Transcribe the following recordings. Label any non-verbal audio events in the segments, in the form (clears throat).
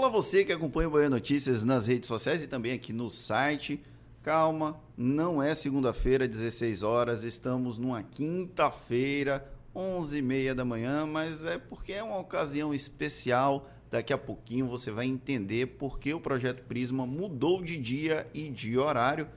Olá você que acompanha o Bahia Notícias nas redes sociais e também aqui no site. Calma, não é segunda-feira, 16 horas, estamos numa quinta-feira, 11h30 da manhã, mas é porque é uma ocasião especial. Daqui a pouquinho você vai entender porque o Projeto Prisma mudou de dia e de horário.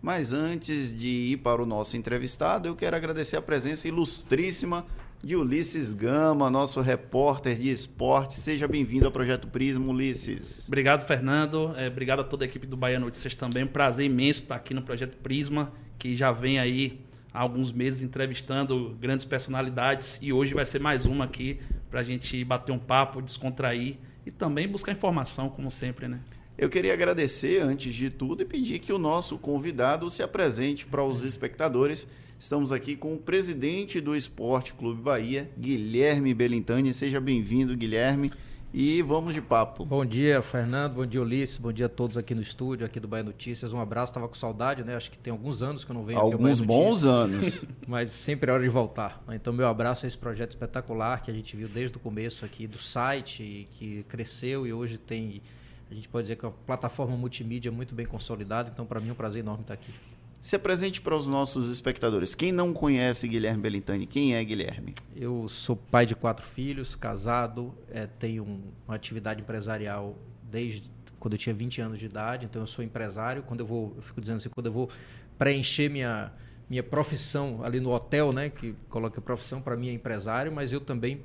Mas antes de ir para o nosso entrevistado, eu quero agradecer a presença ilustríssima de Ulisses Gama, nosso repórter de esporte. Seja bem-vindo ao Projeto Prisma, Ulisses. Obrigado, Fernando. É, obrigado a toda a equipe do Bahia Notícias também. Um prazer imenso estar aqui no Projeto Prisma, que já vem aí há alguns meses entrevistando grandes personalidades e hoje vai ser mais uma aqui para a gente bater um papo, descontrair e também buscar informação, como sempre, né? Eu queria agradecer, antes de tudo, e pedir que o nosso convidado se apresente para os espectadores. Estamos aqui com o presidente do Esporte Clube Bahia, Guilherme Belintani. Seja bem-vindo, Guilherme. E vamos de papo. Bom dia, Fernando. Bom dia, Ulisses. Bom dia a todos aqui no estúdio, aqui do Bahia Notícias. Um abraço. Estava com saudade, né? Acho que tem alguns anos que eu não venho Alguns bons anos. (laughs) Mas sempre é hora de voltar. Então, meu abraço a esse projeto espetacular que a gente viu desde o começo aqui do site, que cresceu e hoje tem a gente pode dizer que é uma plataforma multimídia muito bem consolidada, então para mim é um prazer enorme estar aqui. Se apresente para os nossos espectadores. Quem não conhece Guilherme Belintani, quem é Guilherme? Eu sou pai de quatro filhos, casado, é, tenho uma atividade empresarial desde quando eu tinha 20 anos de idade, então eu sou empresário. Quando eu vou, eu fico dizendo assim, quando eu vou preencher minha, minha profissão ali no hotel, né, que coloca profissão, para mim é empresário, mas eu também,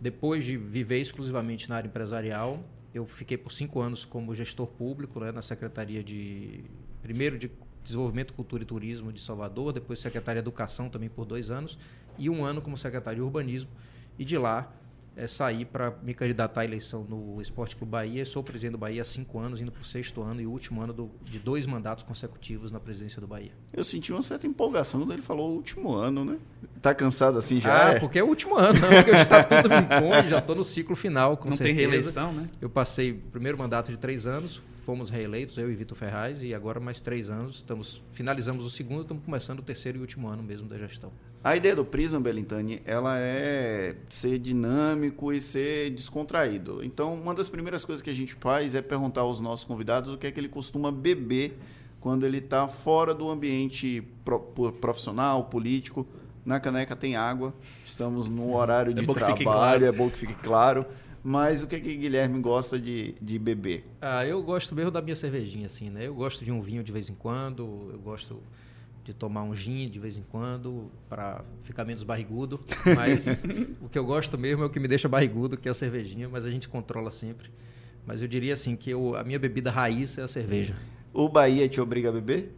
depois de viver exclusivamente na área empresarial, eu fiquei por cinco anos como gestor público né, na Secretaria de. Primeiro de Desenvolvimento, Cultura e Turismo de Salvador, depois secretária de Educação também por dois anos, e um ano como secretário de Urbanismo. E de lá é, saí para me candidatar à eleição no Esporte Clube Bahia. Sou presidente do Bahia há cinco anos, indo para o sexto ano e último ano do, de dois mandatos consecutivos na presidência do Bahia. Eu senti uma certa empolgação quando ele falou o último ano, né? Tá cansado assim já? Ah, é? porque é o último ano, não, porque o estatuto me impõe, já estou no ciclo final, com Não certeza. tem reeleição, né? Eu passei o primeiro mandato de três anos, fomos reeleitos, eu e Vitor Ferraz, e agora mais três anos. Estamos, finalizamos o segundo, estamos começando o terceiro e último ano mesmo da gestão. A ideia do Prisma, Belintani, ela é ser dinâmico e ser descontraído. Então, uma das primeiras coisas que a gente faz é perguntar aos nossos convidados o que é que ele costuma beber quando ele está fora do ambiente pro- profissional, político. Na caneca tem água, estamos no horário de bom que fique trabalho, claro. é bom que fique claro. Mas o que é que Guilherme gosta de, de beber? Ah, eu gosto mesmo da minha cervejinha, assim, né? Eu gosto de um vinho de vez em quando, eu gosto de tomar um gin de vez em quando para ficar menos barrigudo. (laughs) Mas o que eu gosto mesmo é o que me deixa barrigudo, que é a cervejinha, mas a gente controla sempre. Mas eu diria assim que eu- a minha bebida raiz é a cerveja. O Bahia te obriga a beber?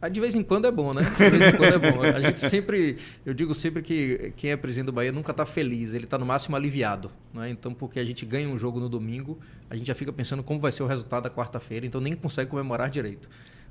Ah, De vez em quando é bom, né? De vez em quando é bom. A gente sempre, eu digo sempre que quem é presidente do Bahia nunca está feliz, ele está no máximo aliviado. Né? Então, porque a gente ganha um jogo no domingo, a gente já fica pensando como vai ser o resultado da quarta-feira, então nem consegue comemorar direito.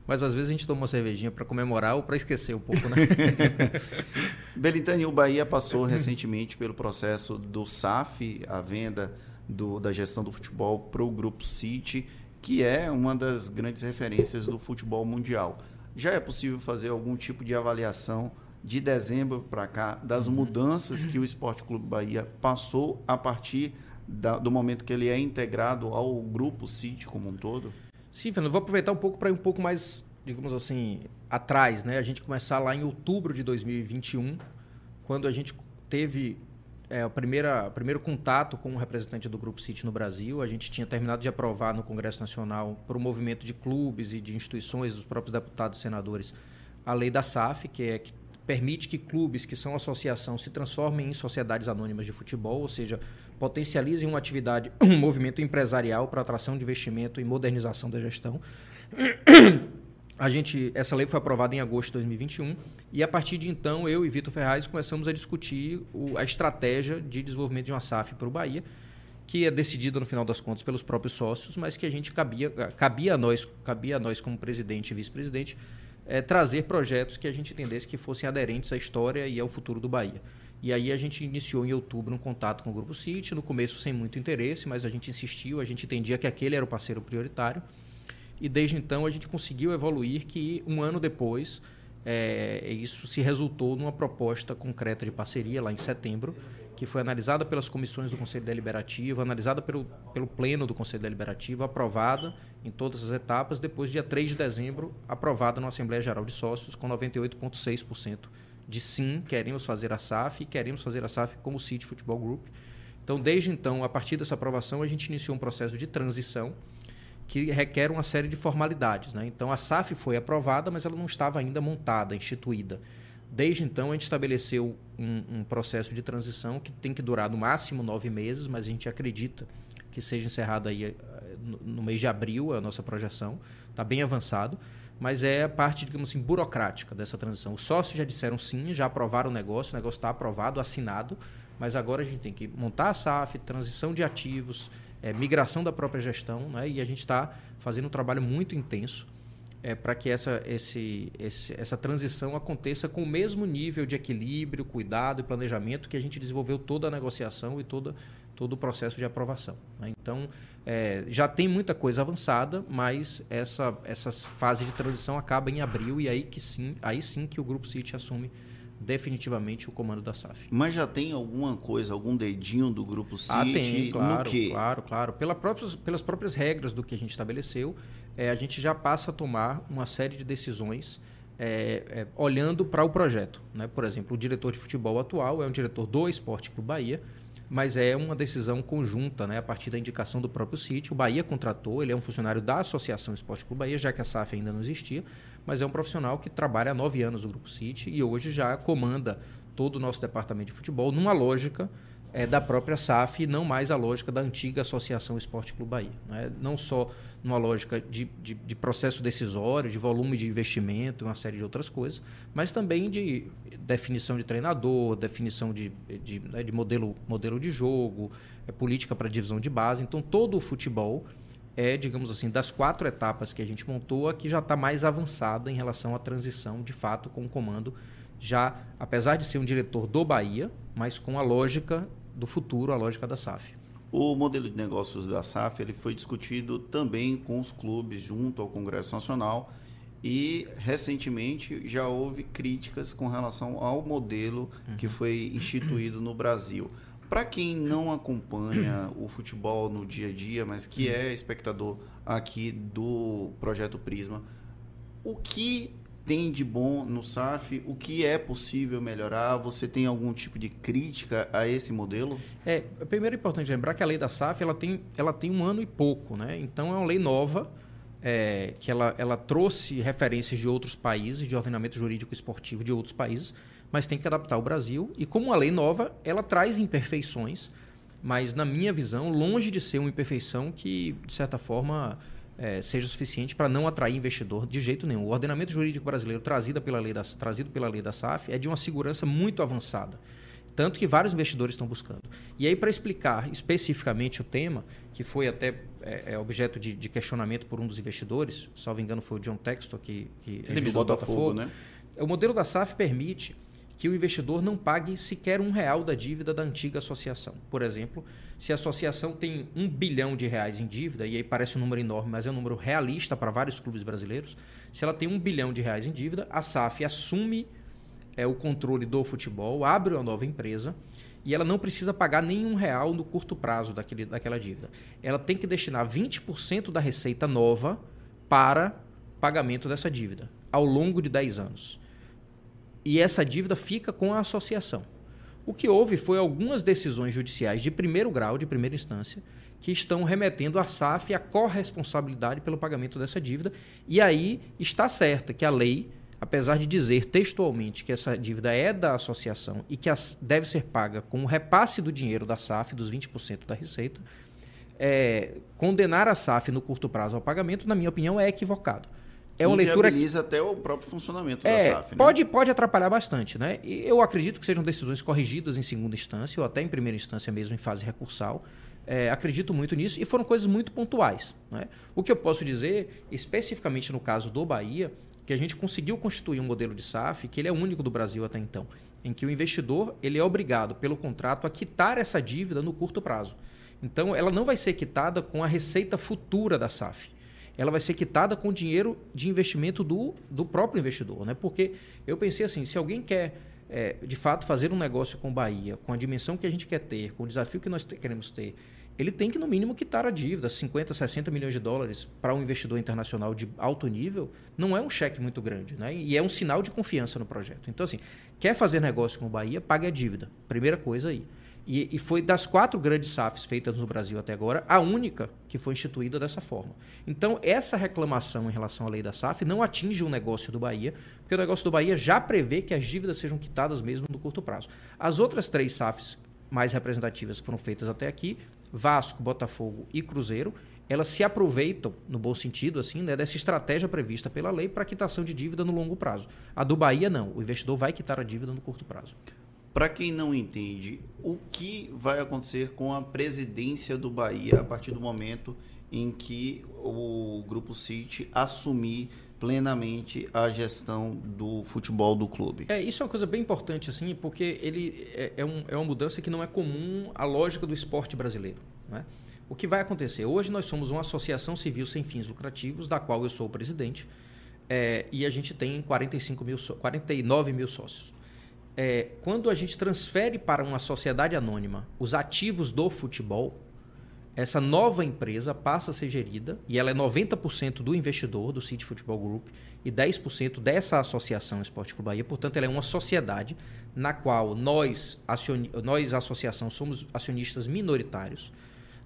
Mas às vezes a gente toma uma cervejinha para comemorar ou para esquecer um pouco, né? (laughs) Belintani, o Bahia passou recentemente pelo processo do SAF, a venda do- da gestão do futebol para o Grupo City, que é uma das grandes referências do futebol mundial. Já é possível fazer algum tipo de avaliação de dezembro para cá das mudanças que o Esporte Clube Bahia passou a partir da- do momento que ele é integrado ao Grupo City como um todo? Sim, Fernando, vou aproveitar um pouco para ir um pouco mais, digamos assim, atrás, né? A gente começar lá em outubro de 2021, quando a gente teve é, o primeira, o primeiro contato com um representante do Grupo City no Brasil. A gente tinha terminado de aprovar no Congresso Nacional, por um movimento de clubes e de instituições, dos próprios deputados e senadores, a lei da SAF, que é que permite que clubes que são associação se transformem em sociedades anônimas de futebol, ou seja, potencializem uma atividade, (clears throat) um movimento empresarial para atração de investimento e modernização da gestão. (clears throat) A gente, essa lei foi aprovada em agosto de 2021 e a partir de então eu e Vitor Ferraz começamos a discutir o- a estratégia de desenvolvimento de uma SAF para o Bahia, que é decidida no final das contas pelos próprios sócios, mas que a gente cabia, cabia a nós, cabia a nós como presidente e vice-presidente eh, trazer projetos que a gente entendesse que fossem aderentes à história e ao futuro do Bahia. E aí a gente iniciou em outubro um contato com o Grupo City, no começo sem muito interesse, mas a gente insistiu, a gente entendia que aquele era o parceiro prioritário. E desde então a gente conseguiu evoluir que um ano depois é, isso se resultou numa proposta concreta de parceria lá em setembro, que foi analisada pelas comissões do Conselho Deliberativo, analisada pelo, pelo Pleno do Conselho Deliberativo, aprovada em todas as etapas, depois, dia 3 de dezembro, aprovada na Assembleia Geral de Sócios, com 98,6% de sim, queremos fazer a SAF e queremos fazer a SAF como City Futebol Group. Então, desde então, a partir dessa aprovação, a gente iniciou um processo de transição que requer uma série de formalidades. Né? Então, a SAF foi aprovada, mas ela não estava ainda montada, instituída. Desde então, a gente estabeleceu um, um, processo de transição que tem que durar no máximo nove meses, mas a gente acredita que seja encerrado aí eh, no, no mês de abril, a nossa projeção. Está bem avançado, mas é a parte, digamos assim, burocrática dessa transição. Os sócios já disseram sim, já aprovaram o negócio, o negócio está aprovado, assinado, mas agora a gente tem que montar a SAF, transição de ativos, é, migração da própria gestão, né? e a gente está fazendo um trabalho muito intenso é, para que essa, esse, esse, essa transição aconteça com o mesmo nível de equilíbrio, cuidado e planejamento que a gente desenvolveu toda a negociação e toda, todo o processo de aprovação. Né? Então, é, já tem muita coisa avançada, mas essa, essa fase de transição acaba em abril e aí, que sim, aí sim que o Grupo City assume definitivamente o comando da SAF. Mas já tem alguma coisa, algum dedinho do Grupo City? Ah, tem, claro, claro, claro. Pela próprias, pelas próprias regras do que a gente estabeleceu, é, a gente já passa a tomar uma série de decisões é, é, olhando para o projeto. Né? Por exemplo, o diretor de futebol atual é um diretor do Esporte Clube Bahia, mas é uma decisão conjunta, né? a partir da indicação do próprio sítio. O Bahia contratou, ele é um funcionário da Associação Esporte Clube Bahia, já que a SAF ainda não existia, mas é um profissional que trabalha há nove anos no Grupo City e hoje já comanda todo o nosso departamento de futebol numa lógica é, da própria SAF e não mais a lógica da antiga Associação Esporte Clube Bahia. Né? Não só numa lógica de, de, de, processo decisório, de volume de investimento, uma série de outras coisas, mas também de definição de treinador, definição de, de, né, de modelo, modelo de jogo, é, política para divisão de base. Então, todo o futebol é, digamos assim, das quatro etapas que a gente montou, a que já está mais avançada em relação à transição, de fato, com o comando já, apesar de ser um diretor do Bahia, mas com a lógica do futuro, a lógica da SAF. O modelo de negócios da SAF ele foi discutido também com os clubes junto ao Congresso Nacional e recentemente já houve críticas com relação ao modelo uhum. que foi instituído no Brasil. Para quem não acompanha o futebol no dia a dia, mas que é espectador aqui do projeto Prisma, o que tem de bom no SAF? O que é possível melhorar? Você tem algum tipo de crítica a esse modelo? É, primeiro é importante lembrar que a lei da SAF ela tem, ela tem um ano e pouco, né? Então é uma lei nova é, que ela, ela trouxe referências de outros países, de ordenamento jurídico esportivo de outros países mas tem que adaptar o Brasil. E como uma lei nova, ela traz imperfeições, mas na minha visão, longe de ser uma imperfeição que, de certa forma, é, seja suficiente para não atrair investidor de jeito nenhum. O ordenamento jurídico brasileiro trazido pela, lei da, trazido pela lei da SAF é de uma segurança muito avançada. Tanto que vários investidores estão buscando. E aí, para explicar especificamente o tema, que foi até é, é objeto de, de, questionamento por um dos investidores, salvo engano foi o John Textor, que, que ele é do Botafogo, Botafogo, né? O modelo da SAF permite que o investidor não pague sequer um real da dívida da antiga associação. Por exemplo, se a associação tem um bilhão de reais em dívida, e aí parece um número enorme, mas é um número realista para vários clubes brasileiros, se ela tem um bilhão de reais em dívida, a SAF assume é, o controle do futebol, abre uma nova empresa e ela não precisa pagar nenhum real no curto prazo daquele, daquela dívida. Ela tem que destinar 20% da receita nova para pagamento dessa dívida ao longo de 10 anos e essa dívida fica com a associação. O que houve foi algumas decisões judiciais de primeiro grau, de primeira instância, que estão remetendo à SAF a corresponsabilidade pelo pagamento dessa dívida. E aí está certa que a lei, apesar de dizer textualmente que essa dívida é da associação e que deve ser paga com o repasse do dinheiro da SAF, dos 20% da receita, é, condenar a SAF no curto prazo ao pagamento, na minha opinião, é equivocado é uma leitura que até o próprio funcionamento é, da SAF. Né? Pode, pode atrapalhar bastante, né? E eu acredito que sejam decisões corrigidas em segunda instância ou até em primeira instância mesmo em fase recursal. É, acredito muito nisso e foram coisas muito pontuais. Né? O que eu posso dizer, especificamente no caso do Bahia, que a gente conseguiu constituir um modelo de SAF que ele é único do Brasil até então, em que o investidor ele é obrigado pelo contrato a quitar essa dívida no curto prazo. Então, ela não vai ser quitada com a receita futura da SAF ela vai ser quitada com dinheiro de investimento do, do próprio investidor. Né? Porque eu pensei assim, se alguém quer é, de fato, fazer um negócio com Bahia, com a dimensão que a gente quer ter, com o desafio que nós queremos ter, ele tem que, no mínimo, quitar a dívida. 50, 60 milhões de dólares para um investidor internacional de alto nível não é um cheque muito grande. Né? E é um sinal de confiança no projeto. Então, assim, quer fazer negócio com o Bahia, pague a dívida. Primeira coisa aí. E, e, foi das quatro grandes SAFs feitas no Brasil até agora, a única que foi instituída dessa forma. Então, essa reclamação em relação à lei da SAF não atinge o negócio do Bahia, porque o negócio do Bahia já prevê que as dívidas sejam quitadas mesmo no curto prazo. As outras três SAFs mais representativas que foram feitas até aqui, Vasco, Botafogo e Cruzeiro, elas se aproveitam, no bom sentido, assim, né, dessa estratégia prevista pela lei para quitação de dívida no longo prazo. A do Bahia, não. O investidor vai quitar a dívida no curto prazo. Para quem não entende, o que vai acontecer com a presidência do Bahia a partir do momento em que o Grupo City assumir plenamente a gestão do futebol do clube. É, isso é uma coisa bem importante, assim, porque ele é, é, um, é uma mudança que não é comum à lógica do esporte brasileiro. Né? O que vai acontecer? Hoje nós somos uma associação civil sem fins lucrativos, da qual eu sou o presidente, é, e a gente tem 45 mil, 49 mil sócios é, quando a gente transfere para uma sociedade anônima os ativos do futebol, essa nova empresa passa a ser gerida e ela é 90% do investidor do City Futebol Group e 10% dessa associação Esporte Clube Bahia. Portanto, ela é uma sociedade na qual nós, nós associação, somos acionistas minoritários.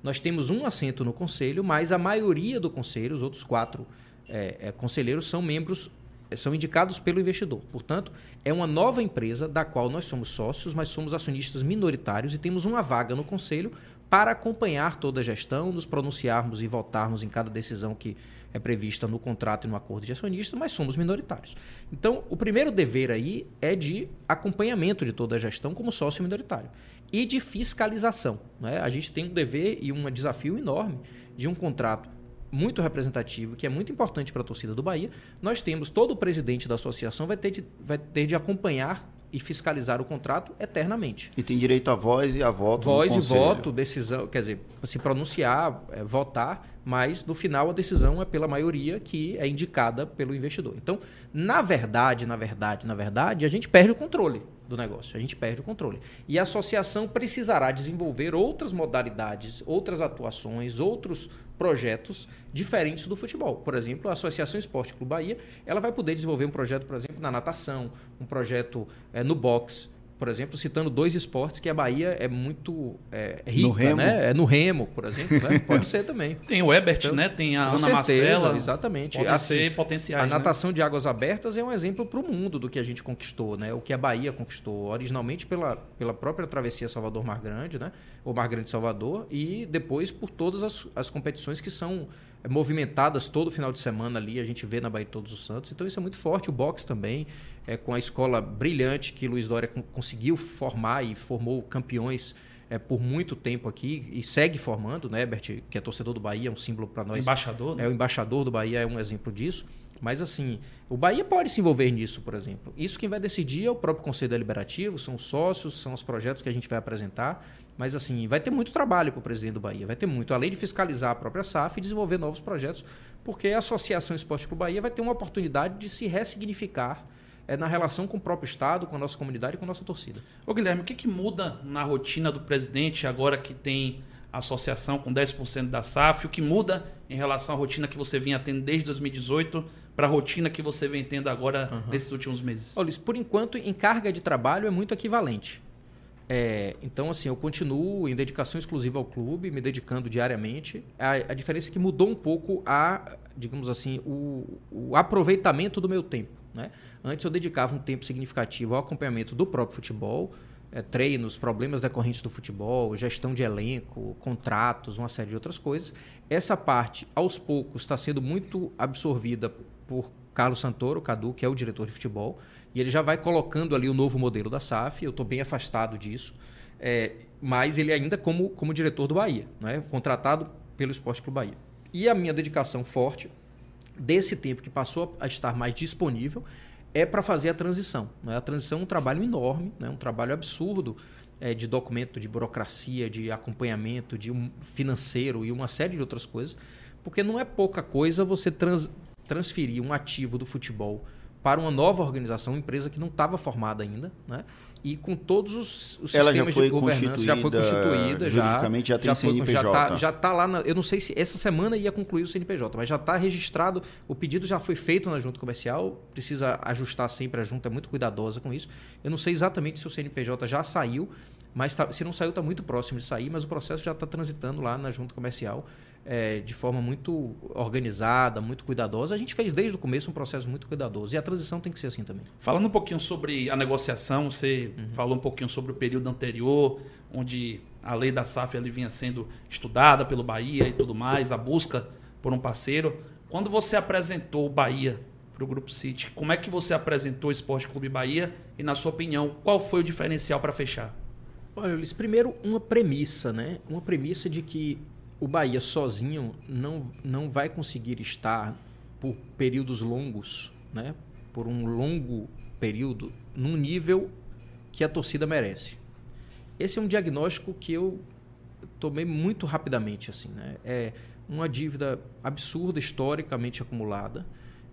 Nós temos um assento no conselho, mas a maioria do conselho, os outros quatro é, é, conselheiros, são membros são indicados pelo investidor. Portanto, é uma nova empresa da qual nós somos sócios, mas somos acionistas minoritários e temos uma vaga no conselho para acompanhar toda a gestão, nos pronunciarmos e votarmos em cada decisão que é prevista no contrato e no acordo de acionistas, mas somos minoritários. Então, o primeiro dever aí é de acompanhamento de toda a gestão como sócio minoritário e de fiscalização. Né? A gente tem um dever e um desafio enorme de um contrato muito representativo, que é muito importante para a torcida do Bahia, nós temos todo o presidente da associação vai ter de, vai ter de acompanhar e fiscalizar o contrato eternamente. E tem direito a voz e a voto. Voz e voto, decisão, quer dizer, se pronunciar, é, votar, mas no final a decisão é pela maioria que é indicada pelo investidor. Então, na verdade, na verdade, na verdade, a gente perde o controle do negócio, a gente perde o controle. E a associação precisará desenvolver outras modalidades, outras atuações, outros projetos diferentes do futebol. Por exemplo, a Associação Esporte Clube Bahia, ela vai poder desenvolver um projeto, por exemplo, na natação, um projeto é, no boxe, por exemplo, citando dois esportes que a Bahia é muito é, rica, no remo. né? É no remo, por exemplo, né? (laughs) pode ser também. Tem o Ebert, então, né? Tem a Ana certeza, Marcela. Exatamente. Pode assim, ser potenciais. A né? natação de águas abertas é um exemplo para o mundo do que a gente conquistou, né? O que a Bahia conquistou originalmente pela, pela própria travessia Salvador-Mar Grande, né? O Mar Grande Salvador e depois por todas as, as competições que são movimentadas todo final de semana ali, a gente vê na Bahia de Todos os Santos. Então isso é muito forte. O boxe também, é, com a escola brilhante que Luiz Dória conseguiu formar e formou campeões é, por muito tempo aqui e segue formando, né, Herbert, que é torcedor do Bahia, é um símbolo para nós. Embaixador, né? É o embaixador do Bahia, é um exemplo disso. Mas assim, o Bahia pode se envolver nisso, por exemplo. Isso quem vai decidir é o próprio Conselho Deliberativo, são os sócios, são os projetos que a gente vai apresentar. Mas assim, vai ter muito trabalho para o presidente do Bahia, vai ter muito, além de fiscalizar a própria SAF e desenvolver novos projetos, porque a Associação Esporte Clube Bahia vai ter uma oportunidade de se ressignificar é, na relação com o próprio Estado, com a nossa comunidade e com a nossa torcida. Ô Guilherme, o que, que muda na rotina do presidente agora que tem associação com 10% da SAF, o que muda em relação à rotina que você vinha tendo desde 2018 para a rotina que você vem tendo agora uhum. nesses últimos meses? Olha, por enquanto, em carga de trabalho é muito equivalente. É, então, assim, eu continuo em dedicação exclusiva ao clube, me dedicando diariamente. A, a diferença é que mudou um pouco a, digamos assim, o, o aproveitamento do meu tempo. Né? Antes eu dedicava um tempo significativo ao acompanhamento do próprio futebol, é, treinos, problemas decorrentes do futebol, gestão de elenco, contratos, uma série de outras coisas. Essa parte, aos poucos, está sendo muito absorvida por Carlos Santoro, Cadu, que é o diretor de futebol. E ele já vai colocando ali o novo modelo da SAF, eu estou bem afastado disso, é, mas ele ainda como, como diretor do Bahia, né? contratado pelo Esporte Clube Bahia. E a minha dedicação forte desse tempo que passou a estar mais disponível é para fazer a transição. Né? A transição é um trabalho enorme, né? um trabalho absurdo é, de documento, de burocracia, de acompanhamento, de um financeiro e uma série de outras coisas, porque não é pouca coisa você trans, transferir um ativo do futebol para uma nova organização, empresa que não estava formada ainda, né? e com todos os, os Ela sistemas de governança já foi constituída, juridicamente já, já tem já foi, CNPJ. Já está tá lá, na, eu não sei se essa semana ia concluir o CNPJ, mas já está registrado, o pedido já foi feito na junta comercial, precisa ajustar sempre, a junta é muito cuidadosa com isso. Eu não sei exatamente se o CNPJ já saiu, mas tá, se não saiu está muito próximo de sair, mas o processo já está transitando lá na junta comercial é, de forma muito organizada, muito cuidadosa. A gente fez desde o começo um processo muito cuidadoso e a transição tem que ser assim também. Falando um pouquinho sobre a negociação, você uhum. falou um pouquinho sobre o período anterior, onde a lei da SAF ali vinha sendo estudada pelo Bahia e tudo mais, a busca por um parceiro. Quando você apresentou o Bahia para o Grupo City, como é que você apresentou o Esporte Clube Bahia e, na sua opinião, qual foi o diferencial para fechar? Olha, Luiz, primeiro uma premissa, né? Uma premissa de que o Bahia sozinho não, não vai conseguir estar por períodos longos, né? por um longo período, num nível que a torcida merece. Esse é um diagnóstico que eu tomei muito rapidamente. assim né? É uma dívida absurda, historicamente acumulada,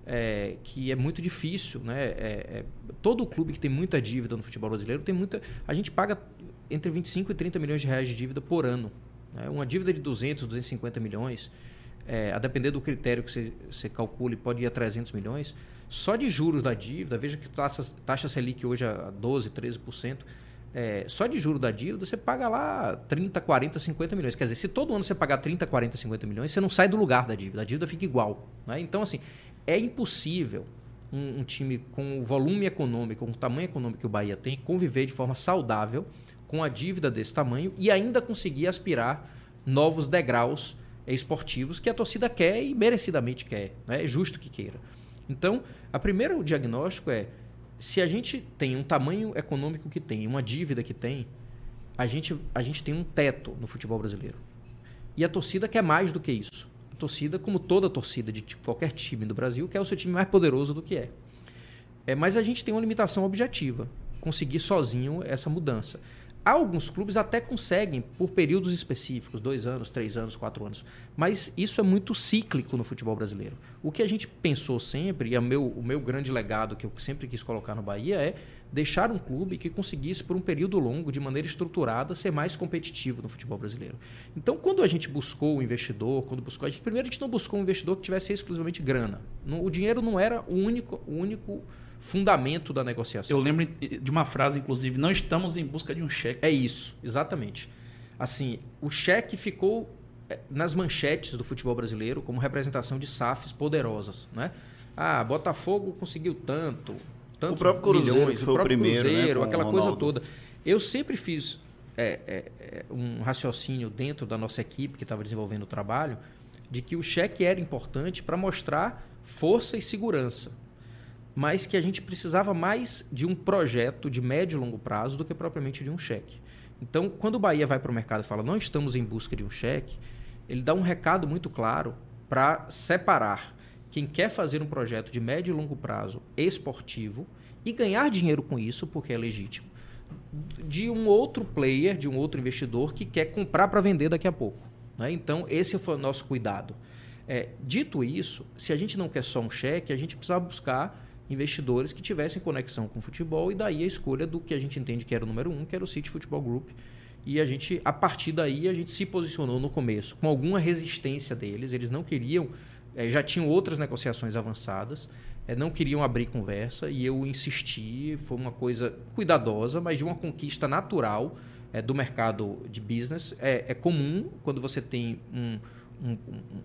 é, que é muito difícil. Né? É, é, todo clube que tem muita dívida no futebol brasileiro tem muita. A gente paga entre 25 e 30 milhões de reais de dívida por ano né? Uma dívida de 200, 250 milhões, é, a depender do critério que você, calcule, pode ir a 300 milhões. Só de juros da dívida, veja que taxa, taxa Selic hoje a 12%, 13%. É, só de juros da dívida, você paga lá 30, 40, 50 milhões. Quer dizer, se todo ano você pagar 30, 40, 50 milhões, você não sai do lugar da dívida. A dívida fica igual. Né? Então, assim, é impossível um, um, time com o volume econômico, com o tamanho econômico que o Bahia tem, conviver de forma saudável com a dívida desse tamanho e ainda conseguir aspirar novos degraus esportivos que a torcida quer e merecidamente quer. Né? É justo que queira. Então, a primeiro diagnóstico é se a gente tem um tamanho econômico que tem, uma dívida que tem, a gente, a gente tem um teto no futebol brasileiro. E a torcida quer mais do que isso. A torcida, como toda torcida de qualquer time do Brasil, quer o seu time mais poderoso do que é. é mas a gente tem uma limitação objetiva conseguir sozinho essa mudança. Alguns clubes até conseguem por períodos específicos, dois anos, três anos, quatro anos. Mas isso é muito cíclico no futebol brasileiro. O que a gente pensou sempre, e é meu, o meu grande legado que eu sempre quis colocar no Bahia, é deixar um clube que conseguisse, por um período longo, de maneira estruturada, ser mais competitivo no futebol brasileiro. Então, quando a gente buscou o investidor, quando buscou. A gente, primeiro, a gente não buscou um investidor que tivesse exclusivamente grana. o dinheiro não era o único. O único fundamento da negociação. Eu lembro de uma frase, inclusive, não estamos em busca de um cheque. É isso, exatamente. Assim, o cheque ficou é, nas manchetes do futebol brasileiro como representação de SAFs poderosas, né? Ah, Botafogo conseguiu tanto, tantos o próprio Cruzeiro, milhões, foi o, próprio o primeiro, né, Cruzeiro, né, aquela coisa toda. Eu sempre fiz é, é, é, um raciocínio dentro da nossa equipe que estava desenvolvendo o trabalho de que o cheque era importante para mostrar força e segurança mas que a gente precisava mais de um projeto de médio e longo prazo do que propriamente de um cheque. Então, quando o Bahia vai para o mercado e fala não estamos em busca de um cheque, ele dá um recado muito claro para separar quem quer fazer um projeto de médio e longo prazo esportivo e ganhar dinheiro com isso, porque é legítimo, de um outro player, de um outro investidor que quer comprar para vender daqui a pouco. Né? Então, esse foi o nosso cuidado. É, dito isso, se a gente não quer só um cheque, a gente precisa buscar investidores que tivessem conexão com o futebol e daí a escolha do que a gente entende que era o número um, que era o City Football Group. E a gente, a partir daí, a gente se posicionou no começo com alguma resistência deles. Eles não queriam, é, já tinham outras negociações avançadas, é, não queriam abrir conversa e eu insisti. Foi uma coisa cuidadosa, mas de uma conquista natural é, do mercado de business. É, é comum quando você tem um, um,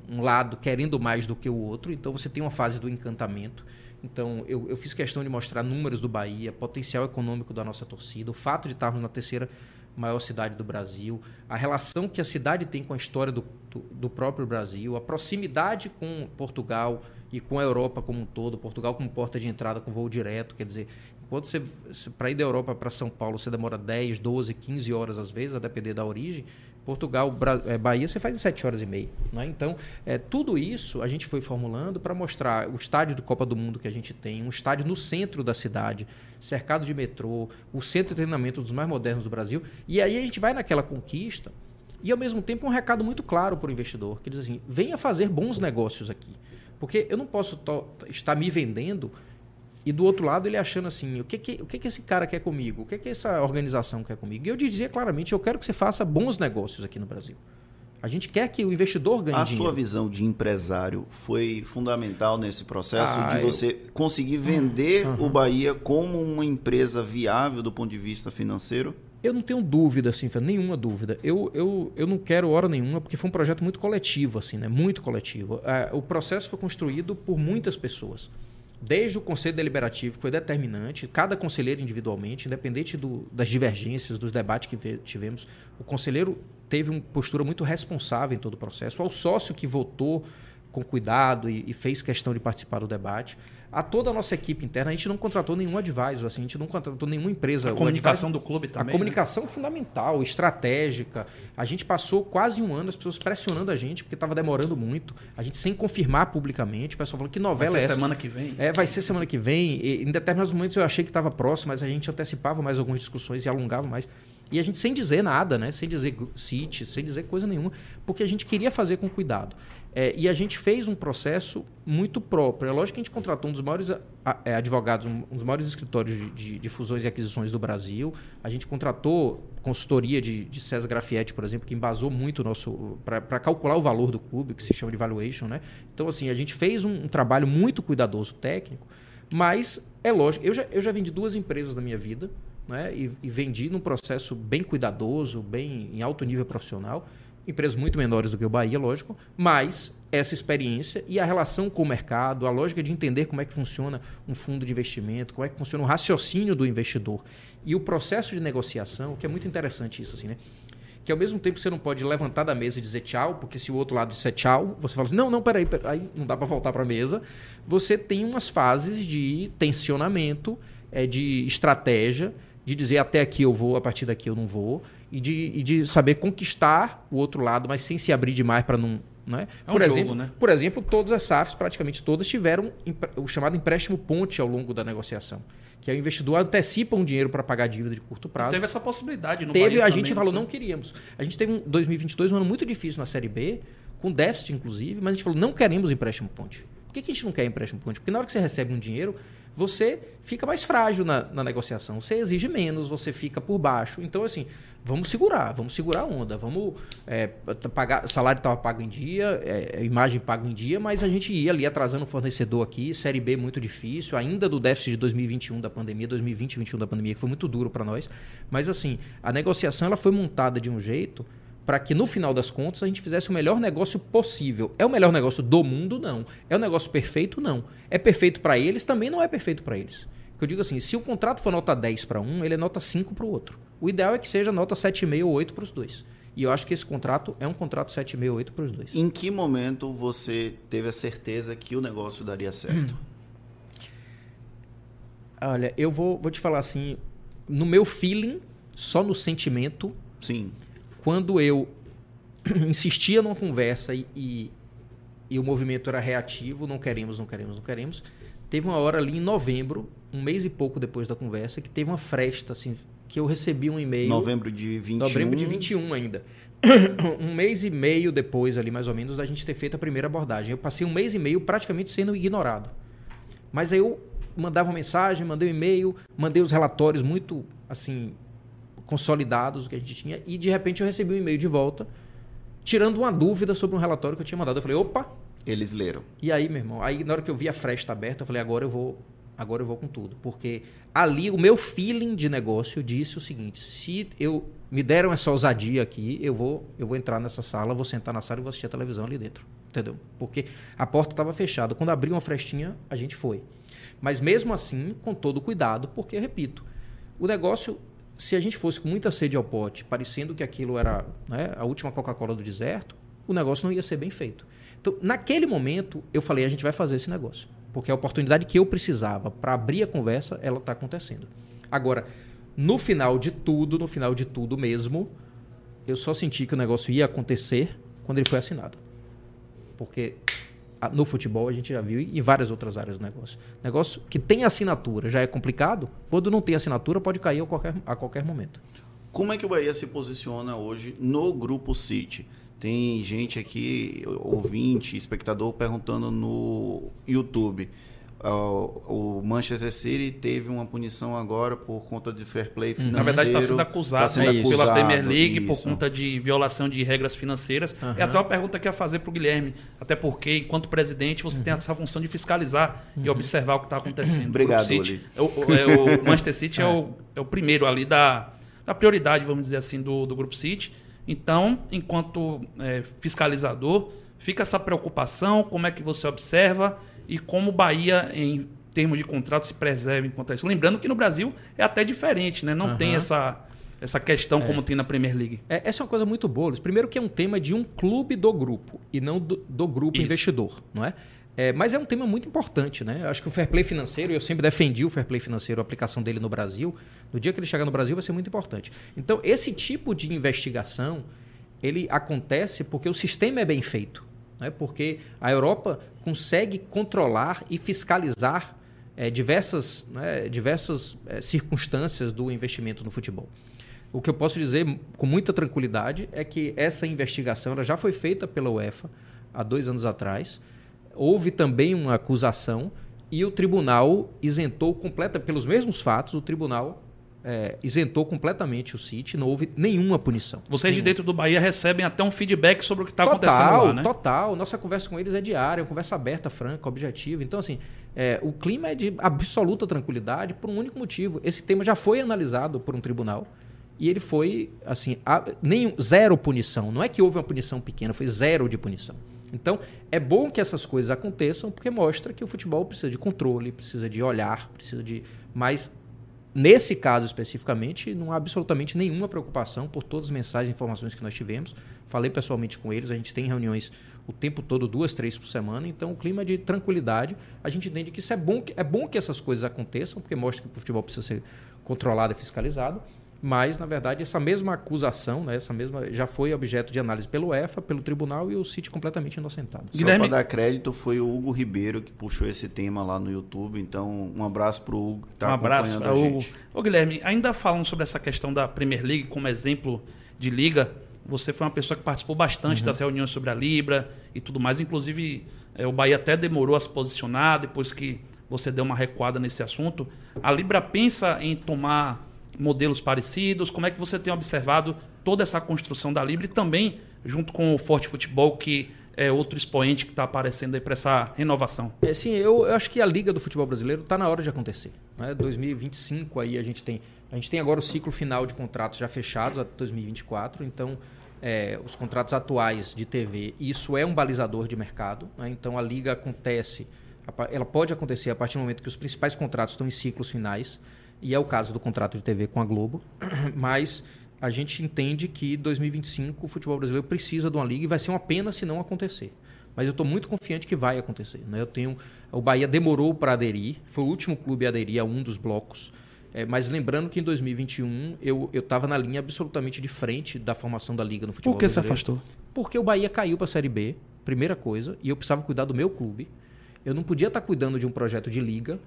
um lado querendo mais do que o outro, então você tem uma fase do encantamento. Então, eu, eu fiz questão de mostrar números do Bahia, potencial econômico da nossa torcida, o fato de estarmos na terceira maior cidade do Brasil, a relação que a cidade tem com a história do, do, do, próprio Brasil, a proximidade com Portugal e com a Europa como um todo, Portugal como porta de entrada com voo direto, quer dizer, enquanto você, para ir da Europa para São Paulo você demora 10, 12, 15 horas às vezes, a depender da origem, Portugal, é, Bahia, você faz em 7 horas e meia. Né? Então, é, tudo isso a gente foi formulando para mostrar o estádio de Copa do Mundo que a gente tem, um estádio no centro da cidade, cercado de metrô, o centro de treinamento dos mais modernos do Brasil. E aí a gente vai naquela conquista e, ao mesmo tempo, um recado muito claro para o investidor, que diz assim, venha fazer bons negócios aqui. Porque eu não posso estar me vendendo E do outro lado, ele achando assim: o que, que, o que, que esse cara quer comigo? O que, que essa organização quer comigo? E eu dizia claramente: eu quero que você faça bons negócios aqui no Brasil. A gente quer que o investidor ganhe a dinheiro. A sua visão de empresário foi fundamental nesse processo Ah, de eu- você conseguir vender o Bahia como uma empresa viável do ponto de vista financeiro? Eu não tenho dúvida, assim, nenhuma dúvida. Eu, eu, eu não quero hora nenhuma, porque foi um projeto muito coletivo, assim, né? Muito coletivo. Ah, o processo foi construído por muitas pessoas. Desde o Conselho Deliberativo, que foi determinante, cada conselheiro individualmente, independente do- das divergências, dos debates que ve- tivemos, o conselheiro teve uma postura muito responsável em todo o processo. Ao sócio que votou com cuidado e, e fez questão de participar do debate. A toda a nossa equipe interna, a gente não contratou nenhum advisor, assim, a gente não contratou nenhuma empresa. A O comunicação advisor- do clube também. a né? comunicação fundamental, estratégica. A gente passou quase um ano as pessoas pressionando a gente, porque estava demorando muito. A gente sem confirmar publicamente. O pessoal falou que Vai novela ser é essa? semana que vem. É, vai ser semana que vem. E, em determinados momentos eu achei que estava próximo, mas a gente antecipava mais algumas discussões e alongava mais. E a gente sem dizer nada, né? Sem dizer CIT, sem dizer coisa nenhuma, porque a gente queria fazer com cuidado. É, e a gente fez um processo muito próprio. É lógico que a gente contratou um dos maiores é, advogados, um dos maiores escritórios de, de- de fusões e aquisições do Brasil. A gente contratou consultoria de, de César Grafietti, por exemplo, que embasou muito o nosso para calcular o valor do clube, que se chama de valuation, né? Então assim a gente fez um, um trabalho muito cuidadoso técnico, mas é lógico. Eu já, eu já vendi duas empresas na minha vida, né? E, e vendi num processo bem cuidadoso, bem em alto nível profissional. Empresas muito menores do que o Bahia, lógico, mas essa experiência e a relação com o mercado, a lógica de entender como é que funciona um fundo de investimento, como é que funciona o raciocínio do investidor e o processo de negociação, que é muito interessante isso, assim, né? Que ao mesmo tempo você não pode levantar da mesa e dizer tchau, porque se o outro lado disser tchau, você fala assim: não, não, peraí, peraí aí não dá para voltar para a mesa. Você tem umas fases de tensionamento, é, de estratégia, de dizer até aqui eu vou, a partir daqui eu não vou, e de, e de saber conquistar o outro lado, mas sem se abrir demais para não. Né? É um por, jogo, exemplo, né? por exemplo, todas as SAFs, praticamente todas, tiveram o chamado empréstimo ponte ao longo da negociação. Que é o investidor antecipa um dinheiro para pagar dívida de curto prazo. Teve essa possibilidade no Teve, Bahia a também, gente falou, foi? não queríamos. A gente teve um 2022, um ano muito difícil na Série B, com déficit inclusive, mas a gente falou, não queremos empréstimo ponte. Por que, que a gente não quer empréstimo ponte? Porque na hora que você recebe um dinheiro, você fica mais frágil na, na negociação. Você exige menos, você fica por baixo. Então, assim, vamos segurar, vamos segurar a onda. Vamos é, pagar, salário estava pago em dia, é, imagem pago em dia, mas a gente ia ali atrasando o fornecedor aqui, Série B muito difícil, ainda do déficit de 2021 da pandemia, 2020 e 2021 da pandemia, que foi muito duro para nós. Mas, assim, a negociação ela foi montada de um jeito para que no final das contas a gente fizesse o melhor negócio possível. É o melhor negócio do mundo? Não. É o negócio perfeito? Não. É perfeito para eles? Também não é perfeito para eles. Eu digo assim, se o contrato for nota 10 para um, ele é nota 5 para o outro. O ideal é que seja nota 7,5 ou 8 para os dois. E eu acho que esse contrato é um contrato 7,5 ou 8 para os dois. Em que momento você teve a certeza que o negócio daria certo? (clears throat) Olha, eu vou, vou te falar assim, no meu feeling, só no sentimento, Sim. Quando eu (clears throat) insistia numa conversa e, e, e o movimento era reativo, não queremos, não queremos, não queremos, teve uma hora ali em novembro, um mês e pouco depois da conversa, que teve uma fresta, assim, que eu recebi um e-mail. Novembro de 21. Novembro de 21 ainda. (clears throat) um mês e meio depois, ali mais ou menos, da gente ter feito a primeira abordagem. Eu passei um mês e meio praticamente sendo ignorado. Mas aí eu mandava uma mensagem, mandei um e-mail, mandei os relatórios muito, assim, consolidados que a gente tinha, e de repente eu recebi um e-mail de volta, tirando uma dúvida sobre um relatório que eu tinha mandado. Eu falei, opa, Eles leram. e aí, meu irmão, aí na hora que eu vi a fresta aberta, eu falei, agora eu vou, agora eu vou com tudo, porque ali o meu feeling de negócio disse o seguinte: se eu me deram essa ousadia aqui, eu vou, eu vou entrar nessa sala, vou sentar na sala e vou assistir a televisão ali dentro, entendeu? Porque a porta estava fechada. Quando abriu uma frestinha, a gente foi. Mas mesmo assim, com todo cuidado, porque repito, o negócio se a gente fosse com muita sede ao pote, parecendo que aquilo era né, a última Coca-Cola do deserto, o negócio não ia ser bem feito. Então, naquele momento, eu falei: a gente vai fazer esse negócio. Porque a oportunidade que eu precisava para abrir a conversa, ela está acontecendo. Agora, no final de tudo, no final de tudo mesmo, eu só senti que o negócio ia acontecer quando ele foi assinado. Porque no futebol a gente já viu e em várias outras áreas do negócio. Negócio que tem assinatura já é complicado, quando não tem assinatura pode cair a qualquer, a qualquer momento. Como é que o Bahia se posiciona hoje no Grupo City? Tem gente aqui, ouvinte, espectador, perguntando no YouTube. O Manchester City teve uma punição agora por conta de fair play financeiro. Na verdade, está sendo acusado, tá sendo é pela acusado, Premier League por isso. conta de violação de regras financeiras. Aham. É até uma pergunta que eu ia fazer para o Guilherme. Até porque, enquanto presidente, você tem essa função de fiscalizar e observar o que está acontecendo. (clears throat) Obrigado, O City, é o, é o (laughs) Manchester City é, o, é o primeiro ali da, da prioridade, vamos dizer assim, do, do Grupo City. Então, enquanto é, fiscalizador, fica essa preocupação, como é que você observa e como o Bahia, em termos de contrato, se preserva enquanto isso. Lembrando que no Brasil é até diferente, né? Não Aham. tem essa, essa questão como tem na Premier League. É, essa é uma coisa muito boa. Primeiro que é um tema de um clube do grupo e não do, do grupo Isso. investidor, não é? É, mas é um tema muito importante, né? Eu acho que o fair play financeiro, eu sempre defendi o fair play financeiro, a aplicação dele no Brasil. No dia que ele chegar no Brasil vai ser muito importante. Então, esse tipo de investigação, ele acontece porque o sistema é bem feito. Né? Porque a Europa consegue controlar e fiscalizar é, diversas, né, diversas é, circunstâncias do investimento no futebol. O que eu posso dizer com muita tranquilidade é que essa investigação ela já foi feita pela UEFA há dois anos atrás. Houve também uma acusação e o tribunal isentou completa pelos mesmos fatos. O tribunal é, isentou completamente o City. Não houve nenhuma punição. Vocês de Nenhuma. dentro do Bahia recebem até um feedback sobre o que está acontecendo Total, lá, né? total. Nossa conversa com eles é diária, uma conversa aberta, franca, objetiva. Então, assim, é, o clima é de absoluta tranquilidade por um único motivo. Esse tema já foi analisado por um tribunal e ele foi, assim, a, nenhum, zero punição. Não é que houve uma punição pequena, foi zero de punição. Então, é bom que essas coisas aconteçam porque mostra que o futebol precisa de controle, precisa de olhar, precisa de. Mas Nesse caso especificamente, não há absolutamente nenhuma preocupação por todas as mensagens e informações que nós tivemos. Falei pessoalmente com eles, a gente tem reuniões o tempo todo, duas, três por semana, então o clima é de tranquilidade. A gente entende que isso é bom, é bom que essas coisas aconteçam, porque mostra que o futebol precisa ser controlado e fiscalizado. Mas, na verdade, essa mesma acusação, né, essa mesma já foi objeto de análise pelo UEFA, pelo tribunal e o City completamente inocentado. Só Guilherme- para dar crédito, foi o Hugo Ribeiro que puxou esse tema lá no YouTube. Então, um abraço pro Hugo que tá um abraço acompanhando para a o gente. Ô Guilherme, ainda falando sobre essa questão da Premier League como exemplo de liga, você foi uma pessoa que participou bastante das reuniões sobre a Libra e tudo mais. Inclusive, eh, o Bahia até demorou a se posicionar depois que você deu uma recuada nesse assunto. A Libra pensa em tomar modelos parecidos? Como é que você tem observado toda essa construção da Libra e também junto com o Forte Futebol, que é outro expoente que está aparecendo aí para essa renovação? É, sim, eu, eu acho que a Liga do Futebol Brasileiro está na hora de acontecer. Né? 2025 aí a gente tem. A gente tem agora o ciclo final de contratos já fechados até 2024, então é, os contratos atuais de TV, isso é um balizador de mercado. né? Então a Liga acontece, ela pode acontecer a partir do momento que os principais contratos estão em ciclos finais, e é o caso do contrato de TV com a Globo, (clears throat) mas a gente entende que 2025 o futebol brasileiro precisa de uma liga e vai ser uma pena se não acontecer. Mas eu estou muito confiante que vai acontecer. Né? Eu tenho, o Bahia demorou para aderir, foi o último clube a aderir a um dos blocos. É, mas lembrando que em 2021 eu estava na linha absolutamente de frente da formação da liga no futebol Por que se brasileiro. afastou? Porque o Bahia caiu para a Série B, primeira coisa, e eu precisava cuidar do meu clube. Eu não podia estar cuidando de um projeto de liga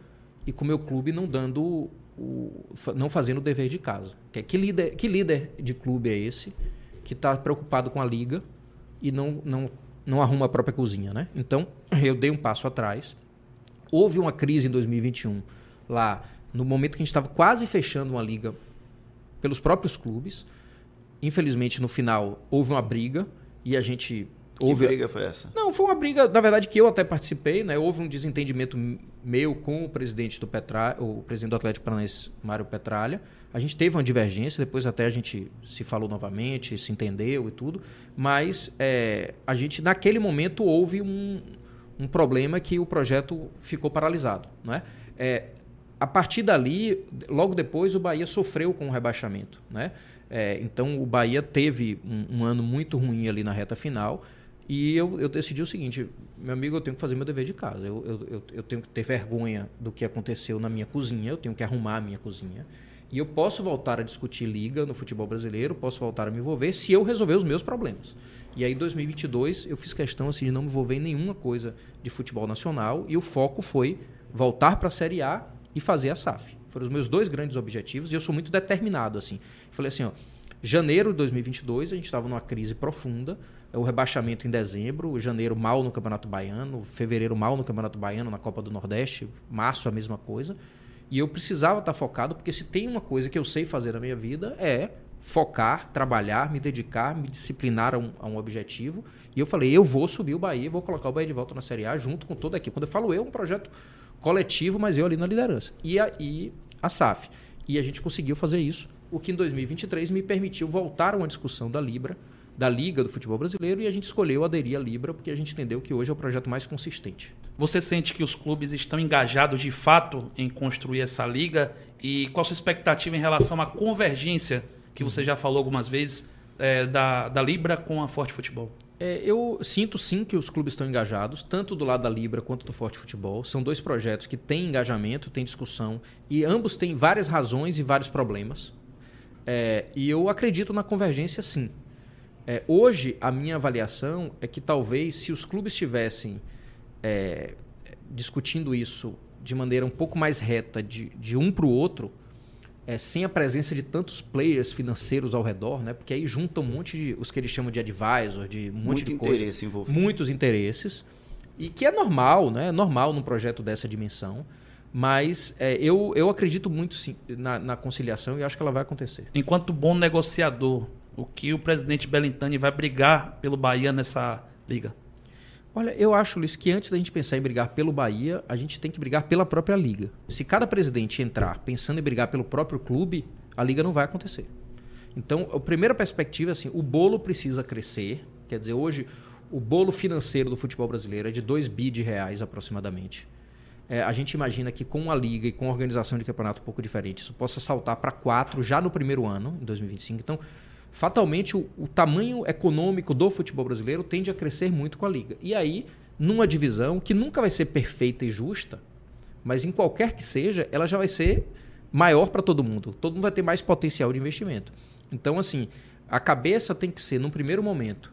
e com o meu clube não dando o, não fazendo o dever de casa. Que, que, líder, que líder de clube é esse que está preocupado com a liga e não, não, não arruma a própria cozinha, né? Então, eu dei um passo atrás. Houve uma crise em 2021 lá, no momento que a gente estava quase fechando uma liga pelos próprios clubes. Infelizmente, no final, houve uma briga e a gente Que houve briga foi essa? não, foi uma briga, na verdade, que eu até participei, né? Houve um desentendimento meu com o presidente do Petralha, o presidente do Atlético Paranaense, Mário Petralha. A gente teve uma divergência, depois até a gente se falou novamente, se entendeu e tudo. Mas é, a gente, naquele momento, houve um, um problema que o projeto ficou paralisado, né? É, a partir dali, logo depois, o Bahia sofreu com o rebaixamento, né? É, então, o Bahia teve um, um ano muito ruim ali na reta final. E eu, eu decidi o seguinte, meu amigo, eu tenho que fazer meu dever de casa. Eu, eu, eu, eu tenho que ter vergonha do que aconteceu na minha cozinha, eu tenho que arrumar a minha cozinha. E eu posso voltar a discutir liga no futebol brasileiro, posso voltar a me envolver se eu resolver os meus problemas. E aí, em 2022, eu fiz questão assim, de não me envolver em nenhuma coisa de futebol nacional e o foco foi voltar para a Série A e fazer a SAF. Foram os meus dois grandes objetivos e eu sou muito determinado. assim. Falei assim, ó, janeiro de 2022, a gente estava numa crise profunda, o rebaixamento em dezembro, janeiro mal no Campeonato Baiano, fevereiro mal no Campeonato Baiano, na Copa do Nordeste, março a mesma coisa. E eu precisava estar focado, porque se tem uma coisa que eu sei fazer na minha vida é focar, trabalhar, me dedicar, me disciplinar a um, a um, objetivo. E eu falei, eu vou subir o Bahia, vou colocar o Bahia de volta na Série A junto com toda a equipe. Quando eu falo eu, é um projeto coletivo, mas eu ali na liderança. E a, e a SAF. E a gente conseguiu fazer isso, o que em 2023 me permitiu voltar a uma discussão da Libra, da Liga do Futebol Brasileiro e a gente escolheu aderir à Libra porque a gente entendeu que hoje é o projeto mais consistente. Você sente que os clubes estão engajados de fato em construir essa liga e qual a sua expectativa em relação à convergência que você já falou algumas vezes é, da, da Libra com a Forte Futebol? É, eu sinto sim que os clubes estão engajados, tanto do lado da Libra quanto do Forte Futebol. São dois projetos que têm engajamento, têm discussão e ambos têm várias razões e vários problemas. É, e eu acredito na convergência sim. É, hoje, a minha avaliação é que talvez se os clubes estivessem é, discutindo isso de maneira um pouco mais reta, de, de um para o outro, é, sem a presença de tantos players financeiros ao redor, né? Porque aí juntam um monte de. os que eles chamam de advisor, de um monte Muito de interesse coisa, envolvido. Muitos interesses. E que é normal, né? É normal num projeto dessa dimensão. Mas é, eu, eu acredito muito sim, na, na conciliação e acho que ela vai acontecer. Enquanto bom negociador, o que o presidente Belintani vai brigar pelo Bahia nessa liga? Olha, eu acho, Luiz, que antes da gente pensar em brigar pelo Bahia, a gente tem que brigar pela própria liga. Se cada presidente entrar pensando em brigar pelo próprio clube, a liga não vai acontecer. Então, a primeira perspectiva é assim, o bolo precisa crescer. Quer dizer, hoje o bolo financeiro do futebol brasileiro é de 2 bi de reais aproximadamente. É, a gente imagina que com a liga e com a organização de campeonato um pouco diferente, isso possa saltar para 4 já no primeiro ano, em 2025. Então, fatalmente o, o, tamanho econômico do futebol brasileiro tende a crescer muito com a liga. E aí, numa divisão que nunca vai ser perfeita e justa, mas em qualquer que seja, ela já vai ser maior para todo mundo. Todo mundo vai ter mais potencial de investimento. Então, assim, a cabeça tem que ser, num primeiro momento,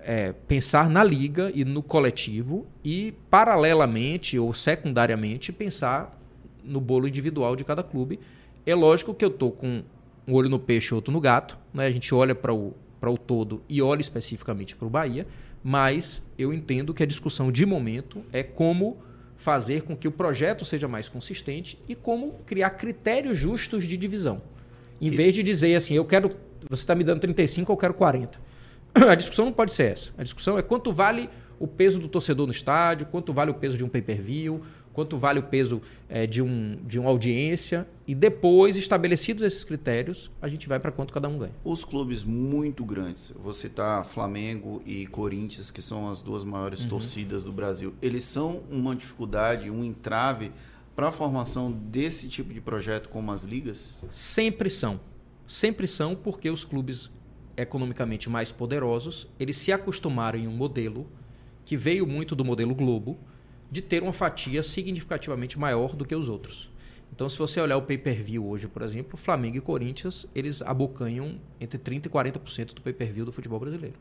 é, pensar na liga e no coletivo e, paralelamente ou secundariamente, pensar no bolo individual de cada clube. É lógico que eu estou com um olho no peixe e outro no gato. Né? A gente olha para o, o todo e olha especificamente para o Bahia, mas eu entendo que a discussão de momento é como fazer com que o projeto seja mais consistente e como criar critérios justos de divisão. Em que... vez de dizer assim, eu quero. Você está me dando 35, eu quero 40. (clears throat) A discussão não pode ser essa. A discussão é quanto vale o peso do torcedor no estádio, quanto vale o peso de um pay-per-view, quanto vale o peso é, de, um, de uma audiência, e depois, estabelecidos esses critérios, a gente vai para quanto cada um ganha. Os clubes muito grandes, você tá Flamengo e Corinthians, que são as duas maiores uhum. torcidas do Brasil, eles são uma dificuldade, um entrave para a formação desse tipo de projeto como as ligas? Sempre são. Sempre são porque os clubes economicamente mais poderosos, eles se acostumaram em um modelo que veio muito do modelo Globo, de ter uma fatia significativamente maior do que os outros. Então, se você olhar o pay-per-view hoje, por exemplo, Flamengo e Corinthians, eles abocanham entre 30% e 40% do pay-per-view do futebol brasileiro.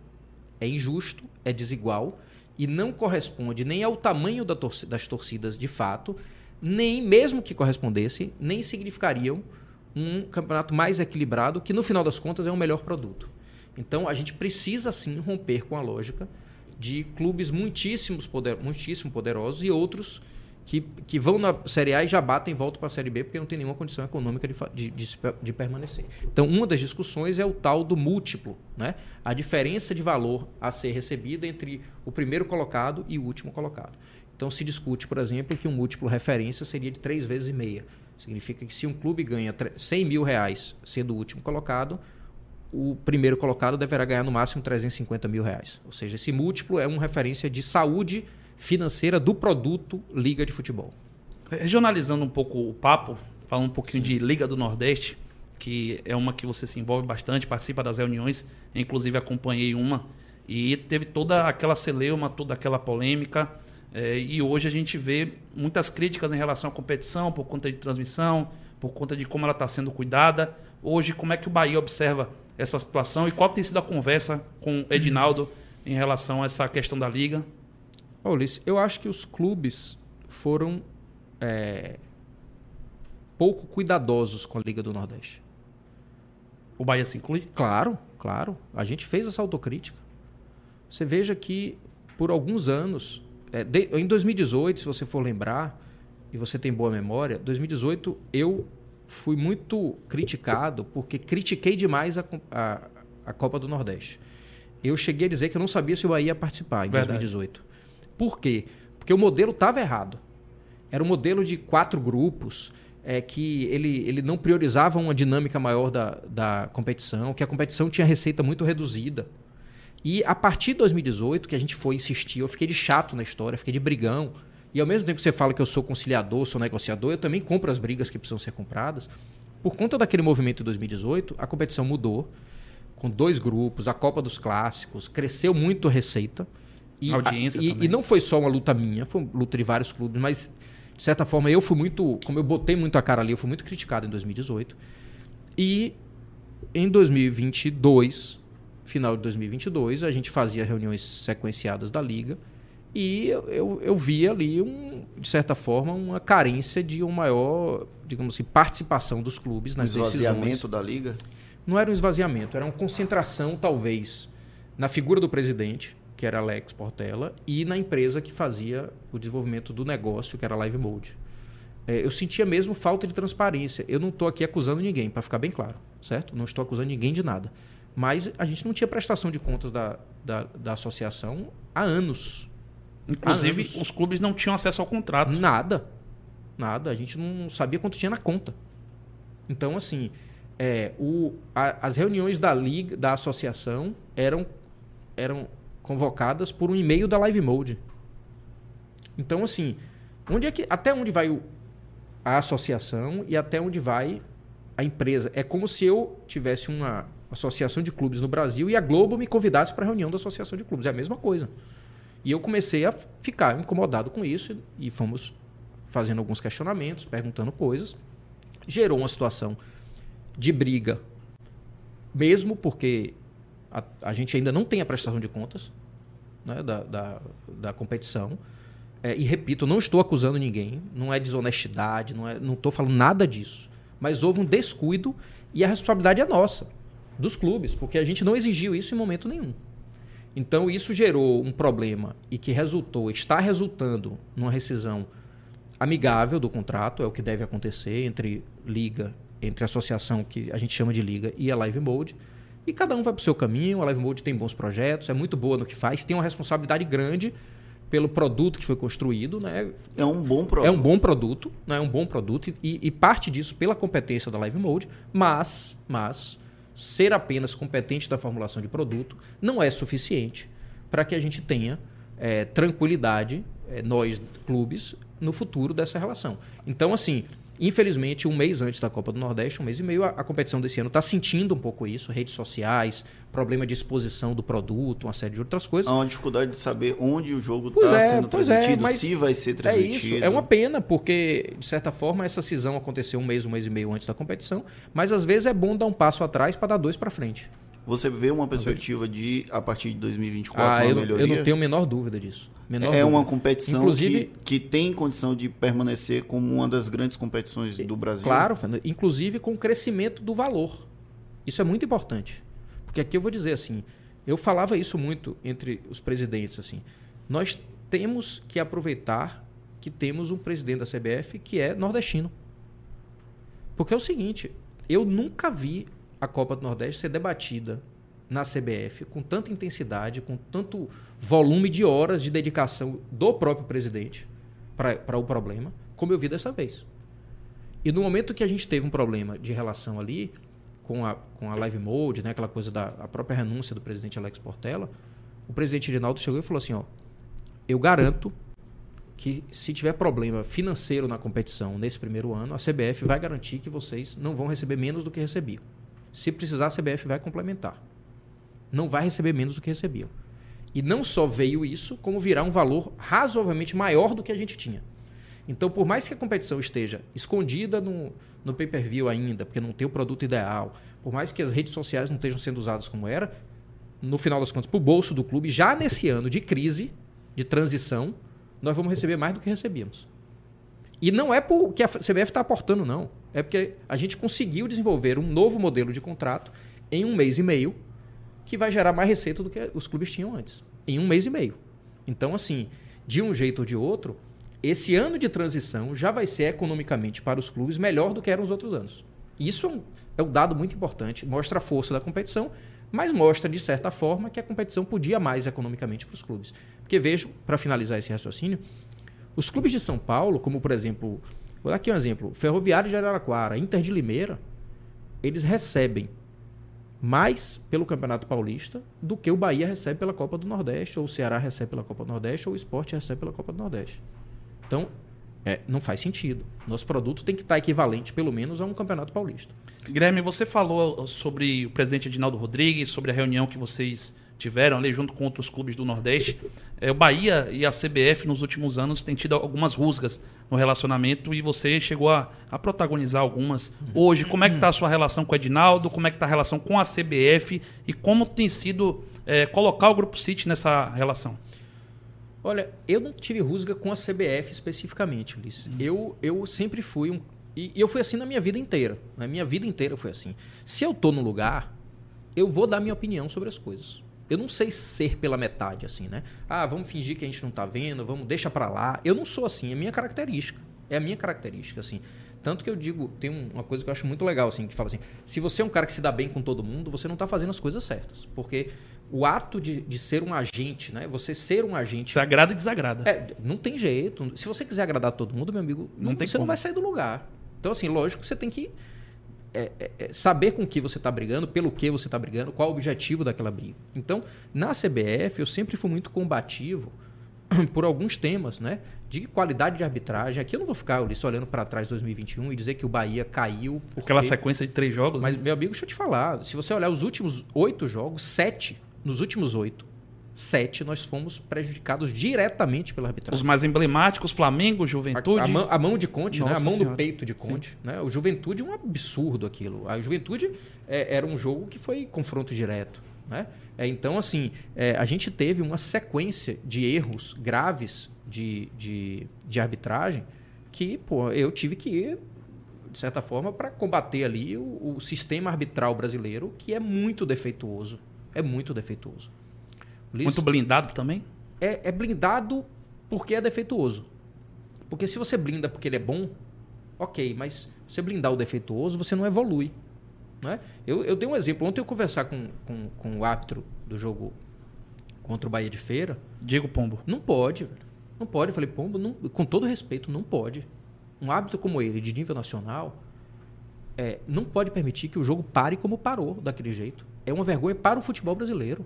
É injusto, é desigual e não corresponde nem ao tamanho da das torcidas de fato, nem mesmo que correspondesse, nem significariam um campeonato mais equilibrado, que no final das contas é um melhor produto. Então, a gente precisa sim romper com a lógica de clubes muitíssimos poder, muitíssimo poderosos e outros que, que vão na Série A e já batem e voltam para a Série B porque não tem nenhuma condição econômica de, de, de, de, permanecer. Então, uma das discussões é o tal do múltiplo, né? a diferença de valor a ser recebida entre o primeiro colocado e o último colocado. Então, se discute, por exemplo, que um múltiplo referência seria de três vezes e meia. Significa que se um clube ganha 100 mil reais sendo o último colocado, o primeiro colocado deverá ganhar no máximo 350 mil reais. Ou seja, esse múltiplo é uma referência de saúde financeira do produto Liga de Futebol. Regionalizando um pouco o papo, falando um pouquinho Sim. de Liga do Nordeste, que é uma que você se envolve bastante, participa das reuniões, inclusive acompanhei uma, e teve toda aquela celeuma, toda aquela polêmica, é, e hoje a gente vê muitas críticas em relação à competição, por conta de transmissão, por conta de como ela está sendo cuidada. Hoje, como é que o Bahia observa essa situação e qual tem sido a conversa com o Edinaldo em relação a essa questão da liga? Ulisses, eu acho que os clubes foram é, pouco cuidadosos com a Liga do O Bahia se inclui? Claro, claro. A gente fez essa autocrítica. Você veja que por alguns anos, é, de, em 2018, se você for lembrar, e você tem boa memória, 2018 eu fui muito criticado porque critiquei demais a, a, a Copa do Nordeste. Eu cheguei a dizer que eu não sabia se o Bahia ia participar em Verdade. 2018. Por quê? Porque o modelo estava errado. Era um modelo de quatro grupos, é, que ele, ele não priorizava uma dinâmica maior da, da competição, que a competição tinha receita muito reduzida. E a partir de 2018, que a gente foi insistir, eu fiquei de chato na história, fiquei de brigão. E ao mesmo tempo que você fala que eu sou conciliador, sou negociador, eu também compro as brigas que precisam ser compradas. Por conta daquele movimento de 2018, a competição mudou, com dois grupos, a Copa dos Clássicos, cresceu muito a receita. E, Audiência a, e, e, não foi só uma luta minha, foi uma luta de vários clubes, mas de certa forma eu fui muito, como eu botei muito a cara ali, eu fui muito criticado em 2018. E em 2022, final de 2022, a gente fazia reuniões sequenciadas da liga e eu, eu, via ali, um, de certa forma, uma carência de uma maior, digamos assim, participação dos clubes nas esvaziamento decisões. da liga? Não era um esvaziamento, era uma concentração, talvez, na figura do presidente, que era Alex Portela, e na empresa que fazia o desenvolvimento do negócio, que era Live Mode. É, eu sentia mesmo falta de transparência. Eu não estou aqui acusando ninguém, para ficar bem claro, certo? Não estou acusando ninguém de nada. Mas a gente não tinha prestação de contas da, da, da associação há anos. Inclusive, os clubes não tinham acesso ao contrato. Nada. Nada. A gente não sabia quanto tinha na conta. Então, assim, é, o, a, as reuniões da liga, da associação, eram, eram convocadas por um e-mail da Live Mode. Então, assim, onde é que, até onde vai o, a associação e até onde vai a empresa? É como se eu tivesse uma associação de clubes no Brasil e a Globo me convidasse para a reunião da associação de clubes. É a mesma coisa. E eu comecei a ficar incomodado com isso e fomos fazendo alguns questionamentos, perguntando coisas. Gerou uma situação de briga, mesmo porque a, a gente ainda não tem a prestação de contas né, da, da, da, competição. É, e repito, não estou acusando ninguém, não é desonestidade, não estou é, falando nada disso. Mas houve um descuido e a responsabilidade é nossa, dos clubes, porque a gente não exigiu isso em momento nenhum. Então isso gerou um problema e que resultou, está resultando numa rescisão amigável do contrato, é o que deve acontecer entre liga, entre a associação que a gente chama de liga e a Live Mode. E cada um vai para o seu caminho, a Live Mode tem bons projetos, é muito boa no que faz, tem uma responsabilidade grande pelo produto que foi construído, né? É um bom produto. É um bom produto, né? É um bom produto e, e parte disso pela competência da Live Mode, mas, mas ser apenas competente da formulação de produto não é suficiente para que a gente tenha é, tranquilidade, é, nós, clubes, no futuro dessa relação. Então, assim, Infelizmente, um mês antes da Copa do Nordeste, um mês e meio, a, a competição desse ano está sentindo um pouco isso, redes sociais, problema de exposição do produto, uma série de outras coisas. Há uma dificuldade de saber onde o jogo está é, sendo é, transmitido, é, se vai ser transmitido. É isso, é uma pena, porque, de certa forma, essa cisão aconteceu um mês, um mês e meio antes da competição, mas às vezes é bom dar um passo atrás para dar dois para frente. Você vê uma perspectiva de, a partir de 2024, ah, uma eu, melhoria? Eu não tenho a menor dúvida disso. Menor é dúvida. uma competição Inclusive, que, que tem condição de permanecer como uma das grandes competições do Brasil? Claro, inclusive com o crescimento do valor. Isso é muito importante. Porque aqui eu vou dizer assim, eu falava isso muito entre os presidentes. assim. Nós temos que aproveitar que temos um presidente da CBF que é nordestino. Porque é o seguinte, eu nunca vi a Copa do Nordeste ser debatida na CBF com tanta intensidade, com tanto volume de horas de dedicação do próprio presidente para o problema, como eu vi dessa vez. E no momento que a gente teve um problema de relação ali com a, com a live mode, né, aquela coisa da própria renúncia do presidente Alex Portela, o presidente Rinaldo chegou e falou assim: ó, eu garanto que se tiver problema financeiro na competição nesse primeiro ano, a CBF vai garantir que vocês não vão receber menos do que recebiam. Se precisar, a CBF vai complementar. Não vai receber menos do que recebiam. E não só veio isso, como virá um valor razoavelmente maior do que a gente tinha. Então, por mais que a competição esteja escondida no, no pay-per-view ainda, porque não tem o produto ideal, por mais que as redes sociais não estejam sendo usadas como era, no final das contas, para o bolso do clube, já nesse ano de crise, de transição, nós vamos receber mais do que recebíamos. E não é porque a CBF está aportando, não. É porque a gente conseguiu desenvolver um novo modelo de contrato em um mês e meio que vai gerar mais receita do que os clubes tinham antes. em um mês e meio. Então, assim, de um jeito ou de outro, esse ano de transição já vai ser economicamente para os clubes melhor do que eram os outros anos. Isso é um, é um dado muito importante, mostra a força da competição, mas mostra, de certa forma, que a competição podia mais economicamente para os clubes. Porque vejo, para finalizar esse raciocínio, os clubes de São Paulo, como por exemplo, vou dar aqui um exemplo, Ferroviário de Araraquara, Inter de Limeira, eles recebem mais pelo Campeonato Paulista do que o Bahia recebe pela Copa do Nordeste, ou o Ceará recebe pela Copa do Nordeste, ou o Esporte recebe pela Copa do Nordeste. Então, é, não faz sentido. Nosso produto tem que estar equivalente, pelo menos, a um Campeonato Paulista. Guilherme, você falou sobre o presidente Edinaldo Rodrigues, sobre a reunião que vocês tiveram ali junto com outros clubes do Nordeste. É, o Bahia e a CBF nos últimos anos têm tido algumas rusgas no relacionamento e você chegou a, a protagonizar algumas. Hoje, como é que está a sua relação com o Edinaldo? Como é que está a relação com a CBF? E como tem sido é, colocar o Grupo City nessa relação? Olha, eu não tive rusga com a CBF especificamente, Ulisses. Uhum. Eu, eu sempre fui um... E, e eu fui assim na minha vida inteira. Na minha vida inteira foi assim. Se eu tô no lugar, eu vou dar minha opinião sobre as coisas. Eu não sei ser pela metade, assim, né? Ah, vamos fingir que a gente não tá vendo, vamos, deixa para lá. Eu não sou assim, é minha característica. É a minha característica, assim. Tanto que eu digo, tem uma coisa que eu acho muito legal, assim, que fala assim: se você é um cara que se dá bem com todo mundo, você não tá fazendo as coisas certas. Porque o ato de, de ser um agente, né? Você ser um agente. Você agrada e desagrada. É, não tem jeito. Se você quiser agradar todo mundo, meu amigo, não, não você como. não vai sair do lugar. Então, assim, lógico que você tem que é, é, é, saber com que você está brigando, pelo que você está brigando, qual o objetivo daquela briga. Então, na CBF, eu sempre fui muito combativo (clears throat) por alguns temas, né? De qualidade de arbitragem. Aqui eu não vou ficar só olhando para trás 2021 e dizer que o Bahia caiu. Porque... Aquela sequência de três jogos. Mas, né? meu amigo, deixa eu te falar. Se você olhar os últimos oito jogos, sete, nos últimos oito, sete, nós fomos prejudicados diretamente pela arbitragem. Os mais emblemáticos, Flamengo, Juventude. A, a, mão, a mão, de Conte, né? a mão senhora. no peito de Conte. Né? O Juventude é um absurdo aquilo. A Juventude é, era um jogo que foi confronto direto. Né? É, então, assim, é, a gente teve uma sequência de erros graves de, de, de arbitragem que pô, eu tive que ir, de certa forma, para combater ali o, o sistema arbitral brasileiro, que é muito defeituoso. É muito defeituoso. Muito blindado também? É, é, blindado porque é defeituoso. Porque se você blinda porque ele é bom, ok, mas você blindar o defeituoso, você não evolui. Né? Eu, eu dei um exemplo. Ontem eu conversar com, com, com o árbitro do jogo contra o Bahia de Feira. Diego Pombo. Não pode, Não pode. Eu falei, Pombo, não, com todo respeito, não pode. Um árbitro como ele, de nível nacional, é, não pode permitir que o jogo pare como parou daquele jeito. É uma vergonha para o futebol brasileiro.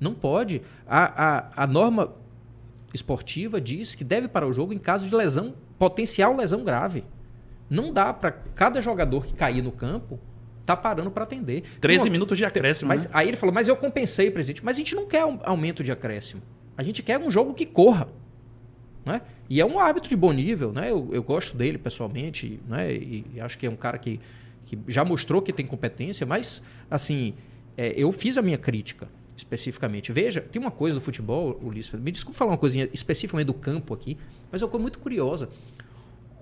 Não pode. A, a, a norma esportiva diz que deve parar o jogo em caso de lesão, potencial lesão grave. Não dá para cada jogador que cair no campo tá parando para atender. 13 uma, minutos de acréscimo. Mas né? aí ele falou: "Mas eu compensei, presidente". Mas a gente não quer um aumento de acréscimo. A gente quer um jogo que corra. Né? E é um árbitro de bom nível, né? Eu, eu gosto dele pessoalmente, né? E, e, acho que é um cara que, que já mostrou que tem competência, mas assim, é, eu fiz a minha crítica especificamente. Veja, tem uma coisa do futebol, Ulisses, me desculpe falar uma coisinha especificamente do campo aqui, mas é uma coisa muito curiosa.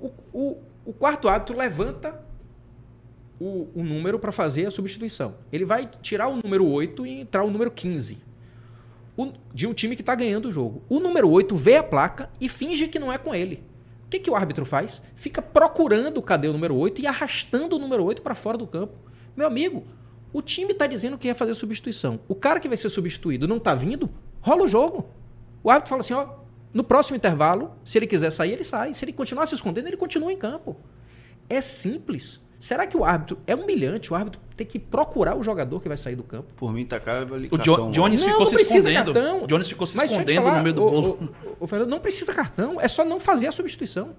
O, o, o quarto árbitro levanta o, o número para fazer a substituição. Ele vai tirar o número 8 e entrar o número 15. O, de um time que está ganhando o jogo. O número 8 vê a placa e finge que não é com ele. O que, que o árbitro faz? Fica procurando cadê o número 8 e arrastando o número 8 para fora do campo. Meu amigo, o time está dizendo que ia fazer substituição. O cara que vai ser substituído não está vindo, rola o jogo. O árbitro fala assim: ó, no próximo intervalo, se ele quiser sair, ele sai. Se ele continuar se escondendo, ele continua em campo. É simples. Será que o árbitro é humilhante? O árbitro tem que procurar o jogador que vai sair do campo? Por mim, tá cara O cartão, Jones ficou não se escondendo. Cartão. Jones ficou se Mas escondendo falar, no meio do bolo. O, o, o, Fernando, não precisa cartão, é só não fazer a substituição.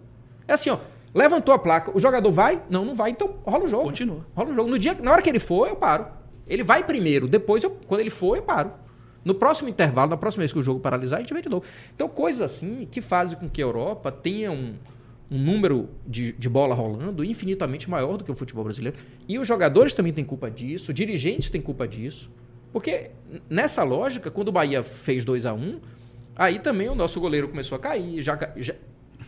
É assim, ó. Levantou a placa, o jogador vai? Não, não vai, então rola o jogo. Continua. Rola o jogo. No dia, na hora que ele for, eu paro. Ele vai primeiro, depois, eu, quando ele for, eu paro. No próximo intervalo, na próxima vez que o jogo paralisar, a gente vem de novo. Então, coisas assim que fazem com que a Europa tenha um, um número de, de bola rolando infinitamente maior do que o futebol brasileiro. E os jogadores também têm culpa disso, dirigentes têm culpa disso. Porque nessa lógica, quando o Bahia fez 2 a 1 um, aí também o nosso goleiro começou a cair, já, já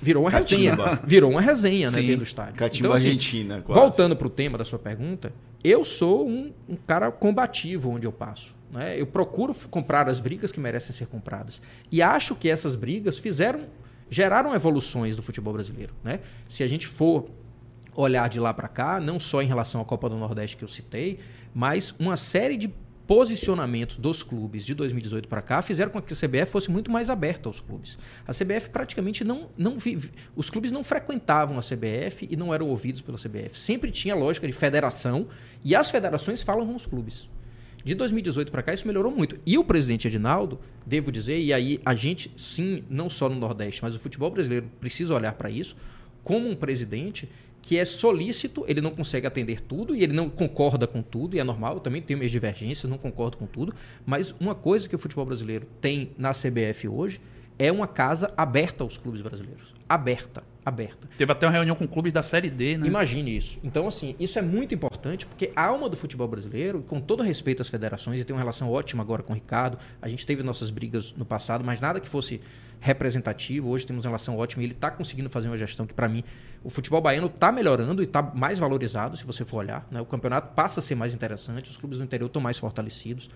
virou uma resenha. Virou uma resenha né, dentro do estádio. Catimba então, assim, Argentina, quase. Voltando para o tema da sua pergunta, eu sou um, um cara combativo onde eu passo. Né? Eu procuro comprar as brigas que merecem ser compradas. E acho que essas brigas fizeram, geraram evoluções do futebol brasileiro. Né? Se a gente for olhar de lá para cá, não só em relação à Copa do Nordeste que eu citei, mas uma série de posicionamentos dos clubes de 2018 para cá fizeram com que a CBF fosse muito mais aberta aos clubes. A CBF praticamente não, não vive, os clubes não frequentavam a CBF e não eram ouvidos pela CBF. Sempre tinha lógica de federação e as federações falam com os clubes. De 2018 para cá, isso melhorou muito. E o presidente Edinaldo, devo dizer, e aí a gente, sim, não só no Nordeste, mas o futebol brasileiro precisa olhar para isso, como um presidente que é solícito, ele não consegue atender tudo e ele não concorda com tudo, e é normal, eu também tenho minhas divergências, não concordo com tudo, mas uma coisa que o futebol brasileiro tem na CBF hoje é uma casa aberta aos clubes brasileiros. Aberta, aberta. Teve até uma reunião com clubes da Série D, né? Imagine isso. Então, assim, isso é muito importante porque a alma do futebol brasileiro, com todo respeito às federações, e tem uma relação ótima agora com o Ricardo, a gente teve nossas brigas no passado, mas nada que fosse representativo. Hoje temos uma relação ótima e ele está conseguindo fazer uma gestão que, para mim, o futebol baiano está melhorando e está mais valorizado, se você for olhar. Né? O campeonato passa a ser mais interessante, os clubes do interior estão mais fortalecidos.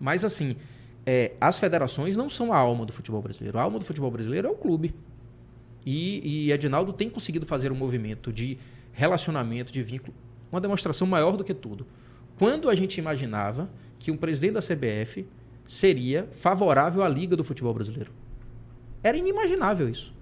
Mas, assim, é, as federações não são a alma do futebol brasileiro. A alma do futebol brasileiro é o clube. E, e Edinaldo tem conseguido fazer um movimento de relacionamento, de vínculo, uma demonstração maior do que tudo. Quando a gente imaginava que um presidente da CBF seria favorável à Liga do Futebol Brasileiro. Era inimaginável isso.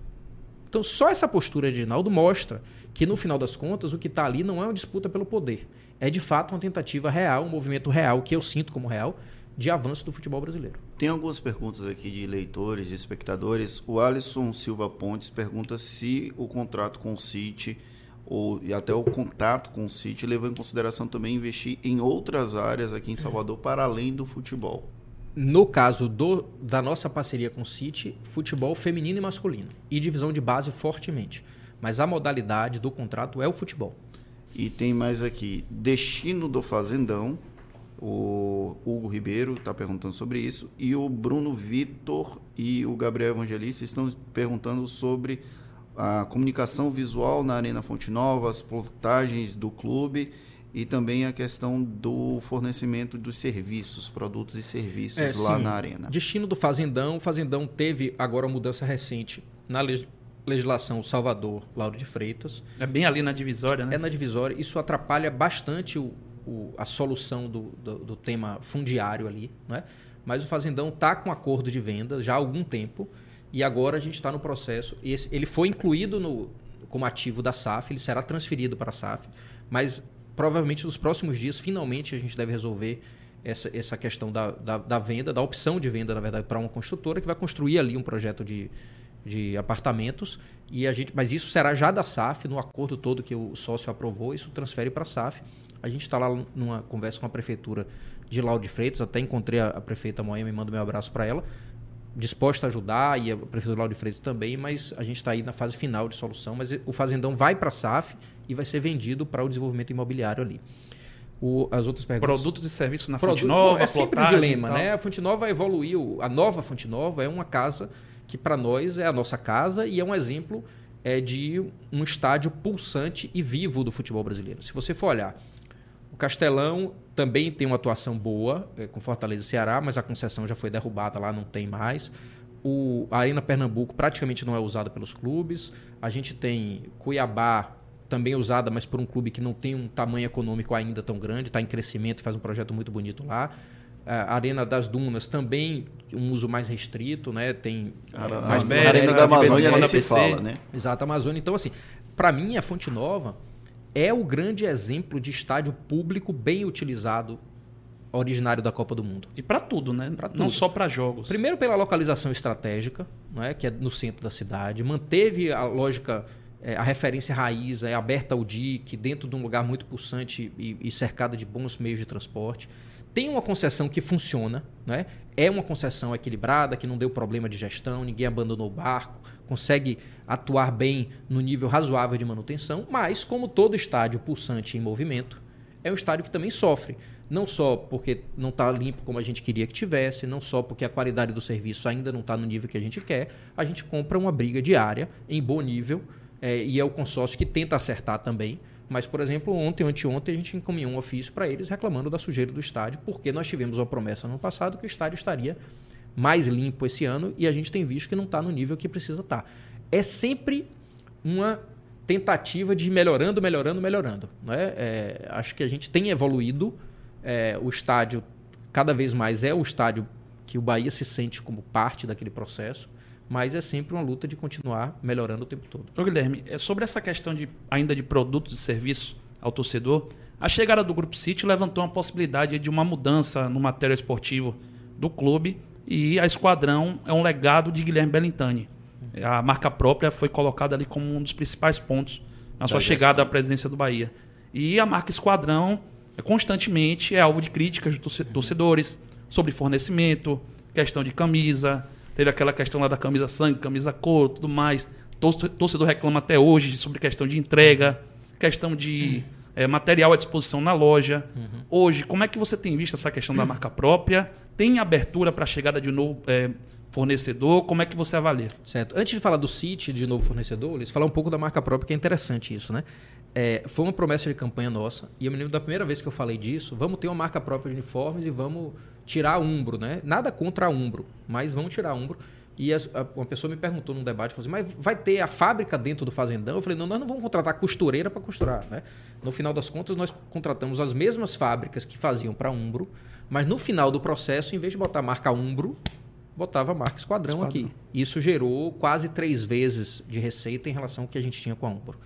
Então, só essa postura de Edinaldo mostra que, no final das contas, o que está ali não é uma disputa pelo poder. É, de fato, uma tentativa real, um movimento real, que eu sinto como real, de avanço do futebol brasileiro. Tem algumas perguntas aqui de leitores, de espectadores. O Alisson Silva Pontes pergunta se o contrato com o City ou, e até o contato com o City levou em consideração também investir em outras áreas aqui em Salvador para além do futebol. No caso do, da nossa parceria com o City, futebol feminino e masculino e divisão de base fortemente. Mas a modalidade do contrato é o futebol. E tem mais aqui, destino do Fazendão, o Hugo Ribeiro está perguntando sobre isso. E o Bruno Vitor e o Gabriel Evangelista estão perguntando sobre a comunicação visual na Arena Fonte Nova, as portagens do clube e também a questão do fornecimento dos serviços, produtos e serviços é, lá sim. na Arena. Destino do Fazendão. O Fazendão teve agora uma mudança recente na legislação Salvador, Lauro de Freitas. É bem ali na divisória, né? É na divisória. Isso atrapalha bastante o, o, a solução do, do, do, tema fundiário ali, né? mas o fazendão está com acordo de venda já há algum tempo e agora a gente está no processo. Esse, ele foi incluído no, como ativo da SAF, ele será transferido para a SAF, mas provavelmente nos próximos dias, finalmente, a gente deve resolver essa, essa questão da, da, da venda, da opção de venda, na verdade, para uma construtora que vai construir ali um projeto de, de apartamentos. E a gente, mas isso será já da SAF no acordo todo que o sócio aprovou, isso transfere para a SAF a gente está lá numa conversa com a prefeitura de Lauro de Freitas, até encontrei a, a prefeita Moema e mando meu abraço para ela, disposta a ajudar, e a prefeitura de Freitas também, mas a gente está aí na fase final de solução, mas o fazendão vai para a SAF e vai ser vendido para o desenvolvimento imobiliário ali. O, as outras perguntas. Produtos e serviços na Fonte Nova, É sempre um dilema, né? A Fonte Nova evoluiu, a nova Fonte Nova é uma casa que para nós é a nossa casa e é um exemplo é, de um estádio pulsante e vivo do futebol brasileiro. Se você for olhar o Castelão também tem uma atuação boa é, com Fortaleza e Ceará, mas a concessão já foi derrubada lá, não tem mais. O, a Arena Pernambuco praticamente não é usada pelos clubes. A gente tem Cuiabá também usada, mas por um clube que não tem um tamanho econômico ainda tão grande, está em crescimento, faz um projeto muito bonito lá. A Arena das Dunas também um uso mais restrito, né? Tem a, é, mais a, a Arena da Amazônia nem se fala, né? Exato, a Amazônia. Então assim, para mim a Fonte Nova é o grande exemplo de estádio público bem utilizado originário da Copa do Mundo. E para tudo, né? Tudo. Não só para jogos. Primeiro pela localização estratégica, é que é no centro da cidade, manteve a lógica, é, a referência raiz, é aberta ao DIC, dentro de um lugar muito pulsante e, e cercada de bons meios de transporte. Tem uma concessão que funciona, né? é uma concessão equilibrada, que não deu problema de gestão, ninguém abandonou o barco, consegue atuar bem no nível razoável de manutenção, mas, como todo estádio pulsante em movimento, é um estádio que também sofre. Não só porque não está limpo como a gente queria que tivesse, não só porque a qualidade do serviço ainda não está no nível que a gente quer, a gente compra uma briga diária em bom nível é, e é o consórcio que tenta acertar também. Mas, por exemplo, ontem anteontem a gente encaminhou um ofício para eles reclamando da sujeira do estádio, porque nós tivemos uma promessa no passado que o estádio estaria mais limpo esse ano e a gente tem visto que não está no nível que precisa estar. Tá. É sempre uma tentativa de melhorando, melhorando, melhorando. Né? É, acho que a gente tem evoluído. É, o estádio, cada vez mais, é o estádio que o Bahia se sente como parte daquele processo, mas é sempre uma luta de continuar melhorando o tempo todo. Ô Guilherme, é sobre essa questão de, ainda de produtos e serviços ao torcedor, a chegada do Grupo City levantou uma possibilidade de uma mudança no material esportivo do clube e a Esquadrão é um legado de Guilherme Bellintani. A marca própria foi colocada ali como um dos principais pontos na sua chegada à presidência do Bahia. E a marca Esquadrão é, constantemente é alvo de críticas dos torcedores sobre fornecimento, questão de camisa, teve aquela questão lá da camisa sangue, camisa cor, tudo mais. Torcedor reclama até hoje sobre questão de entrega, questão de é, material à disposição na loja. Uhum. Hoje, como é que você tem visto essa questão da marca própria? Tem abertura para a chegada de novo é, fornecedor? Como é que você avalia? Certo. Antes de falar do City, de novo fornecedor, eles falar um pouco da marca própria, que é interessante isso, né? É, foi uma promessa de campanha nossa, e eu me lembro da primeira vez que eu falei disso, vamos ter uma marca própria de uniformes e vamos tirar a Umbro, né? Nada contra a Umbro, mas vamos tirar a Umbro. E a, a, uma pessoa me perguntou num debate, falou assim, mas vai ter a fábrica dentro do fazendão? Eu falei, não, nós não vamos contratar costureira para costurar, né? No final das contas, nós contratamos as mesmas fábricas que faziam para Umbro, mas no final do processo, em vez de botar a marca Umbro, botava a marca Esquadrão, Esquadrão, aqui. Isso gerou quase três vezes de receita em relação ao que a gente tinha com a Umbro.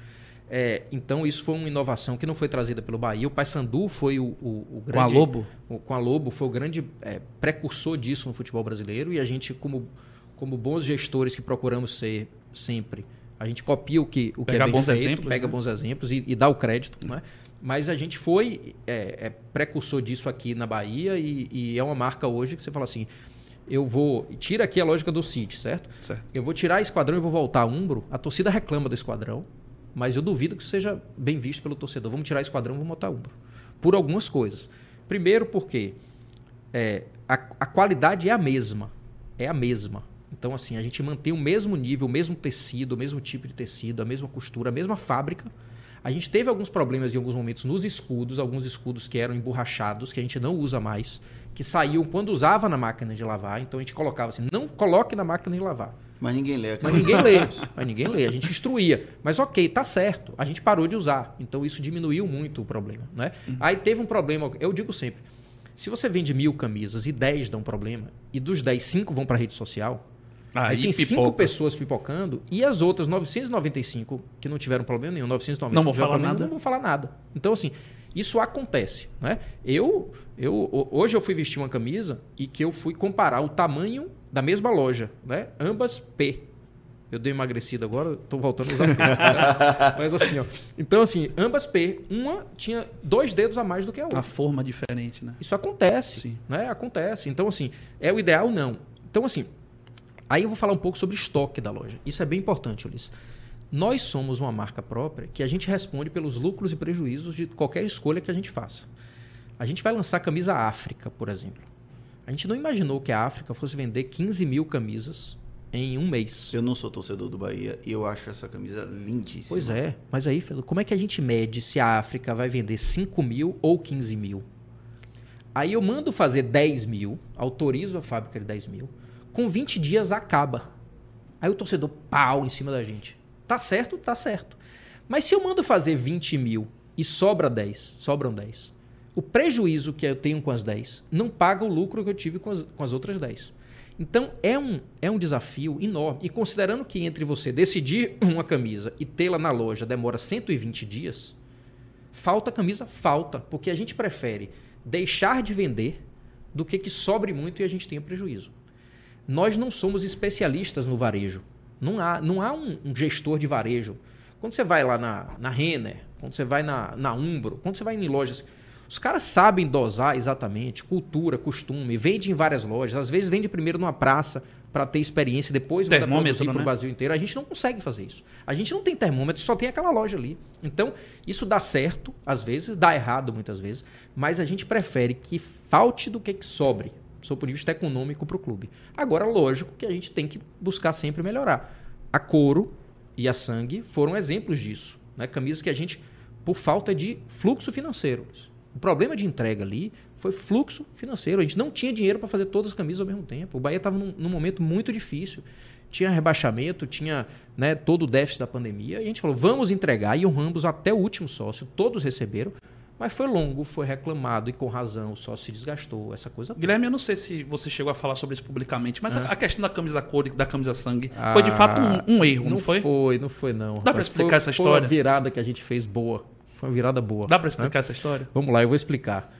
É, então, isso foi uma inovação que não foi trazida pelo Bahia. O Paysandu foi o, o, o, grande... Com a Lobo? O, com a Lobo foi o grande é, precursor disso no futebol brasileiro. E a gente, como, como bons gestores que procuramos ser sempre, a gente copia o que, o que é bem bons feito, exemplos, pega né? bons exemplos e, e, dá o crédito. Né? Mas a gente foi é, é, precursor disso aqui na Bahia e, e é uma marca hoje que você fala assim eu vou. Tira aqui a lógica do City, certo? certo? Eu vou tirar esquadrão e vou voltar a Umbro. A torcida reclama do esquadrão, mas eu duvido que seja bem visto pelo torcedor. Vamos tirar esquadrão vamos botar Umbro. Por algumas coisas. Primeiro, porque é, a, a qualidade é a mesma. É a mesma. Então, assim, a gente mantém o mesmo nível, o mesmo tecido, o mesmo tipo de tecido, a mesma costura, a mesma fábrica. A gente teve alguns problemas em alguns momentos nos escudos, alguns escudos que eram emborrachados, que a gente não usa mais que saíam quando usava na máquina de lavar. Então a gente colocava assim, não coloque na máquina de lavar. Mas ninguém lê. Mas ninguém lê. Mas ninguém lê. A gente instruía. Mas ok, tá certo. A gente parou de usar. Então isso diminuiu muito o problema. Né? Uhum. Aí teve um problema. Eu digo sempre: se você vende mil camisas e dez dão problema, e dos dez, cinco vão para rede social, aí, aí tem pipoca. cinco pessoas pipocando, e as outras 995 que não tiveram problema nenhum, 990 não vão falar problema, nada. não vão falar nada. Então, assim, isso acontece. Né? Eu, eu, hoje eu fui vestir uma camisa e que eu fui comparar o tamanho da mesma loja, né? ambas P. Eu dei emagrecido agora, estou voltando a usar P. Né? (laughs) Mas assim, ó. Então, assim, ambas P, uma tinha dois dedos a mais do que a outra. A forma diferente, né? Isso acontece. Sim. Né? Acontece. Então, assim, é o ideal? Não. Então, assim, aí eu vou falar um pouco sobre estoque da loja. Isso é bem importante, Ulisses. Nós somos uma marca própria que a gente responde pelos lucros e prejuízos de qualquer escolha que a gente faça. A gente vai lançar camisa África, por exemplo. A gente não imaginou que a África fosse vender 15 mil camisas em um mês. Eu não sou torcedor do Bahia e eu acho essa camisa lindíssima. Pois é, mas aí, como é que a gente mede se a África vai vender 5 mil ou 15 mil? Aí eu mando fazer 10 mil, autorizo a fábrica de 10 mil, com 20 dias acaba. Aí o torcedor pau em cima da gente. Tá certo? Tá certo. Mas se eu mando fazer 20 mil e sobra 10, sobram 10, o prejuízo que eu tenho com as 10 não paga o lucro que eu tive com as, com as outras 10. Então é um, é um desafio enorme. E considerando que entre você decidir (clears throat) uma camisa e tê-la na loja demora 120 dias, falta camisa? Falta. Porque a gente prefere deixar de vender do que que sobre muito e a gente tenha prejuízo. Nós não somos especialistas no varejo. Não há, não há um, um gestor de varejo. Quando você vai lá na, na Renner, quando você vai na, na Umbro, quando você vai em lojas, os caras sabem dosar exatamente cultura, costume, vende em várias lojas, às vezes vende primeiro numa praça para ter experiência depois manda produzir para o né? Brasil inteiro. A gente não consegue fazer isso. A gente não tem termômetro, só tem aquela loja ali. Então, isso dá certo, às vezes, dá errado muitas vezes, mas a gente prefere que falte do que que sobre, sob o ponto de vista econômico para o clube. Agora, lógico que a gente tem que buscar sempre melhorar. A couro e a sangue foram exemplos disso. Né? Camisas que a gente, por falta de fluxo financeiro. O problema de entrega ali foi fluxo financeiro. A gente não tinha dinheiro para fazer todas as camisas ao mesmo tempo. O Bahia estava num, num momento muito difícil. Tinha rebaixamento, tinha né, todo o déficit da pandemia. E a gente falou, vamos entregar. E honramos até o último sócio. Todos receberam. Mas foi longo, foi reclamado e com razão. O sócio se desgastou, essa coisa toda. Guilherme, eu não sei se você chegou a falar sobre isso publicamente, mas Ah. a- questão da camisa cor e da camisa sangue foi de fato um, um erro, não, foi? Foi, não foi não. pra Mas explicar foi, essa Foi história? uma virada que a gente fez boa. Foi uma virada boa. Dá pra né? explicar essa história? Vamos lá, eu vou explicar.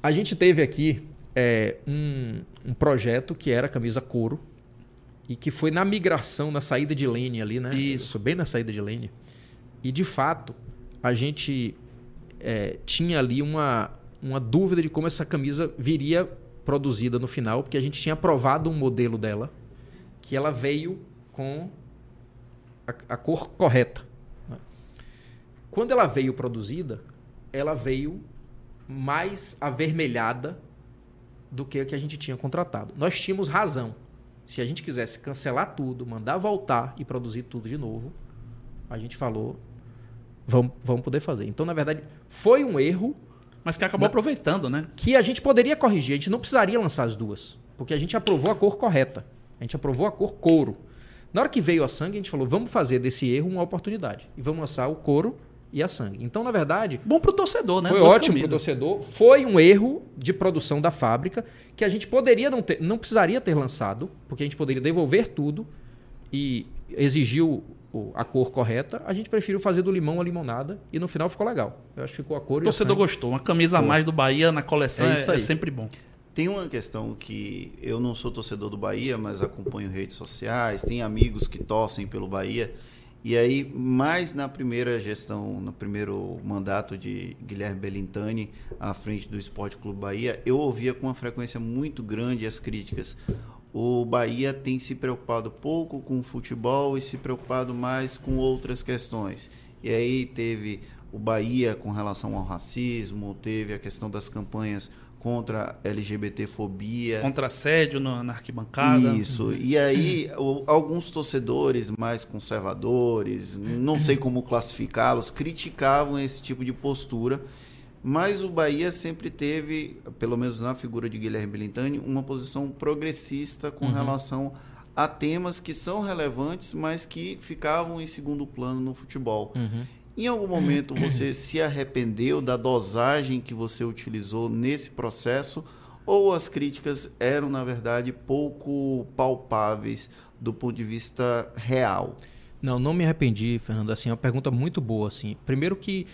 A gente teve aqui é, um, um projeto que era camisa couro e que foi na migração, na saída de Lene ali, né? Isso. Foi bem na saída de Lene. E de fato, a gente é, tinha ali uma, uma dúvida de como essa camisa viria produzida no final, porque a gente tinha aprovado um modelo dela que ela veio com a, a cor correta. né? Quando ela veio produzida, ela veio mais avermelhada do que a que a gente tinha contratado. Nós tínhamos razão. Se a gente quisesse cancelar tudo, mandar voltar e produzir tudo de novo, a gente falou, vamos, vamos poder fazer. Então, na verdade, foi um erro Mas que acabou aproveitando, né? que a gente poderia corrigir. A gente não precisaria lançar as duas, porque a gente aprovou a cor correta. A gente aprovou a cor couro. Na hora que veio a sangue, a gente falou, vamos fazer desse erro uma oportunidade. E vamos lançar o couro e a sangue. Então, na verdade, Bom pro torcedor, né? foi Duas ótimo camisas. torcedor. Foi um erro de produção da fábrica que a gente poderia não ter, não precisaria ter lançado, porque a gente poderia devolver tudo e exigiu a cor correta. A gente preferiu fazer do limão a limonada e no final ficou legal. Eu acho que ficou a cor O e torcedor gostou. Uma camisa a mais do Bahia na coleção É é, isso é sempre bom. Tem uma questão que eu não sou torcedor do Bahia, mas acompanho redes sociais, tem amigos que torcem pelo Bahia. E aí, mais na primeira gestão, no primeiro mandato de Guilherme Belintani à frente do Esporte Clube Bahia, eu ouvia com uma frequência muito grande as críticas. O Bahia tem se preocupado pouco com o futebol e se preocupado mais com outras questões. E aí teve o Bahia com relação ao racismo, teve a questão das campanhas contra LGBTfobia. Contra assédio na, na arquibancada. Isso. E aí, o- alguns torcedores mais conservadores, não sei como classificá-los, criticavam esse tipo de postura. Mas o Bahia sempre teve, pelo menos na figura de Guilherme Belintani, uma posição progressista com relação a temas que são relevantes, mas que ficavam em segundo plano no futebol. Uhum. Em algum momento você se arrependeu da dosagem que você utilizou nesse processo ou as críticas eram, na verdade, pouco palpáveis do ponto de vista real? Não, não me arrependi, Fernando. Assim, é uma pergunta muito boa. Assim. Primeiro que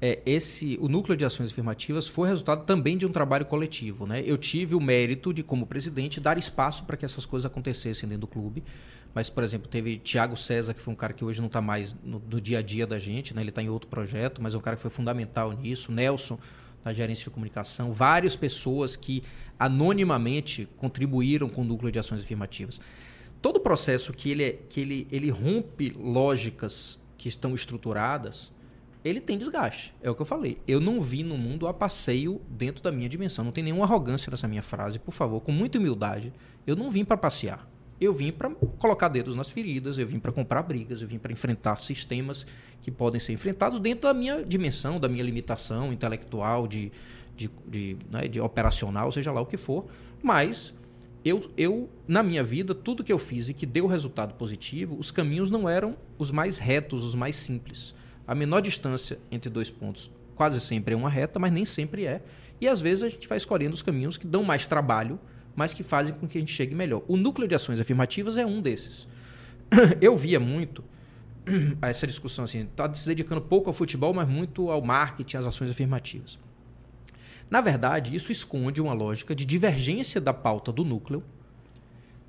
é, esse, o núcleo de ações afirmativas foi resultado também de um trabalho coletivo. Né? Eu tive o mérito de, como presidente, dar espaço para que essas coisas acontecessem dentro do clube. Mas, por exemplo, teve Tiago César, que foi um cara que hoje não está mais no, no dia a dia da gente, né? ele está em outro projeto, mas é um cara que foi fundamental nisso. Nelson, na gerência de comunicação, várias pessoas que anonimamente contribuíram com o núcleo de ações afirmativas. Todo processo que ele, é- que ele, ele rompe lógicas que estão estruturadas, ele tem desgaste. É o que eu falei. Eu não vi no mundo a passeio dentro da minha dimensão. Não tem nenhuma arrogância nessa minha frase, por favor, com muita humildade. Eu não vim para passear. Eu vim para colocar dedos nas feridas, eu vim para comprar brigas, eu vim para enfrentar sistemas que podem ser enfrentados dentro da minha dimensão, da minha limitação intelectual, de, de, de, né, de operacional, seja lá o que for. Mas eu, eu, na minha vida, tudo que eu fiz e que deu resultado positivo, os caminhos não eram os mais retos, os mais simples. A menor distância entre dois pontos quase sempre é uma reta, mas nem sempre é. E às vezes a gente vai escolhendo os caminhos que dão mais trabalho, mas que fazem com que a gente chegue melhor. O núcleo de ações afirmativas é um desses. (clears throat) Eu via muito (clears throat) essa discussão assim, está se dedicando pouco ao futebol, mas muito ao marketing, às ações afirmativas. Na verdade, isso esconde uma lógica de divergência da pauta do núcleo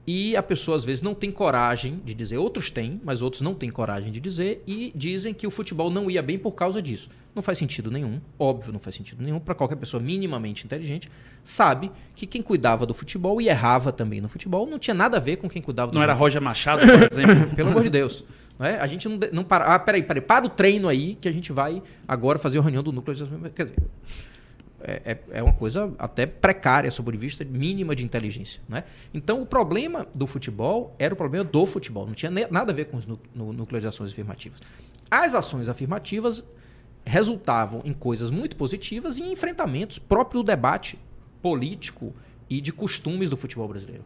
E a pessoa às vezes não tem coragem de dizer, outros têm, mas outros não têm coragem de dizer e dizem que o futebol não ia bem por causa disso. Não faz sentido nenhum, óbvio, não faz sentido nenhum para qualquer pessoa minimamente inteligente, sabe que quem cuidava do futebol e errava também no futebol não tinha nada a ver com quem cuidava do Não era Roger Machado, por exemplo? (laughs) Pelo amor de Deus. Não é? A gente não, não para. Ah, peraí, peraí, para o treino aí que a gente vai agora fazer a reunião do núcleo de Quer dizer, é, é, é uma coisa até precária sob vista mínima de inteligência. Né? Então, o problema do futebol era o problema do futebol, não tinha nada a ver com os núcleos de ações afirmativas. As ações afirmativas resultavam em coisas muito positivas e em enfrentamentos próprio do debate político e de costumes do futebol brasileiro.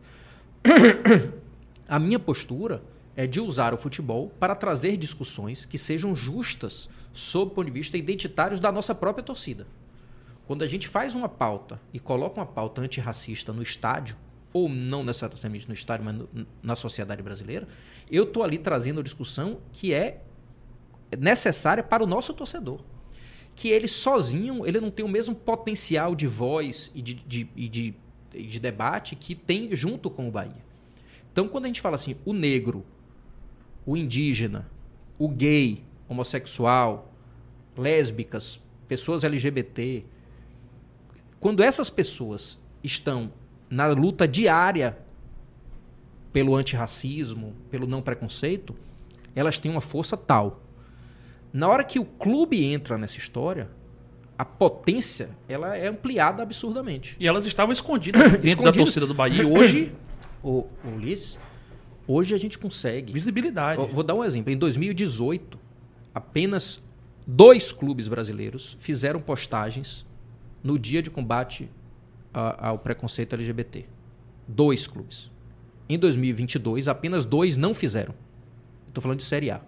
(coughs) a minha postura é de usar o futebol para trazer discussões que sejam justas sob o ponto de vista identitários da nossa própria torcida. Quando a gente faz uma pauta e coloca uma pauta antirracista no estádio, ou não necessariamente no estádio, mas no, na sociedade brasileira, eu estou ali trazendo a discussão que é necessária para o nosso torcedor. Que ele sozinho, ele não tem o mesmo potencial de voz e de, de, de, de debate que tem junto com o Bahia. Então, quando a gente fala assim, o negro, o indígena, o gay, homossexual, lésbicas, pessoas LGBT, quando essas pessoas estão na luta diária pelo antirracismo, pelo não preconceito, elas têm uma força tal. Na hora que o clube entra nessa história, a potência ela é ampliada absurdamente. E elas estavam escondidas dentro Escondido. da torcida do Bahia. E hoje, (coughs) o, o Ulisses, hoje a gente consegue visibilidade. vou dar um exemplo. Em 2018, apenas dois clubes brasileiros fizeram postagens no dia de combate a, ao preconceito LGBT. Dois clubes. Em 2022, apenas dois não fizeram. Estou falando de Série A.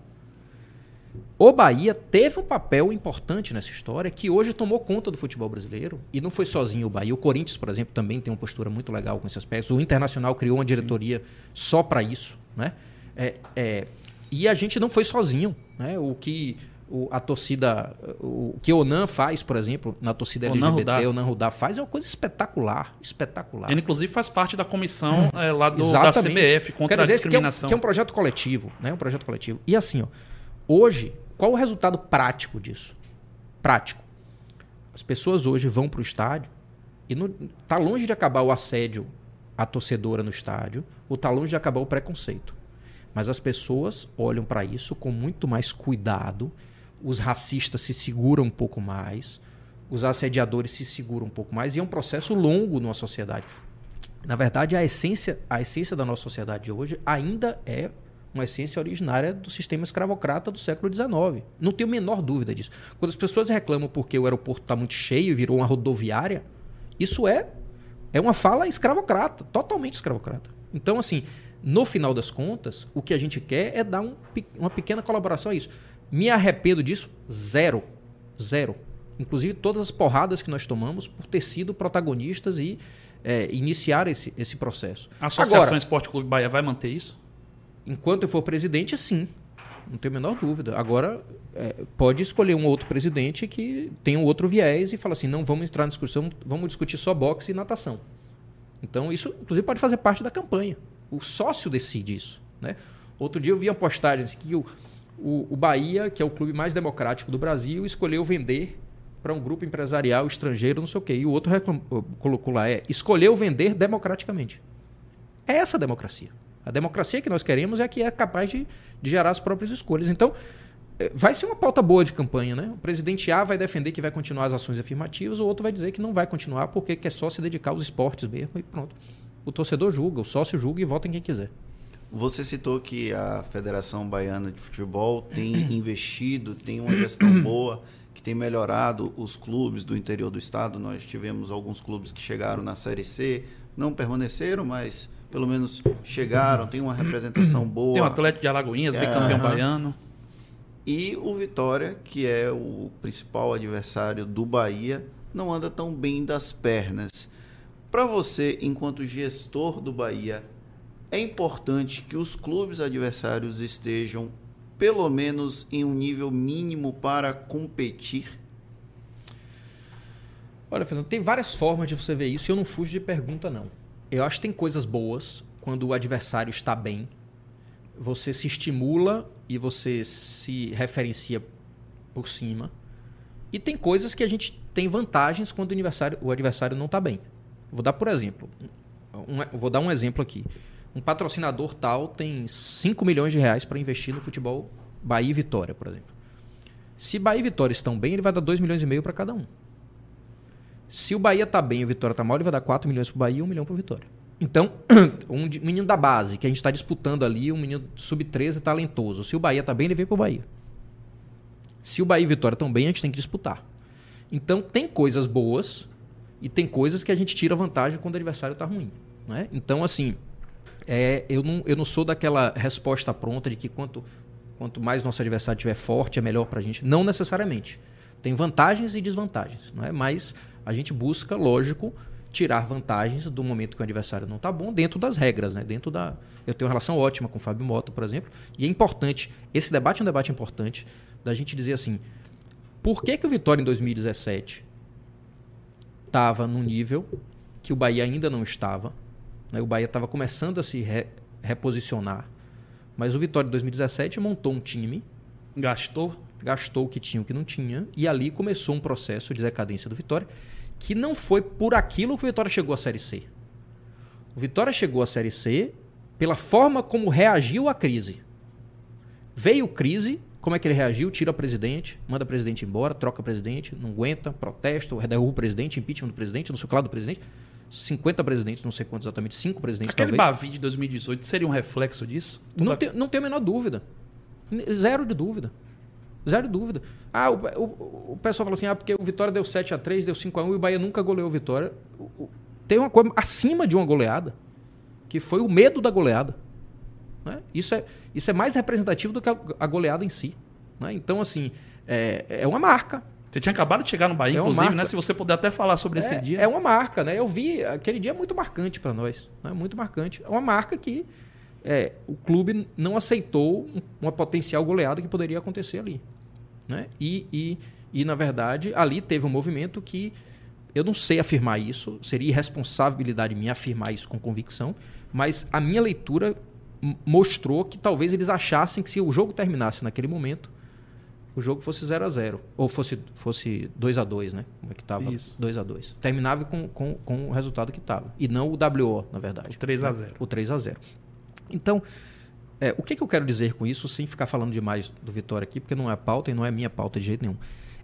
O Bahia teve um papel importante nessa história que hoje tomou conta do futebol brasileiro e não foi sozinho o Bahia. O Corinthians, por exemplo, também tem uma postura muito legal com esse aspecto. O Internacional criou uma diretoria Sim. só para isso, né? É, é, e a gente não foi sozinho, né? O que o, a torcida, o que o Onan faz, por exemplo, na torcida LGBT, o Onan Rudá faz, é uma coisa espetacular, espetacular. Ele, inclusive, faz parte da comissão (laughs) é, lá do, da CBF contra dizer, a discriminação. Que é, um, que é um projeto coletivo, né? Um projeto coletivo. E assim, ó, hoje, qual o resultado prático disso? Prático. As pessoas hoje vão para o estádio e está tá longe de acabar o assédio à torcedora no estádio, ou está longe de acabar o preconceito. Mas as pessoas olham para isso com muito mais cuidado os racistas se seguram um pouco mais, os assediadores se seguram um pouco mais, e é um processo longo numa sociedade. Na verdade, a essência, a essência da nossa sociedade hoje ainda é uma essência originária do sistema escravocrata do século XIX. Não tenho a menor dúvida disso. Quando as pessoas reclamam porque o aeroporto está muito cheio e virou uma rodoviária, isso é, é uma fala escravocrata, totalmente escravocrata. Então, assim, no final das contas, o que a gente quer é dar um, uma pequena colaboração a isso. Me arrependo disso? Zero. Zero. Inclusive todas as porradas que nós tomamos por ter sido protagonistas e é, iniciar esse, esse processo. A Associação Agora, Esporte Clube Bahia vai manter isso? Enquanto eu for presidente, sim. Não tenho a menor dúvida. Agora, é, pode escolher um outro presidente que tem um outro viés e fala assim: não vamos entrar na discussão, vamos discutir só boxe e natação. Então, isso, inclusive, pode fazer parte da campanha. O sócio decide isso. Né? Outro dia eu vi uma postagem que o, o, o Bahia, que é o clube mais democrático do Brasil, escolheu vender para um grupo empresarial estrangeiro, não sei o quê. E o outro reclam... colocou lá, é escolheu vender democraticamente. É essa a democracia. A democracia que nós queremos é a que é capaz de, de gerar as próprias escolhas. Então, é, vai ser uma pauta boa de campanha, né? O presidente A vai defender que vai continuar as ações afirmativas, o outro vai dizer que não vai continuar porque quer só se dedicar aos esportes mesmo e pronto. O torcedor julga, o sócio julga e vota em quem quiser. Você citou que a Federação Baiana de Futebol tem (clears throat) investido, tem uma gestão (clears throat) boa, que tem melhorado os clubes do interior do estado. Nós tivemos alguns clubes que chegaram na Série C, não permaneceram, mas pelo menos chegaram, tem uma representação (clears throat) boa. Tem o Atlético de Alagoinhas, é, bicampeão baiano. E o Vitória, que é o principal adversário do Bahia, não anda tão bem das pernas. Para você, enquanto gestor do Bahia, é importante que os clubes adversários estejam pelo menos em um nível mínimo para competir? Olha, Fernando, tem várias formas de você ver isso e eu não fujo de pergunta, não. Eu acho que tem coisas boas quando o adversário está bem, você se estimula e você se referencia por cima. E tem coisas que a gente tem vantagens quando o adversário, o adversário não está bem. Vou dar por exemplo. Um, vou dar um exemplo aqui. Um patrocinador tal tem 5 milhões de reais para investir no futebol Bahia e Vitória, por exemplo. Se Bahia e Vitória estão bem, ele vai dar 2 milhões e meio para cada um. Se o Bahia está bem e o Vitória está mal, ele vai dar 4 milhões para o Bahia e 1 milhão para o Vitória. Então, (clears throat) um menino da base, que a gente está disputando ali, um menino sub-13 talentoso. Se o Bahia está bem, ele vem para o Bahia. Se o Bahia e Vitória estão bem, a gente tem que disputar. Então, tem coisas boas e tem coisas que a gente tira vantagem quando o adversário está ruim. Né? Então, assim, é, eu, não, eu não sou daquela resposta pronta de que quanto, quanto mais nosso adversário estiver forte, é melhor para a gente. Não necessariamente. Tem vantagens e desvantagens. Não é? Mas a gente busca, lógico, tirar vantagens do momento que o adversário não está bom, dentro das regras, né? Dentro da. Eu tenho uma relação ótima com o Fábio Mota, por exemplo, e é importante. Esse debate é um debate importante da gente dizer assim: por que, que o Vitória em 2017 estava no nível que o Bahia ainda não estava? Né? O Bahia estava começando a se re reposicionar, mas o Vitória em 2017 montou um time. Gastou? Gastou o que tinha o que não tinha, e ali começou um processo de decadência do Vitória que não foi por aquilo que o Vitória chegou à Série C. O Vitória chegou à Série C pela forma como reagiu à crise. Veio crise, como é que ele reagiu? Tira o presidente, manda o presidente embora, troca o presidente, não aguenta, protesta, derruba o presidente, impeachment do presidente, não sei o que lá do presidente. 50 presidentes, não sei quantos exatamente, 5 presidentes Aquele talvez. Bavi de 2018 seria um reflexo disso? Não, tem, não tem a menor dúvida. Zero de dúvida. Zero dúvida. Ah, o, o, o, pessoal fala assim, ah, porque o Vitória deu 7 a 3 deu 5 a 1 e o Bahia nunca goleou o Vitória. Tem uma coisa acima de uma goleada, que foi o medo da goleada. Né? Isso, é, isso é mais representativo do que a, a goleada em si. Né? Então, assim, é, é uma marca. Você tinha acabado de chegar no Bahia, é inclusive, né? Se você puder até falar sobre é, esse dia. É uma marca, né? Eu vi, aquele dia é muito marcante para nós. Né? Muito marcante. É uma marca que é, o clube não aceitou uma potencial goleada que poderia acontecer ali. Né? E, e, e, na verdade, ali teve um movimento que eu não sei afirmar isso, seria irresponsabilidade minha afirmar isso com convicção, mas a minha leitura mostrou que talvez eles achassem que se o jogo terminasse naquele momento, o jogo fosse 0 a 0 ou fosse fosse 2 a 2 né? Como é que estava? 2 a 2 Terminava com, com, com o resultado que estava. E não o WO, na verdade. O 3 a 0 O 3 a 0 Então, é, o que, que eu quero dizer com isso, sem ficar falando demais do Vitória aqui, porque não é a pauta e não é minha pauta de jeito nenhum.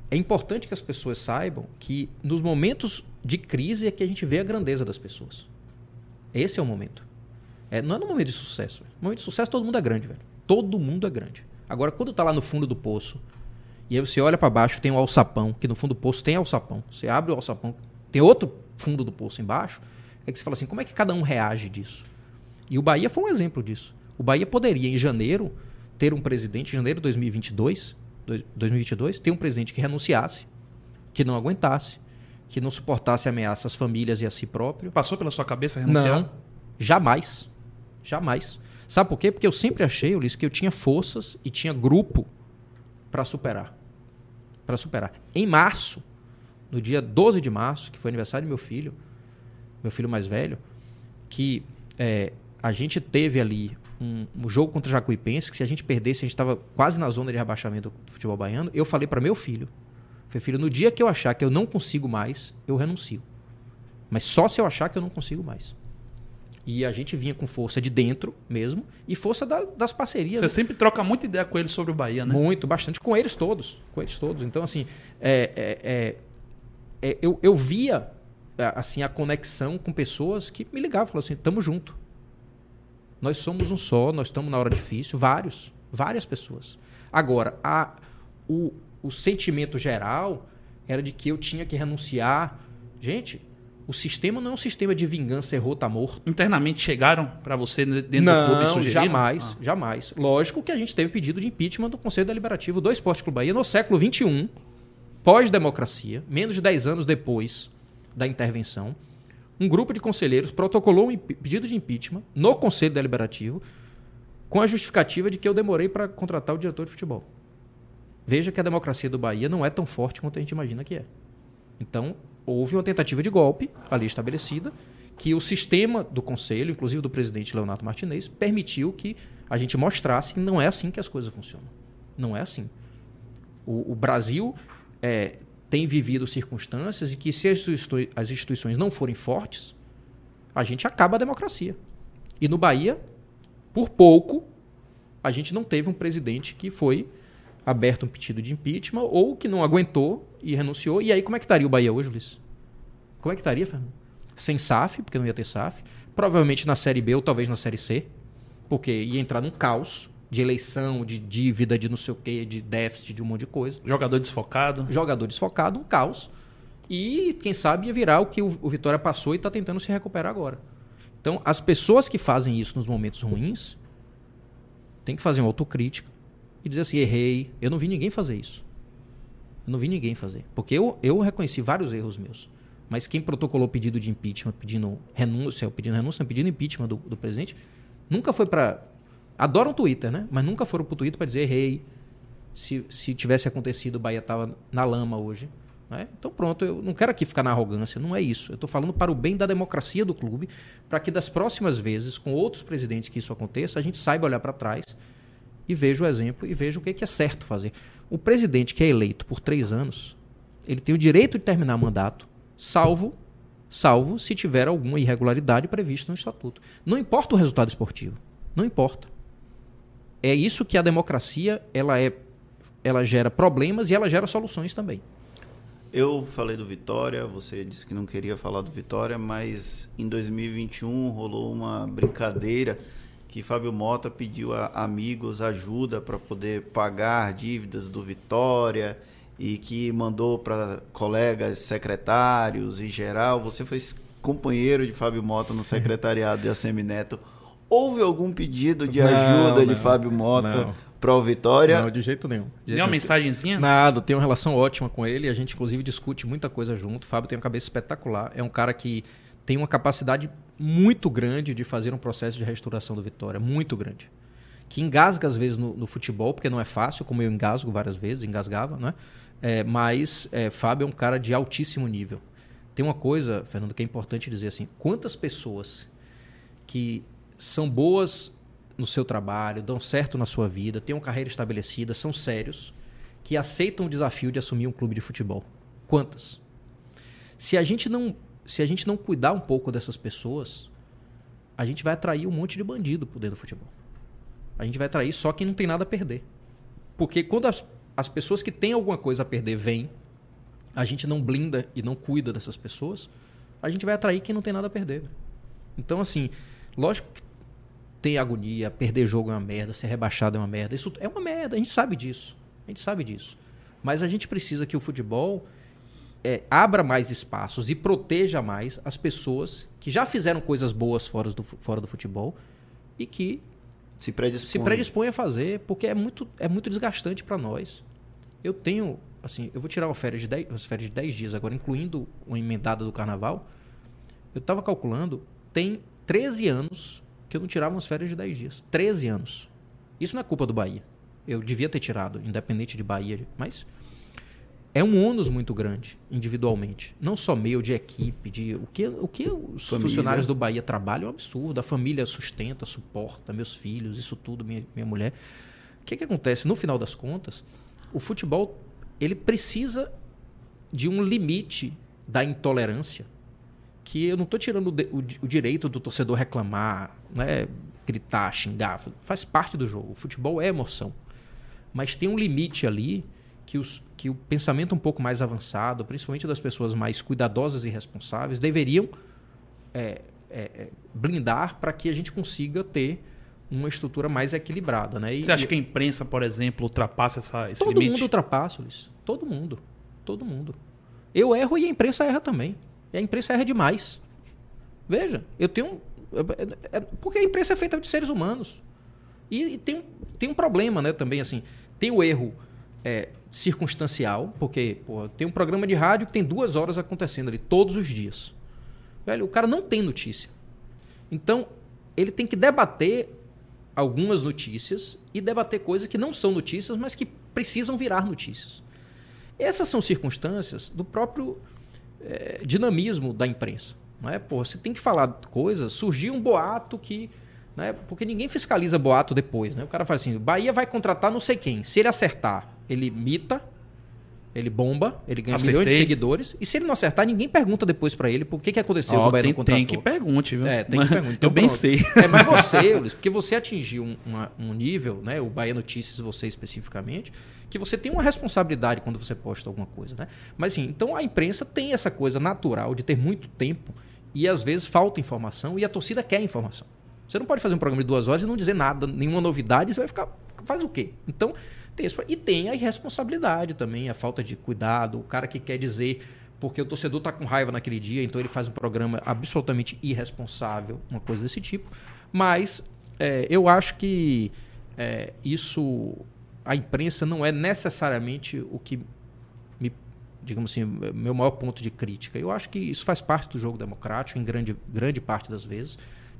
É importante que as pessoas saibam que nos momentos de crise é que a gente vê a grandeza das pessoas. Esse é o momento. É, não é no momento de sucesso. No momento de sucesso todo mundo é grande, velho. Todo mundo é grande. Agora, quando está lá no fundo do poço, e aí você olha para baixo, tem o alçapão, que no fundo do poço tem alçapão. Você abre o alçapão, tem outro fundo do poço embaixo, é que você fala assim, como é que cada um reage disso? E o Bahia foi um exemplo disso. O Bahia poderia, em janeiro, ter um presidente, em janeiro de 2022, 2022, ter um presidente que renunciasse, que não aguentasse, que não suportasse ameaças às famílias e a si próprio. Passou pela sua cabeça renunciar? Não, jamais. Jamais. Sabe por quê? Porque eu sempre achei, Ulisses, que eu tinha forças e tinha grupo para superar. Para superar. Em março, no dia 12 de março, que foi aniversário do meu filho, meu filho mais velho, que é, a gente teve ali um, um jogo contra o Jacuipense, que se a gente perdesse, a gente estava quase na zona de rebaixamento do futebol baiano. Eu falei para meu filho: filho, no dia que eu achar que eu não consigo mais, eu renuncio. Mas só se eu achar que eu não consigo mais. E a gente vinha com força de dentro mesmo e força da, das parcerias. Você sempre troca muita ideia com eles sobre o Bahia, né? Muito, bastante. Com eles todos. Com eles todos. Então, assim, é, é, é, é eu, eu via assim a conexão com pessoas que me ligavam e falavam assim: tamo junto. Nós somos um só, nós estamos na hora difícil, vários, várias pessoas. Agora, a, o, o sentimento geral era de que eu tinha que renunciar. Gente, o sistema não é um sistema de vingança errou, tá morto. Internamente chegaram para você dentro não, do clube sugerindo? jamais, ah. jamais. Lógico que a gente teve pedido de impeachment do Conselho Deliberativo do Esporte Clube Bahia no século XXI, pós-democracia, menos de 10 anos depois da intervenção um grupo de conselheiros protocolou um pedido de impeachment no Conselho Deliberativo com a justificativa de que eu demorei para contratar o diretor de futebol. Veja que a democracia do Bahia não é tão forte quanto a gente imagina que é. Então, houve uma tentativa de golpe ali estabelecida que o sistema do conselho, inclusive do presidente Leonardo Martinez, permitiu que a gente mostrasse que não é assim que as coisas funcionam. Não é assim. O, o Brasil é, tem vivido circunstâncias em que se as instituições, as instituições não forem fortes, a gente acaba a democracia. E no Bahia, por pouco, a gente não teve um presidente que foi aberto um pedido de impeachment ou que não aguentou e renunciou. E aí, como é que estaria o Bahia hoje, Luiz? Como é que estaria, Fernando? Sem SAF, porque não ia ter SAF. Provavelmente na Série B ou talvez na Série C, porque ia entrar num caos de eleição, de dívida, de não sei o quê, de déficit, de um monte de coisa. Jogador desfocado. Jogador desfocado, um caos. E, quem sabe, ia virar o que o Vitória passou e está tentando se recuperar agora. Então, as pessoas que fazem isso nos momentos ruins têm que fazer uma autocrítica e dizer assim: errei. Eu não vi ninguém fazer isso. Eu não vi ninguém fazer. Porque eu, eu reconheci vários erros meus. Mas quem protocolou pedido de impeachment, pedindo renúncia, pedindo renúncia, pedindo impeachment do, do presidente, nunca foi para. Adoram o Twitter, né? Mas nunca foram para o Twitter para dizer errei. Se, se tivesse acontecido, o Bahia estava na lama hoje. Né? Então, pronto, eu não quero aqui ficar na arrogância, não é isso. Eu estou falando para o bem da democracia do clube, para que das próximas vezes, com outros presidentes que isso aconteça, a gente saiba olhar para trás e veja o exemplo e veja o que é certo fazer. O presidente que é eleito por três anos, ele tem o direito de terminar mandato, salvo, salvo se tiver alguma irregularidade prevista no estatuto. Não importa o resultado esportivo, não importa. É isso que a democracia ela é, ela gera problemas e ela gera soluções também. Eu falei do Vitória, você disse que não queria falar do Vitória, mas em 2021 rolou uma brincadeira que Fábio Mota pediu a amigos ajuda para poder pagar dívidas do Vitória e que mandou para colegas secretários em geral. Você foi companheiro de Fábio Mota no secretariado de ACM Neto. Houve algum pedido de ajuda não, de Fábio Mota para o Vitória? Não, de jeito nenhum. De uma mensagenzinha? Nada, tenho uma relação ótima com ele. A gente, inclusive, discute muita coisa junto. O Fábio tem uma cabeça espetacular. É um cara que tem uma capacidade muito grande de fazer um processo de restauração do Vitória. Muito grande. Que engasga, às vezes, no, no futebol, porque não é fácil, como eu engasgo várias vezes, engasgava, né? É, mas é, Fábio é um cara de altíssimo nível. Tem uma coisa, Fernando, que é importante dizer assim: quantas pessoas que são boas no seu trabalho, dão certo na sua vida, têm uma carreira estabelecida, são sérios, que aceitam o desafio de assumir um clube de futebol. Quantas? Se a gente não, se a gente não cuidar um pouco dessas pessoas, a gente vai atrair um monte de bandido por dentro do futebol. A gente vai atrair só quem não tem nada a perder. Porque quando as, as pessoas que têm alguma coisa a perder vêm, a gente não blinda e não cuida dessas pessoas, a gente vai atrair quem não tem nada a perder. Então, assim, lógico que tem agonia, perder jogo é uma merda, ser rebaixado é uma merda. Isso é uma merda, a gente sabe disso. A gente sabe disso. Mas a gente precisa que o futebol é, abra mais espaços e proteja mais as pessoas que já fizeram coisas boas fora do, fora do futebol e que se predispõe. se predispõe a fazer, porque é muito, é muito desgastante para nós. Eu tenho, assim, eu vou tirar uma férias de 10, umas férias de 10 dias agora, incluindo uma emendada do carnaval. Eu estava calculando, tem 13 anos que eu não tirava umas férias de 10 dias. 13 anos. Isso não é culpa do Bahia. Eu devia ter tirado, independente de Bahia. Mas é um ônus muito grande, individualmente. Não só meu, de equipe, de o que, o que os família. funcionários do Bahia trabalham é um absurdo. A família sustenta, suporta, meus filhos, isso tudo, minha, minha mulher. O que, que acontece? No final das contas, o futebol ele precisa de um limite da intolerância que eu não estou tirando o, o, o, direito do torcedor reclamar, né, gritar, xingar. Faz parte do jogo. O futebol é emoção. Mas tem um limite ali que, os, que o pensamento um pouco mais avançado, principalmente das pessoas mais cuidadosas e responsáveis, deveriam é, é, é blindar para que a gente consiga ter uma estrutura mais equilibrada. Né? E, Você acha que a imprensa, por exemplo, ultrapassa essa, esse todo limite? Todo mundo ultrapassa, Luiz. Todo mundo. Todo mundo. Eu erro e a imprensa erra também. E a imprensa erra demais. Veja, eu tenho. É, é, porque a imprensa é feita de seres humanos. E, e tem, tem um problema, né, também, assim. Tem o erro é, circunstancial, porque tem um programa de rádio que tem duas horas acontecendo ali, todos os dias. Velho, o cara não tem notícia. Então, ele tem que debater algumas notícias e debater coisas que não são notícias, mas que precisam virar notícias. Essas são circunstâncias do próprio é, dinamismo da imprensa. Não é? Pô, você tem que falar coisas. Surgiu um boato que. Né? Porque ninguém fiscaliza boato depois. Né? O cara fala assim: Bahia vai contratar não sei quem. Se ele acertar, ele mita ele bomba, ele ganha Acertei. milhões de seguidores. E se ele não acertar, ninguém pergunta depois pra ele por que, que aconteceu Ó, que o Bahia tem, não tem que pergunte, viu? É, tem que perguntar. Então, eu bem pronto. sei. É, mas você, Ulisses, porque você atingiu um, uma- um nível, né? O Bahia Notícias, você especificamente, que você tem uma responsabilidade quando você posta alguma coisa, né? Mas assim, então a imprensa tem essa coisa natural de ter muito tempo e às vezes falta informação e a torcida quer informação. Você não pode fazer um programa de duas horas e não dizer nada, nenhuma novidade, você vai ficar. Faz o quê? Então, tem isso. E tem a irresponsabilidade também, a falta de cuidado, o cara que quer dizer porque o torcedor está com raiva naquele dia, então ele faz um programa absolutamente irresponsável, uma coisa desse tipo. Mas é, eu acho que é, isso, a imprensa não é necessariamente o que me, digamos assim, meu maior ponto de crítica. Eu acho que isso faz parte do jogo democrático, em grande, grande parte das vezes.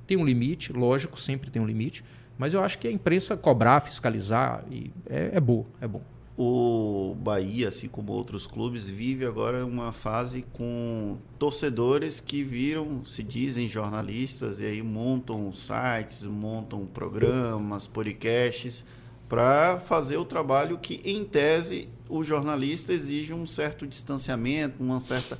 Tem um limite, lógico, sempre tem um limite, mas eu acho que a imprensa cobrar, fiscalizar, e é, é bom, é bom. O Bahia, assim como outros clubes, vive agora uma fase com torcedores que viram, se dizem jornalistas, e aí montam sites, montam programas, podcasts, para fazer o trabalho que, em tese, o jornalista exige um certo distanciamento, uma certa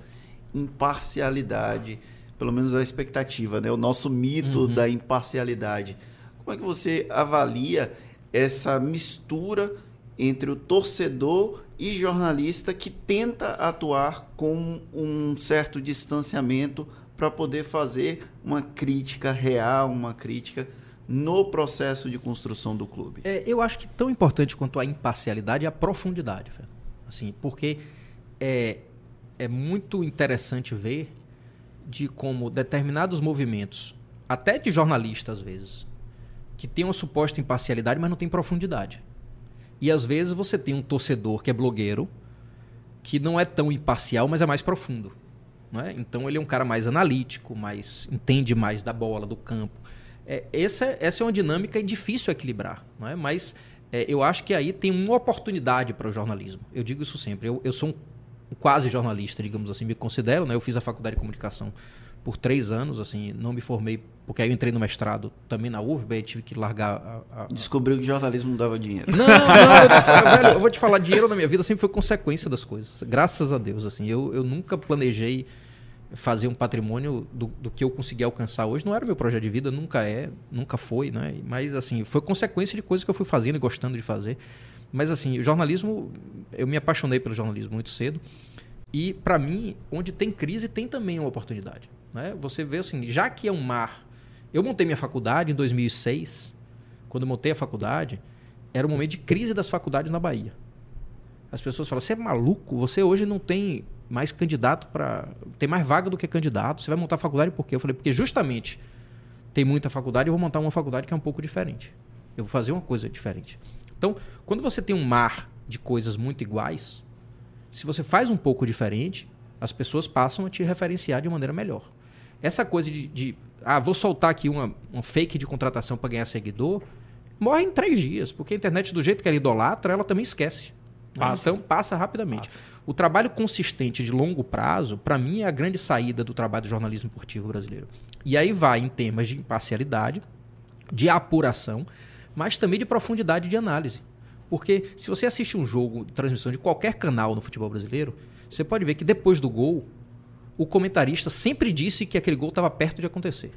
imparcialidade, pelo menos a expectativa, né? o nosso mito da imparcialidade. Como é que você avalia essa mistura entre o torcedor e jornalista que tenta atuar com um certo distanciamento para poder fazer uma crítica real, uma crítica no processo de construção do clube? É, eu acho que tão importante quanto a imparcialidade é a profundidade. Assim, porque é, é muito interessante ver de como determinados movimentos, até de jornalistas às vezes, que tem uma suposta imparcialidade, mas não tem profundidade. E às vezes você tem um torcedor que é blogueiro, que não é tão imparcial, mas é mais profundo. É? Então ele é um cara mais analítico, mais entende mais da bola, do campo. É, essa, essa é uma dinâmica difícil equilibrar, é? mas é, eu acho que aí tem uma oportunidade para o jornalismo. Eu digo isso sempre. Eu, eu sou um quase jornalista, digamos assim, me considero. Né? Eu fiz a faculdade de comunicação por três anos, assim, não me formei, porque aí eu entrei no mestrado também na UFB, aí tive que largar a- a, Descobriu que jornalismo não dava dinheiro. não, não, eu, velho, eu vou te falar, dinheiro na minha vida sempre foi consequência das coisas. Graças a Deus, assim, eu, eu nunca planejei fazer um patrimônio do, do que eu consegui alcançar hoje. Não era meu projeto de vida, nunca é, nunca foi, né? Mas, assim, foi consequência de coisas que eu fui fazendo e gostando de fazer. Mas, assim, o jornalismo, eu me apaixonei pelo jornalismo muito cedo. E, para mim, onde tem crise, tem também uma oportunidade. Né? Você vê, assim, já que é um mar... Eu montei minha faculdade em 2006. Quando eu montei a faculdade, era o momento de crise das faculdades na Bahia. As pessoas falam: você é maluco? Você hoje não tem mais candidato para. Tem mais vaga do que candidato. Você vai montar faculdade por quê? Eu falei: porque justamente tem muita faculdade, eu vou montar uma faculdade que é um pouco diferente. Eu vou fazer uma coisa diferente. Então, quando você tem um mar de coisas muito iguais, se você faz um pouco diferente, as pessoas passam a te referenciar de maneira melhor. Essa coisa de, de, ah, vou soltar aqui uma, um fake de contratação para ganhar seguidor, morre em três dias, porque a internet, do jeito que ela idolatra, ela também esquece. né? Passa. Então, passa rapidamente. Passa. O trabalho consistente de longo prazo, para mim, é a grande saída do trabalho do jornalismo esportivo brasileiro. E aí vai em temas de imparcialidade, de apuração, mas também de profundidade de análise. Porque se você assiste um jogo de transmissão de qualquer canal no futebol brasileiro, você pode ver que depois do gol, o comentarista sempre disse que aquele gol estava perto de acontecer.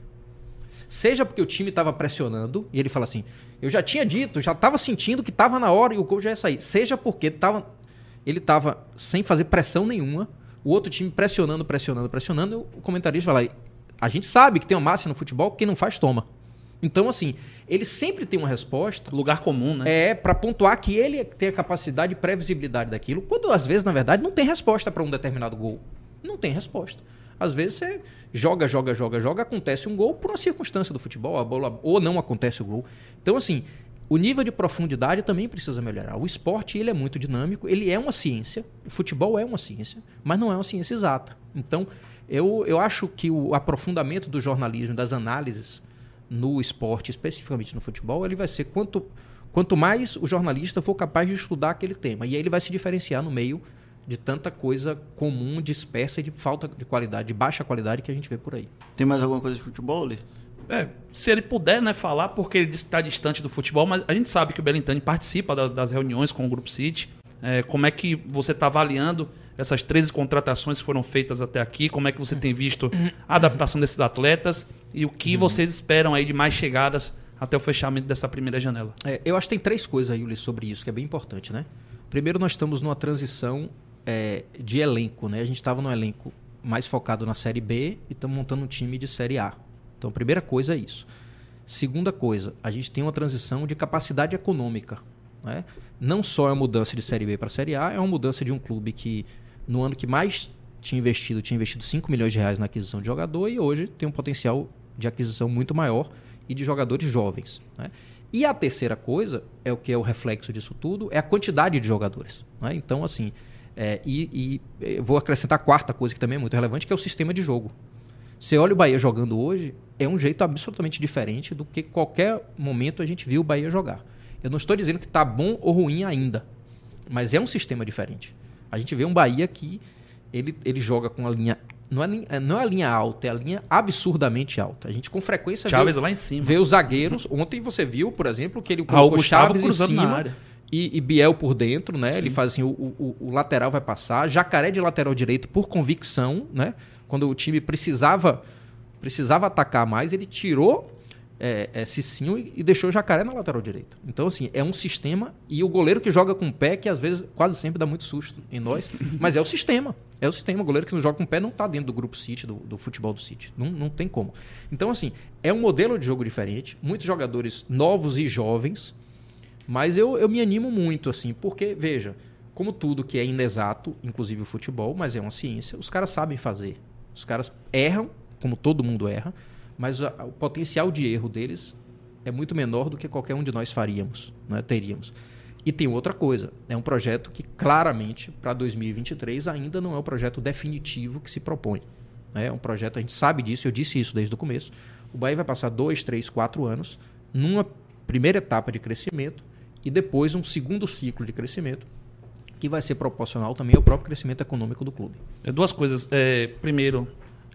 Seja porque o time estava pressionando, e ele fala assim: eu já tinha dito, já estava sentindo que estava na hora e o gol já ia sair. Seja porque tava, ele estava sem fazer pressão nenhuma, o outro time pressionando, pressionando, pressionando, e o comentarista vai lá: a gente sabe que tem uma máxima no futebol, quem não faz, toma. Então, assim, ele sempre tem uma resposta Lugar comum, né? é para pontuar que ele tem a capacidade e previsibilidade daquilo, quando às vezes, na verdade, não tem resposta para um determinado gol. Não tem resposta. Às vezes você joga, joga, joga, joga, acontece um gol por uma circunstância do futebol, a bola ou não acontece o gol. Então, assim, o nível de profundidade também precisa melhorar. O esporte ele é muito dinâmico, ele é uma ciência, o futebol é uma ciência, mas não é uma ciência exata. Então, eu, eu acho que o aprofundamento do jornalismo, das análises no esporte, especificamente no futebol, ele vai ser quanto, quanto mais o jornalista for capaz de estudar aquele tema. E aí ele vai se diferenciar no meio de tanta coisa comum, dispersa e de falta de qualidade, de baixa qualidade que a gente vê por aí. Tem mais alguma coisa de futebol, Lee? É, se ele puder né, falar, porque ele disse que está distante do futebol, mas a gente sabe que o Belintani participa da, das reuniões com o Grupo City. É, como é que você está avaliando essas 13 contratações que foram feitas até aqui? Como é que você tem visto a adaptação desses atletas? E o que vocês esperam aí de mais chegadas até o fechamento dessa primeira janela? É, eu acho que tem três coisas aí, Ulisses, sobre isso, que é bem importante, né? Primeiro, nós estamos numa transição é, de elenco, né? A gente estava no elenco mais focado na Série B e estamos montando um time de Série A. Então, a primeira coisa é isso. Segunda coisa, a gente tem uma transição de capacidade econômica. Né? Não só é uma mudança de Série B para Série A, é uma mudança de um clube que, no ano que mais tinha investido, tinha investido 5 milhões de reais na aquisição de jogador e hoje tem um potencial de aquisição muito maior e de jogadores jovens. Né? E a terceira coisa, é o que é o reflexo disso tudo, é a quantidade de jogadores. Né? Então, assim, é, e, e vou acrescentar a quarta coisa que também é muito relevante, que é o sistema de jogo. Você olha o Bahia jogando hoje, é um jeito absolutamente diferente do que qualquer momento a gente viu o Bahia jogar. Eu não estou dizendo que está bom ou ruim ainda, mas é um sistema diferente. A gente vê um Bahia que ele, ele joga com a linha. Não é, não é a linha alta, é a linha absurdamente alta. A gente com frequência Chaves vê, lá em cima. vê os zagueiros. Ontem você viu, por exemplo, que ele colocou Gustavo Chaves em cima. E, e Biel por dentro, né? Ele faz assim, o, o, o lateral vai passar, Jacaré de lateral direito por convicção, né? Quando o time precisava precisava atacar mais, ele tirou é, é, Cicinho e, e deixou Jacaré na lateral direita. Então, assim, é um sistema e o goleiro que joga com o pé, que às vezes quase sempre dá muito susto em nós, (laughs) mas é o sistema. É o sistema. O goleiro que não joga com o pé não está dentro do grupo City, do, do futebol do City. Não, não tem como. Então, assim, é um modelo de jogo diferente, muitos jogadores novos e jovens, mas eu, eu me animo muito, assim, porque, veja, como tudo que é inexato, inclusive o futebol, mas é uma ciência, os caras sabem fazer. Os caras erram, como todo mundo erra, mas a- o potencial de erro deles é muito menor do que qualquer um de nós faríamos, né, teríamos. E tem outra coisa, é um projeto que claramente para 2023 ainda não é o projeto definitivo que se propõe. né? É um projeto, a gente sabe disso, eu disse isso desde o começo. O Bahia vai passar dois, três, quatro anos numa primeira etapa de crescimento e depois um segundo ciclo de crescimento que vai ser proporcional também ao próprio crescimento econômico do clube. É duas coisas. É, primeiro,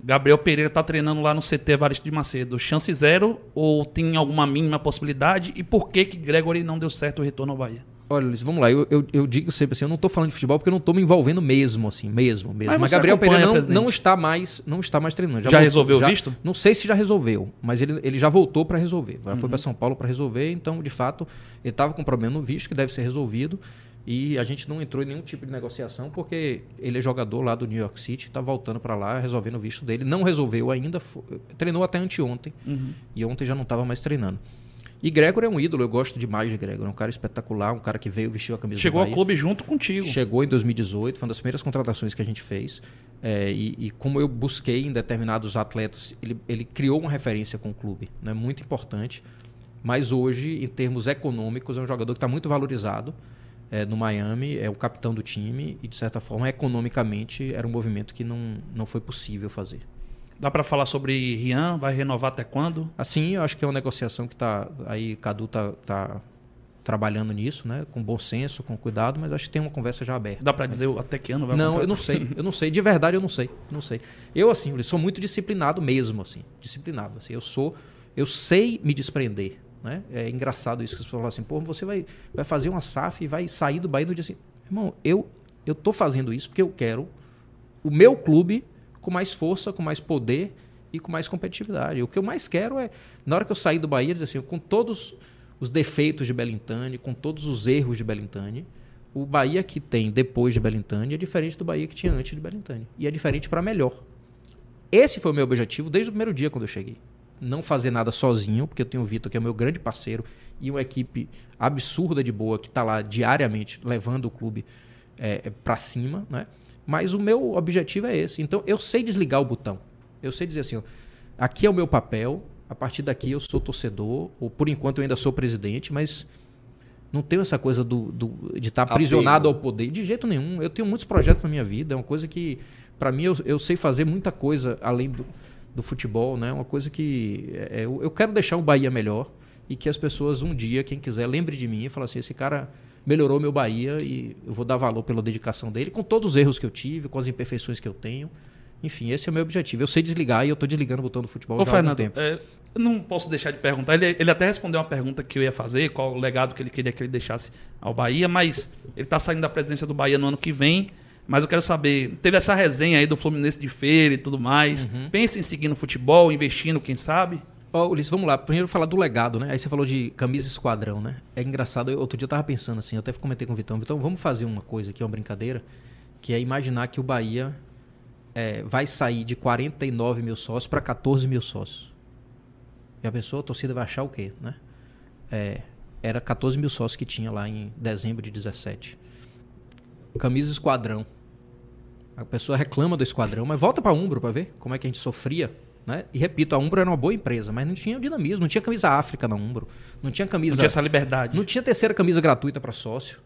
Gabriel Pereira tá treinando lá no CT Evaristo de Macedo. Chance zero ou tem alguma mínima possibilidade? E por que que Gregory não deu certo o retorno ao Bahia? Olha, Luiz, vamos lá. Eu, eu, eu digo sempre assim, eu não estou falando de futebol porque eu não estou me envolvendo mesmo, assim, mesmo, mesmo. Mas Mas, Gabriel Pereira não, não está mais, não está mais treinando. Já voltou- resolveu o visto? Não sei se já resolveu, mas ele, ele já voltou para resolver. Já Uhum. foi para São Paulo para resolver, então, de fato, ele estava com problema no visto que deve ser resolvido. E a gente não entrou em nenhum tipo de negociação porque ele é jogador lá do New York City, está voltando para lá resolvendo o visto dele. Não resolveu ainda, fo- treinou até anteontem Uhum. e ontem já não estava mais treinando. E Gregor é um ídolo, eu gosto demais de Gregor. É um cara espetacular, um cara que veio vestiu a camisa do Chegou ao clube junto contigo. Chegou em 2018, foi uma das primeiras contratações que a gente fez. É, e, e como eu busquei em determinados atletas, ele, ele criou uma referência com o clube, né, muito importante. Mas hoje, em termos econômicos, é um jogador que está muito valorizado é, no Miami, é o capitão do time e, de certa forma, economicamente, era um movimento que não, não foi possível fazer. Dá pra falar sobre Rian? Vai renovar até quando? Assim, eu acho que é uma negociação que está aí, Cadu tá, tá trabalhando nisso, né, com bom senso, com cuidado, mas acho que tem uma conversa já aberta. Dá pra dizer até que ano vai Não, eu não sei. Eu não sei. De verdade, eu não sei. Não sei. Eu, assim, eu sou muito disciplinado mesmo, assim. Disciplinado. Assim. Eu sou... Eu sei me desprender. Né? É engraçado isso que as pessoas falam assim, pô, você vai, vai fazer uma SAF e vai sair do Bahia no dia assim. Irmão, eu, eu tô fazendo isso porque eu quero o meu clube com mais força, com mais poder e com mais competitividade. O que eu mais quero é, na hora que eu sair do Bahia, dizer assim, com todos os defeitos de Belintani, com todos os erros de Belintani, o Bahia que tem depois de Belintani é diferente do Bahia que tinha antes de Belintani. E é diferente para melhor. Esse foi o meu objetivo desde o primeiro dia quando eu cheguei. Não fazer nada sozinho, porque eu tenho o Vitor, que é o meu grande parceiro, e uma equipe absurda de boa que está lá diariamente levando o clube é, para cima, né? Mas o meu objetivo é esse. Então eu sei desligar o botão. Eu sei dizer assim, ó, aqui é o meu papel, a partir daqui eu sou torcedor, ou por enquanto eu ainda sou presidente, mas não tenho essa coisa do, do- de estar Apego. aprisionado ao poder, de jeito nenhum. Eu tenho muitos projetos na minha vida, é uma coisa que, para mim, eu, eu sei fazer muita coisa além do, do futebol, né? Uma coisa que é, eu, eu quero deixar o Bahia melhor e que as pessoas um dia, quem quiser, lembre de mim e fale assim, esse cara melhorou meu Bahia e eu vou dar valor pela dedicação dele, com todos os erros que eu tive, com as imperfeições que eu tenho. Enfim, esse é o meu objetivo. Eu sei desligar e eu estou desligando o botão do futebol Ô, já Fernando, tempo. é, eu não posso deixar de perguntar. Ele, ele até respondeu uma pergunta que eu ia fazer, qual o legado que ele queria que ele deixasse ao Bahia, mas ele está saindo da presidência do Bahia no ano que vem. Mas eu quero saber, teve essa resenha aí do Fluminense de feira e tudo mais. Uhum. Pensa em seguir no futebol, investindo, quem sabe? Ó, Ulisses, vamos lá. Primeiro falar do legado, né? Aí você falou de camisa esquadrão, né? É engraçado. Eu- outro dia eu tava pensando assim, eu até comentei com o Vitão. Vitão, vamos fazer uma coisa aqui, uma brincadeira, que é imaginar que o Bahia é, vai sair de 49 mil sócios para 14 mil sócios. E a pessoa, a torcida vai achar o quê, né? É, era 14 mil sócios que tinha lá em dezembro de 17. Camisa esquadrão. A pessoa reclama do esquadrão, mas volta para Umbro para ver como é que a gente sofria. Né? E repito, a Umbro era uma boa empresa, mas não tinha dinamismo, não tinha camisa África na Umbro, não tinha Não camisa. tinha essa liberdade. Não tinha terceira camisa gratuita para sócio.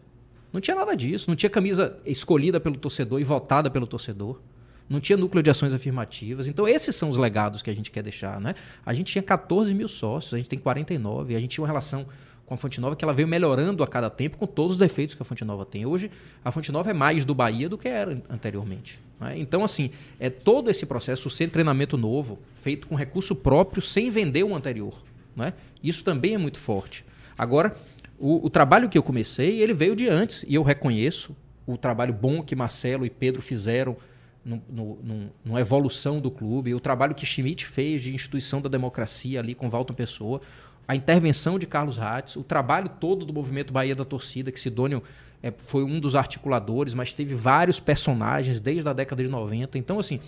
Não tinha nada disso. Não tinha camisa escolhida pelo torcedor e votada pelo torcedor. Não tinha núcleo de ações afirmativas. Então, esses são os legados que a gente quer deixar. Né? A gente tinha 14 mil sócios, a gente tem 49. A gente tinha uma relação com a Fonte Nova que ela veio melhorando a cada tempo com todos os defeitos que a Fonte Nova tem. Hoje, a Fonte Nova é mais do Bahia do que era anteriormente. né? Então, assim, é todo esse processo, sem treinamento novo, feito com recurso próprio, sem vender o anterior. né? Isso também é muito forte. Agora, o, o trabalho que eu comecei, ele veio de antes, e eu reconheço o trabalho bom que Marcelo e Pedro fizeram no, no, evolução do clube, o trabalho que Schmidt fez de instituição da democracia ali com Walton Pessoa, a intervenção de Carlos Ratz, o trabalho todo do movimento Bahia da Torcida, que Sidônio eh, foi um dos articuladores, mas teve vários personagens desde a década de 90. Então, assim,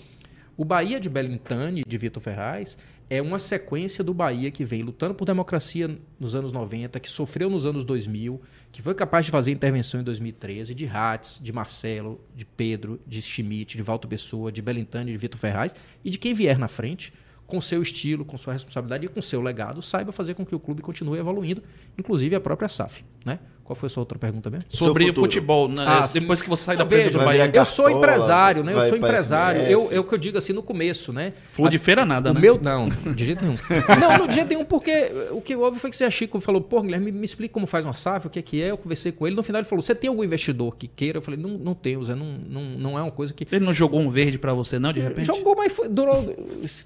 o Bahia de Belintani, de Vitor Ferraz, é uma sequência do Bahia que vem lutando por democracia nos anos 90, que sofreu nos anos 2000, que foi capaz de fazer intervenção em 2013, de Hatz, de Marcelo, de Pedro, de Schmidt, de Walter Pessoa, de Belintani, de Vitor Ferraz, e de quem vier na frente, com seu estilo, com sua responsabilidade e com seu legado, saiba fazer com que o clube continue evoluindo, inclusive a própria SAF. Né? Qual foi a sua outra pergunta mesmo? Sobre futebol, né? Ah, sim. depois que você sai da veja, do Bahia. Eu sou empresário, né? Eu sou empresário. Eu, eu que eu digo assim no começo, né? Flor de feira nada, o né? meu, não, de jeito nenhum. (laughs) não, não, de jeito nenhum, porque o que houve foi que o Zé Chico falou, pô, Guilherme, me, me explica como faz uma SAF, o que é que é. Eu conversei com ele. No final ele falou, você tem algum investidor que queira? Eu falei, não, não tenho, Zé, não, não, não é uma coisa que... Ele não jogou um verde pra você, não, de repente? Jogou, mas foi, durou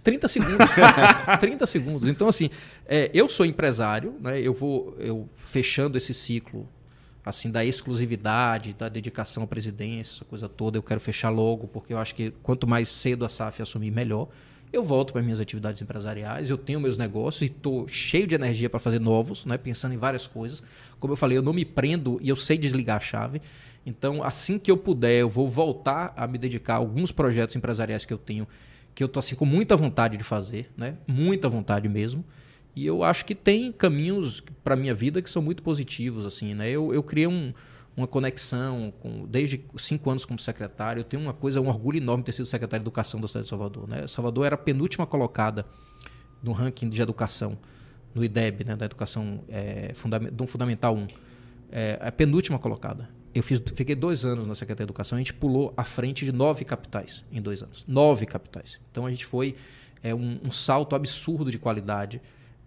30 segundos. (laughs) 30 segundos. Então, assim, é, eu sou empresário, né? Eu vou eu fechando esse ciclo assim da exclusividade, da dedicação à presidência, essa coisa toda, eu quero fechar logo, porque eu acho que quanto mais cedo a SAF assumir, melhor. Eu volto para minhas atividades empresariais, eu tenho meus negócios e estou cheio de energia para fazer novos, né? pensando em várias coisas. Como eu falei, eu não me prendo e eu sei desligar a chave. Então, assim que eu puder, eu vou voltar a me dedicar a alguns projetos empresariais que eu tenho, que eu tô assim com muita vontade de fazer, né? Muita vontade mesmo. E eu acho que tem caminhos para minha vida que são muito positivos, assim, né? Eu, eu criei um, uma conexão com, desde cinco anos como secretário. Eu tenho uma coisa, um orgulho enorme ter sido secretário de educação da cidade de Salvador, né? Salvador era a penúltima colocada no ranking de educação, no IDEB, né? Da educação é, fundament, do Fundamental 1. É, a penúltima colocada. Eu fiz, fiquei dois anos na Secretaria de Educação, a gente pulou à frente de nove capitais em dois anos. Nove capitais. Então a gente foi é, um, um salto absurdo de qualidade.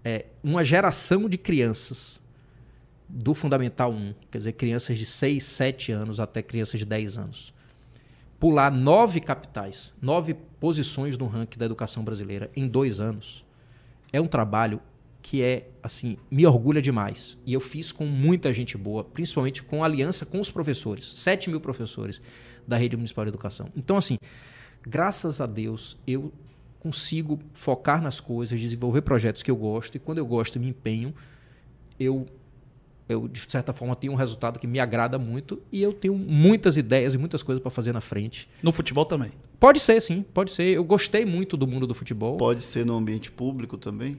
É, uma geração de crianças do Fundamental 1, quer dizer, crianças de 6, 7 anos até crianças de 10 anos. Pular nove capitais, nove posições no ranking da educação brasileira em dois anos, é um trabalho que é, assim, me orgulha demais. E eu fiz com muita gente boa, principalmente com aliança com os professores, 7 mil professores da Rede Municipal de Educação. Então, assim, graças a Deus, eu consigo focar nas coisas, desenvolver projetos que eu gosto, e quando eu gosto e me empenho, eu, eu, de certa forma, tenho um resultado que me agrada muito, e eu tenho muitas ideias e muitas coisas para fazer na frente. No futebol também. Pode ser, sim, pode ser. Eu gostei muito do mundo do futebol. Pode ser no ambiente público também?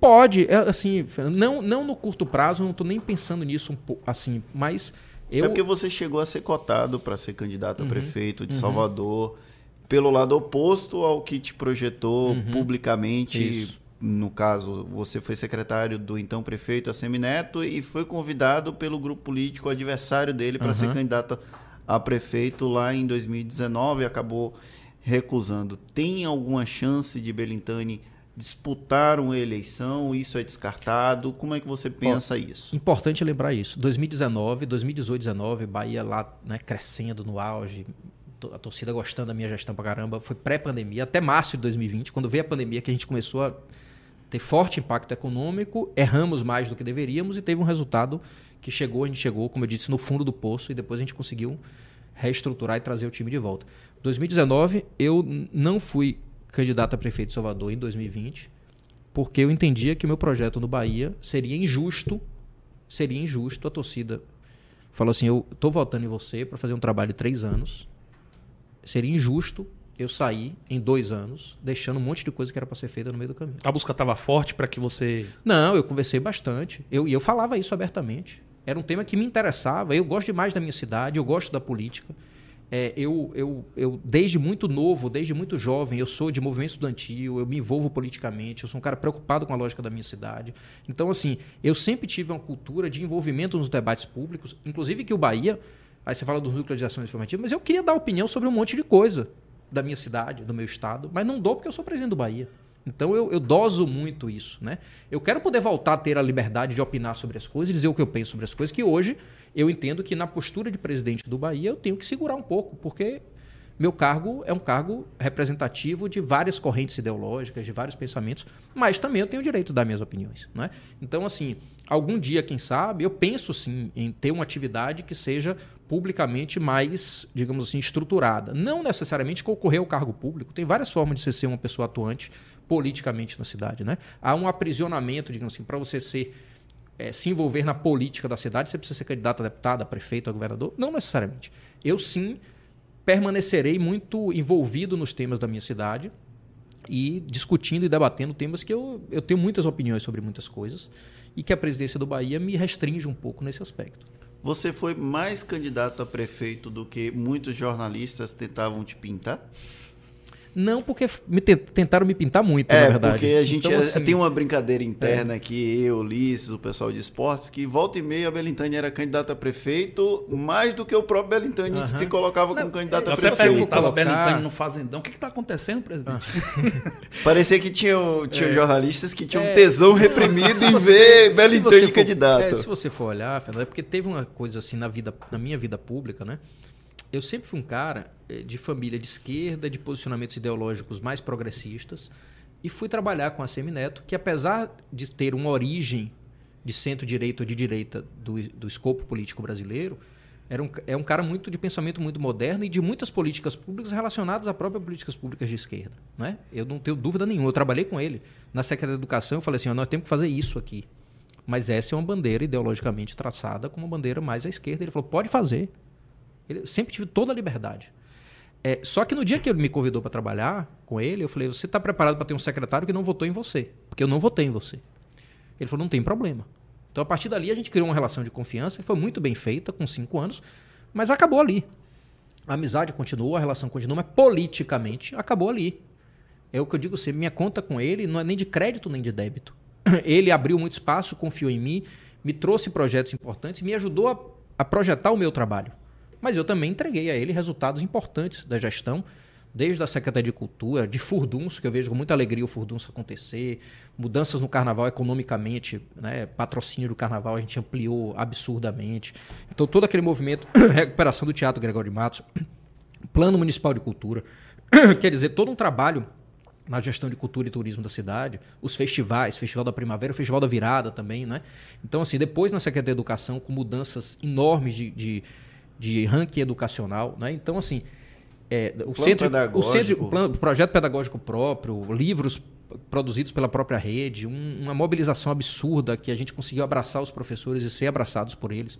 Pode, é, assim, não, não no curto prazo, eu não estou nem pensando nisso um pouco, assim, mas eu. É porque você chegou a ser cotado para ser candidato a Uhum, prefeito de Salvador, pelo lado oposto ao que te projetou publicamente. Uhum. Isso. No caso, você foi secretário do então prefeito Assemineto e foi convidado pelo grupo político adversário dele para Uhum. ser candidato a prefeito lá em 2019 e acabou recusando. Tem alguma chance de Belintani disputaram a eleição, isso é descartado. Como é que você pensa Bom, isso? Importante lembrar isso. 2019, 2018, 2019, Bahia lá né, crescendo no auge, a torcida gostando da minha gestão pra caramba. Foi pré-pandemia, até março de 2020, quando veio a pandemia, que a gente começou a ter forte impacto econômico, erramos mais do que deveríamos e teve um resultado que chegou, a gente chegou, como eu disse, no fundo do poço e depois a gente conseguiu reestruturar e trazer o time de volta. 2019, eu não fui candidato a prefeito de Salvador em 2020, porque eu entendia que o meu projeto no Bahia seria injusto, seria injusto a torcida falou assim, eu estou votando em você para fazer um trabalho de três anos, seria injusto eu sair em dois anos, deixando um monte de coisa que era para ser feita no meio do caminho. A busca estava forte para que você. Não, eu conversei bastante. Eu, e eu falava isso abertamente. Era um tema que me interessava. Eu gosto demais da minha cidade, eu gosto da política. É, eu, eu, eu, desde muito novo, desde muito jovem, eu sou de movimento estudantil, eu me envolvo politicamente, eu sou um cara preocupado com a lógica da minha cidade. Então, assim, eu sempre tive uma cultura de envolvimento nos debates públicos, inclusive que o Bahia, aí você fala do núcleo de ações informativas, mas eu queria dar opinião sobre um monte de coisa da minha cidade, do meu estado, mas não dou porque eu sou presidente do Bahia. Então eu, eu, doso muito isso, né? Eu quero poder voltar a ter a liberdade de opinar sobre as coisas, dizer o que eu penso sobre as coisas, que hoje eu entendo que na postura de presidente do Bahia eu tenho que segurar um pouco, porque meu cargo é um cargo representativo de várias correntes ideológicas, de vários pensamentos, mas também eu tenho o direito de dar minhas opiniões. Né? Então, assim, algum dia, quem sabe, eu penso sim em ter uma atividade que seja publicamente mais, digamos assim, estruturada. Não necessariamente concorrer ao cargo público, tem várias formas de você ser uma pessoa atuante politicamente na cidade. Né? Há um aprisionamento, digamos assim, para você ser é, se envolver na política da cidade, você precisa ser candidato a deputado, a prefeito, a governador? Não necessariamente. Eu sim permanecerei muito envolvido nos temas da minha cidade e discutindo e debatendo temas que eu, eu tenho muitas opiniões sobre muitas coisas e que a presidência do Bahia me restringe um pouco nesse aspecto. Você foi mais candidato a prefeito do que muitos jornalistas tentavam te pintar? Não, porque me tentaram me pintar muito, é, na verdade. Porque a gente então, é, assim, tem uma brincadeira interna é. aqui, eu, Ulisses, o pessoal de esportes, que volta e meia a Belintani era candidata a prefeito, mais do que o próprio Belintani uh -huh. se colocava como candidato a prefeito. Até perguntava Belintani no Fazendão, o que está acontecendo, presidente? Ah. (laughs) Parecia que tinham, tinham é. jornalistas que tinham é. tesão reprimido em ver Belintani candidato. É, se você for olhar, Fernando, é porque teve uma coisa assim na, vida, na minha vida pública, né? Eu sempre fui um cara eh, de família de esquerda, de posicionamentos ideológicos mais progressistas, e fui trabalhar com a Semineto, que apesar de ter uma origem de centro-direita ou de direita do, do escopo político brasileiro, era um, é um cara muito de pensamento muito moderno e de muitas políticas públicas relacionadas a próprias políticas públicas de esquerda. Né? Eu não tenho dúvida nenhuma. Eu trabalhei com ele na Secretaria de Educação. Eu falei assim: nós temos que fazer isso aqui. Mas essa é uma bandeira ideologicamente traçada como uma bandeira mais à esquerda. Ele falou: pode fazer. Ele, sempre tive toda a liberdade. É, só que no dia que ele me convidou para trabalhar com ele, eu falei: Você está preparado para ter um secretário que não votou em você? Porque eu não votei em você. Ele falou: Não tem problema. Então, a partir dali, a gente criou uma relação de confiança, que foi muito bem feita, com cinco anos, mas acabou ali. A amizade continuou, a relação continuou, mas politicamente acabou ali. É o que eu digo sempre: minha conta com ele não é nem de crédito nem de débito. (clears throat) Ele abriu muito espaço, confiou em mim, me trouxe projetos importantes, me ajudou a, a projetar o meu trabalho. Mas eu também entreguei a ele resultados importantes da gestão, desde a Secretaria de Cultura, de Furdunço, que eu vejo com muita alegria o Furdunço acontecer, mudanças no carnaval economicamente, né? patrocínio do carnaval a gente ampliou absurdamente. Então todo aquele movimento, (coughs) recuperação do Teatro Gregório Matos, (coughs) Plano Municipal de Cultura, (coughs) quer dizer, todo um trabalho na gestão de cultura e turismo da cidade, os festivais, Festival da Primavera, Festival da Virada também, né? Então, assim, depois na Secretaria de Educação, com mudanças enormes de, de de ranking educacional. Né? Então, assim, é, o, centro, o, centro, o, plano, projeto pedagógico próprio, livros produzidos pela própria rede, um, uma mobilização absurda que a gente conseguiu abraçar os professores e ser abraçados por eles.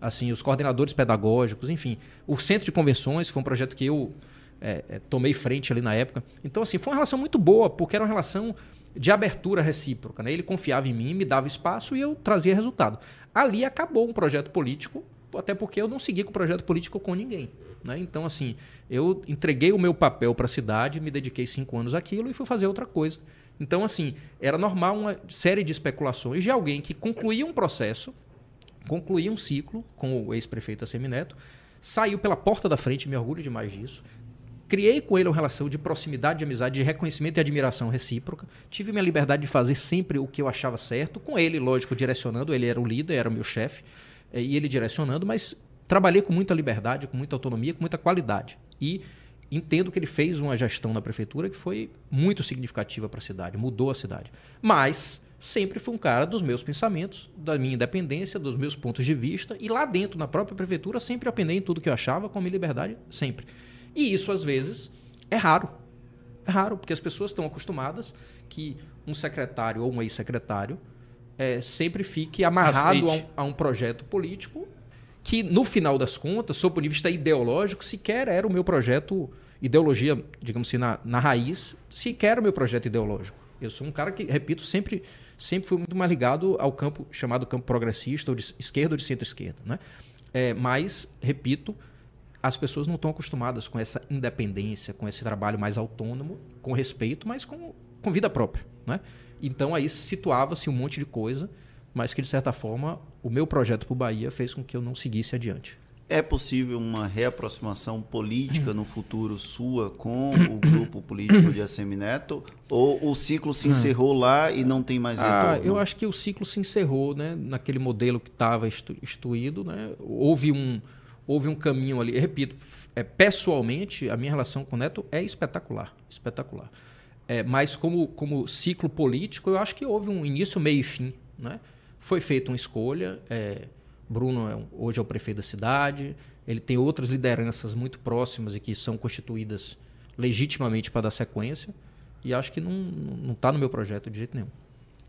Assim, os coordenadores pedagógicos, enfim. O centro de convenções foi um projeto que eu é, é, tomei frente ali na época. Então, assim, foi uma relação muito boa, porque era uma relação de abertura recíproca. Né? Ele confiava em mim, me dava espaço e eu trazia resultado. Ali acabou um projeto político até porque eu não segui com projeto político com ninguém. Né? Então, assim, eu entreguei o meu papel para a cidade, me dediquei cinco anos àquilo e fui fazer outra coisa. Então, assim, era normal uma série de especulações de alguém que concluía um processo, concluía um ciclo com o ex-prefeito Assemineto, saiu pela porta da frente, me orgulho demais disso, criei com ele uma relação de proximidade, de amizade, de reconhecimento e admiração recíproca. Tive minha liberdade de fazer sempre o que eu achava certo, com ele, lógico, direcionando. Ele era o líder, era o meu chefe, e ele direcionando, mas trabalhei com muita liberdade, com muita autonomia, com muita qualidade. E entendo que ele fez uma gestão na prefeitura que foi muito significativa para a cidade, mudou a cidade. Mas sempre fui um cara dos meus pensamentos, da minha independência, dos meus pontos de vista, e lá dentro, na própria prefeitura, sempre apenei em tudo que eu achava, com a minha liberdade, sempre. E isso, às vezes, é raro. É raro, porque as pessoas estão acostumadas que um secretário ou um ex-secretário é, sempre fique amarrado a um, a um, projeto político que, no final das contas, sob o ponto de vista ideológico, sequer era o meu projeto, ideologia, digamos assim, na, na raiz, sequer era o meu projeto ideológico. Eu sou um cara que, repito, sempre, sempre fui muito mais ligado ao campo chamado campo progressista, ou de esquerda ou de centro-esquerda. Né? É, mas, repito, as pessoas não estão acostumadas com essa independência, com esse trabalho mais autônomo, com respeito, mas com, com vida própria. Né? Então aí situava-se um monte de coisa, mas que de certa forma o meu projeto para o Bahia fez com que eu não seguisse adiante. É possível uma reaproximação política no futuro sua com o (coughs) grupo político de Assemineto? Ou o ciclo se encerrou lá e não tem mais ah, retorno? Ah, eu acho que o ciclo se encerrou né, naquele modelo que estava instituído. Né? Houve um, houve um caminho ali. Eu repito, é, pessoalmente, a minha relação com o Neto é espetacular. Espetacular. É, mas como, como ciclo político, eu acho que houve um início, meio e fim. Né? Foi feita uma escolha. É, Bruno é, hoje é o prefeito da cidade. Ele tem outras lideranças muito próximas e que são constituídas legitimamente para dar sequência. E acho que não está no meu projeto de jeito nenhum.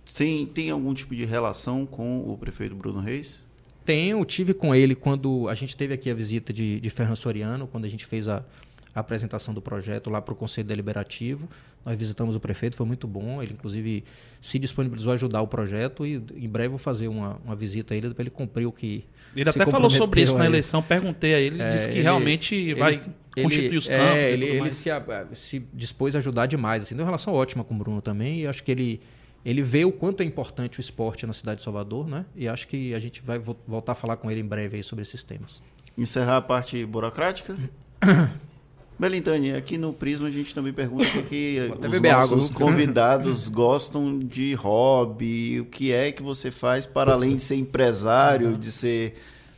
Sim, tem algum tipo de relação com o prefeito Bruno Reis? Tenho, tive com ele quando a gente teve aqui a visita de, de Ferran Soriano, quando a gente fez a, a apresentação do projeto lá para o Conselho Deliberativo. Nós visitamos o prefeito, foi muito bom. Ele, inclusive, se disponibilizou a ajudar o projeto e em breve vou fazer uma, uma visita a ele para ele cumprir o que. Ele até falou sobre isso na eleição, perguntei a ele, é, disse que ele, realmente ele, vai ele, constituir os campos. É, ele, ele se, se, dispôs a ajudar demais. Assim, deu uma relação ótima com o Bruno também e acho que ele ele vê o quanto é importante o esporte na cidade de Salvador, né? E acho que a gente vai voltar a falar com ele em breve sobre esses temas. Encerrar a parte burocrática? (coughs) Belintani, aqui no Prisma a gente também pergunta o que (laughs) os nossos água. convidados (laughs) gostam de hobby, o que é que você faz para além de ser empresário, de ser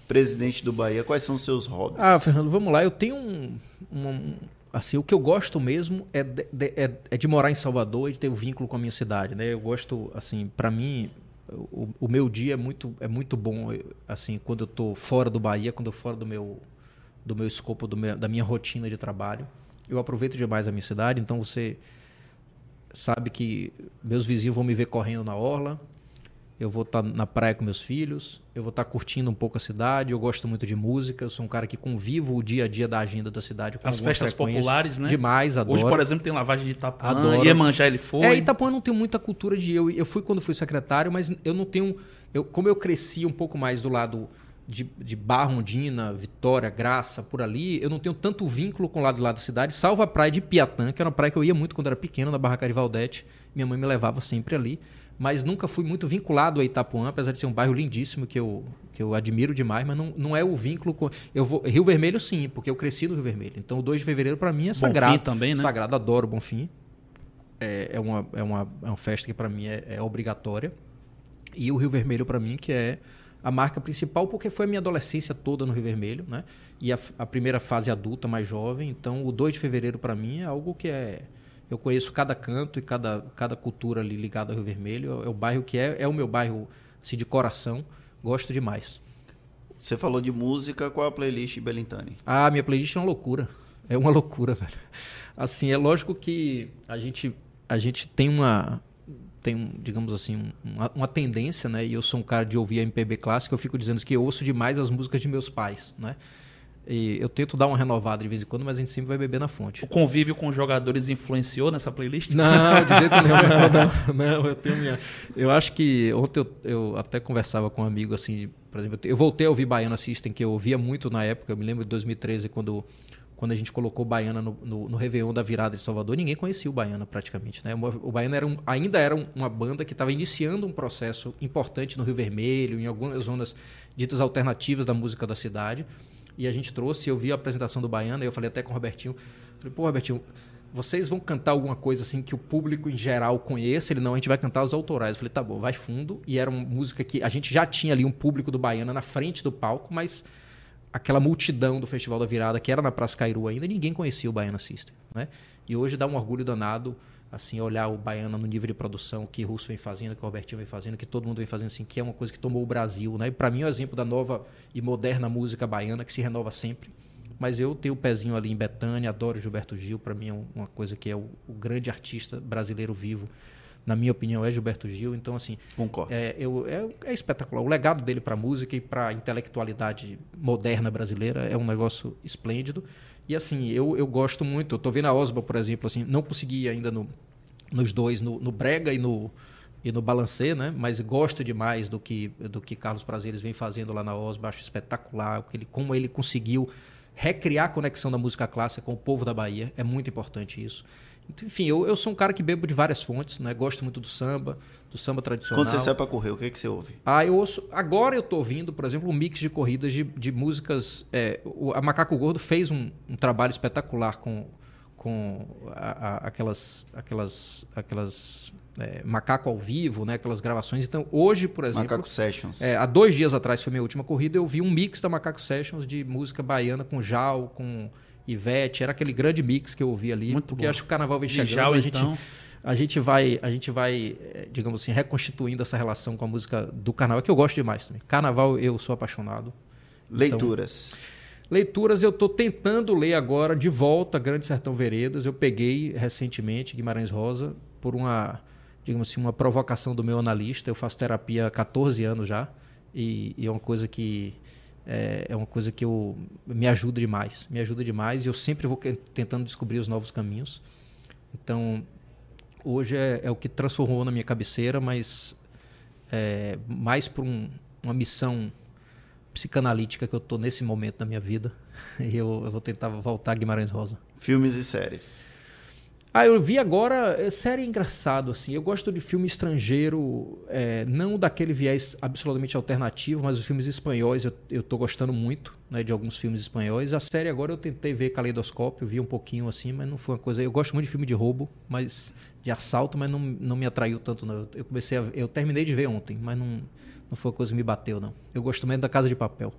presidente do Bahia, quais são os seus hobbies? Ah, Fernando, vamos lá, eu tenho um, um assim, o que eu gosto mesmo é de, de, é, é de morar em Salvador e de ter o um vínculo com a minha cidade, né? Eu gosto, assim, para mim, o, o, meu dia é muito, é muito bom, assim, quando eu estou fora do Bahia, quando eu fora do meu, do meu escopo, do meu, da minha rotina de trabalho. Eu aproveito demais a minha cidade, então você sabe que meus vizinhos vão me ver correndo na orla, eu vou estar tá na praia com meus filhos, eu vou estar tá curtindo um pouco a cidade, eu gosto muito de música, eu sou um cara que convivo o dia a dia da agenda da cidade As festas populares, né? Demais, adoro. Hoje, por exemplo, tem lavagem de Itapuã, adoro. Iemanjá ele foi. É, Itapuã não tem muita cultura de... Eu, eu fui quando fui secretário, mas eu não tenho... Eu, como eu cresci um pouco mais do lado de, de Barrondina, Vitória, Graça, por ali, eu não tenho tanto vínculo com o lado de lá da cidade, salvo a praia de Piatã, que era uma praia que eu ia muito quando era pequeno, na Barraca de Valdete. Minha mãe me levava sempre ali mas nunca fui muito vinculado a Itapuã, apesar de ser um bairro lindíssimo que eu, que eu admiro demais, mas não, não é o vínculo com. Eu vou, Rio Vermelho, sim, porque eu cresci no Rio Vermelho. Então o 2 de fevereiro, para mim, é sagrado. Bonfim também, né? Sagrado, adoro Bonfim. É, é, uma, é, uma, é uma festa que para mim é, é obrigatória. E o Rio Vermelho, para mim, que é a marca principal, porque foi a minha adolescência toda no Rio Vermelho, né? E a, a primeira fase adulta, mais jovem. Então, o 2 de fevereiro, para mim, é algo que é eu conheço cada canto e cada, cada cultura ali ligada ao Rio Vermelho. É o bairro que é, é o meu bairro assim, de coração. Gosto demais. Você falou de música, qual a playlist Belintani? Ah, minha playlist é uma loucura. É uma loucura, (laughs) velho. Assim, é lógico que a gente, a gente tem uma tem, digamos assim, uma, uma, tendência, né? E eu sou um cara de ouvir MPB clássica, eu fico dizendo que eu ouço demais as músicas de meus pais, né? E eu tento dar uma renovada de vez em quando, mas a gente sempre vai beber na fonte. O convívio com os jogadores influenciou nessa playlist? Não, de jeito nenhum. (laughs) Não, não, eu tenho minha. Eu acho que ontem eu, eu, até conversava com um amigo assim, por exemplo, eu voltei a ouvir Baiana System, que eu ouvia muito na época. Eu me lembro de 2013, quando, quando a gente colocou Baiana no, no, no Réveillon da virada de Salvador, ninguém conhecia o Baiana praticamente. Né? O Baiana era um, ainda era uma banda que estava iniciando um processo importante no Rio Vermelho, em algumas zonas ditas alternativas da música da cidade E a gente trouxe, eu vi a apresentação do Baiano, e eu falei até com o Robertinho, falei, pô, Robertinho, vocês vão cantar alguma coisa assim que o público em geral conheça? Ele não, a gente vai cantar os autorais. Eu falei, tá bom, vai fundo. E era uma música que a gente já tinha ali um público do Baiana na frente do palco, mas aquela multidão do Festival da Virada, que era na Praça Cairu ainda, ninguém conhecia o Baiana System. Né? E hoje dá um orgulho danado assim olhar o Baiana no nível de produção que Russo vem fazendo, que o Robertinho vem fazendo, que todo mundo vem fazendo assim, que é uma coisa que tomou o Brasil, né? E para mim é um exemplo da nova e moderna música baiana que se renova sempre. Mas eu tenho o pezinho ali em Betânia, adoro Gilberto Gil, para mim é uma coisa que é o, o, grande artista brasileiro vivo. Na minha opinião, é Gilberto Gil. Então, assim. Concordo. É, eu, é, é espetacular. O legado dele para a música e para a intelectualidade moderna brasileira é um negócio esplêndido. E, assim, eu, eu gosto muito. Eu tô vendo a Osba, por exemplo, assim, não consegui ainda no, nos dois, no, no Brega e no, e no Balancê, né? Mas gosto demais do que do que Carlos Prazeres vem fazendo lá na Osba, acho espetacular, ele, como ele conseguiu recriar a conexão da música clássica com o povo da Bahia. É muito importante isso. Então, enfim, eu, eu sou um cara que bebo de várias fontes, né? Gosto muito do samba, do samba tradicional. Quando você sai para correr, o que, é que você ouve? Ah, eu ouço. Agora eu estou ouvindo, por exemplo, um mix de corridas de, de músicas. É, o, a Macaco Gordo fez um, um trabalho espetacular com, com a, a, aquelas, aquelas, aquelas é, macaco ao vivo, né? Aquelas gravações. Então, hoje, por exemplo. Macaco Sessions. É, há dois dias atrás foi minha última corrida, eu vi um mix da Macaco Sessions de música baiana com Jal, com Ivete. Era aquele grande mix que eu ouvi ali. Muito porque bom. acho que o carnaval vem chegando. Jal, a gente, então. a gente vai, a gente vai, é, digamos assim, reconstituindo essa relação com a música do carnaval, que eu gosto demais também. Carnaval, eu sou apaixonado. Leituras. Então, Leituras, eu estou tentando ler agora de volta Grande Sertão Veredas. Eu peguei recentemente Guimarães Rosa por uma digamos assim, uma provocação do meu analista. Eu faço terapia há 14 anos já e, e é uma coisa que é, é, uma coisa que eu me ajuda demais, me ajuda demais e eu sempre vou tentando descobrir os novos caminhos. Então, hoje é, é o que transformou na minha cabeceira, mas é, mais por um, uma missão psicanalítica que eu estou nesse momento da minha vida. (laughs) E eu, eu vou tentar voltar a Guimarães Rosa. Filmes e séries. Ah, eu vi agora, é série engraçado, assim. Eu gosto de filme estrangeiro, é, não daquele viés absolutamente alternativo, mas os filmes espanhóis eu, eu tô gostando muito, né, de alguns filmes espanhóis. A série agora eu tentei ver Caleidoscópio, vi um pouquinho assim, mas não foi uma coisa... Eu gosto muito de filme de roubo, mas de assalto, mas não, não me atraiu tanto, não. Eu comecei a, Eu terminei de ver ontem, mas não, não foi uma coisa que me bateu, não. Eu gosto mesmo da Casa de Papel.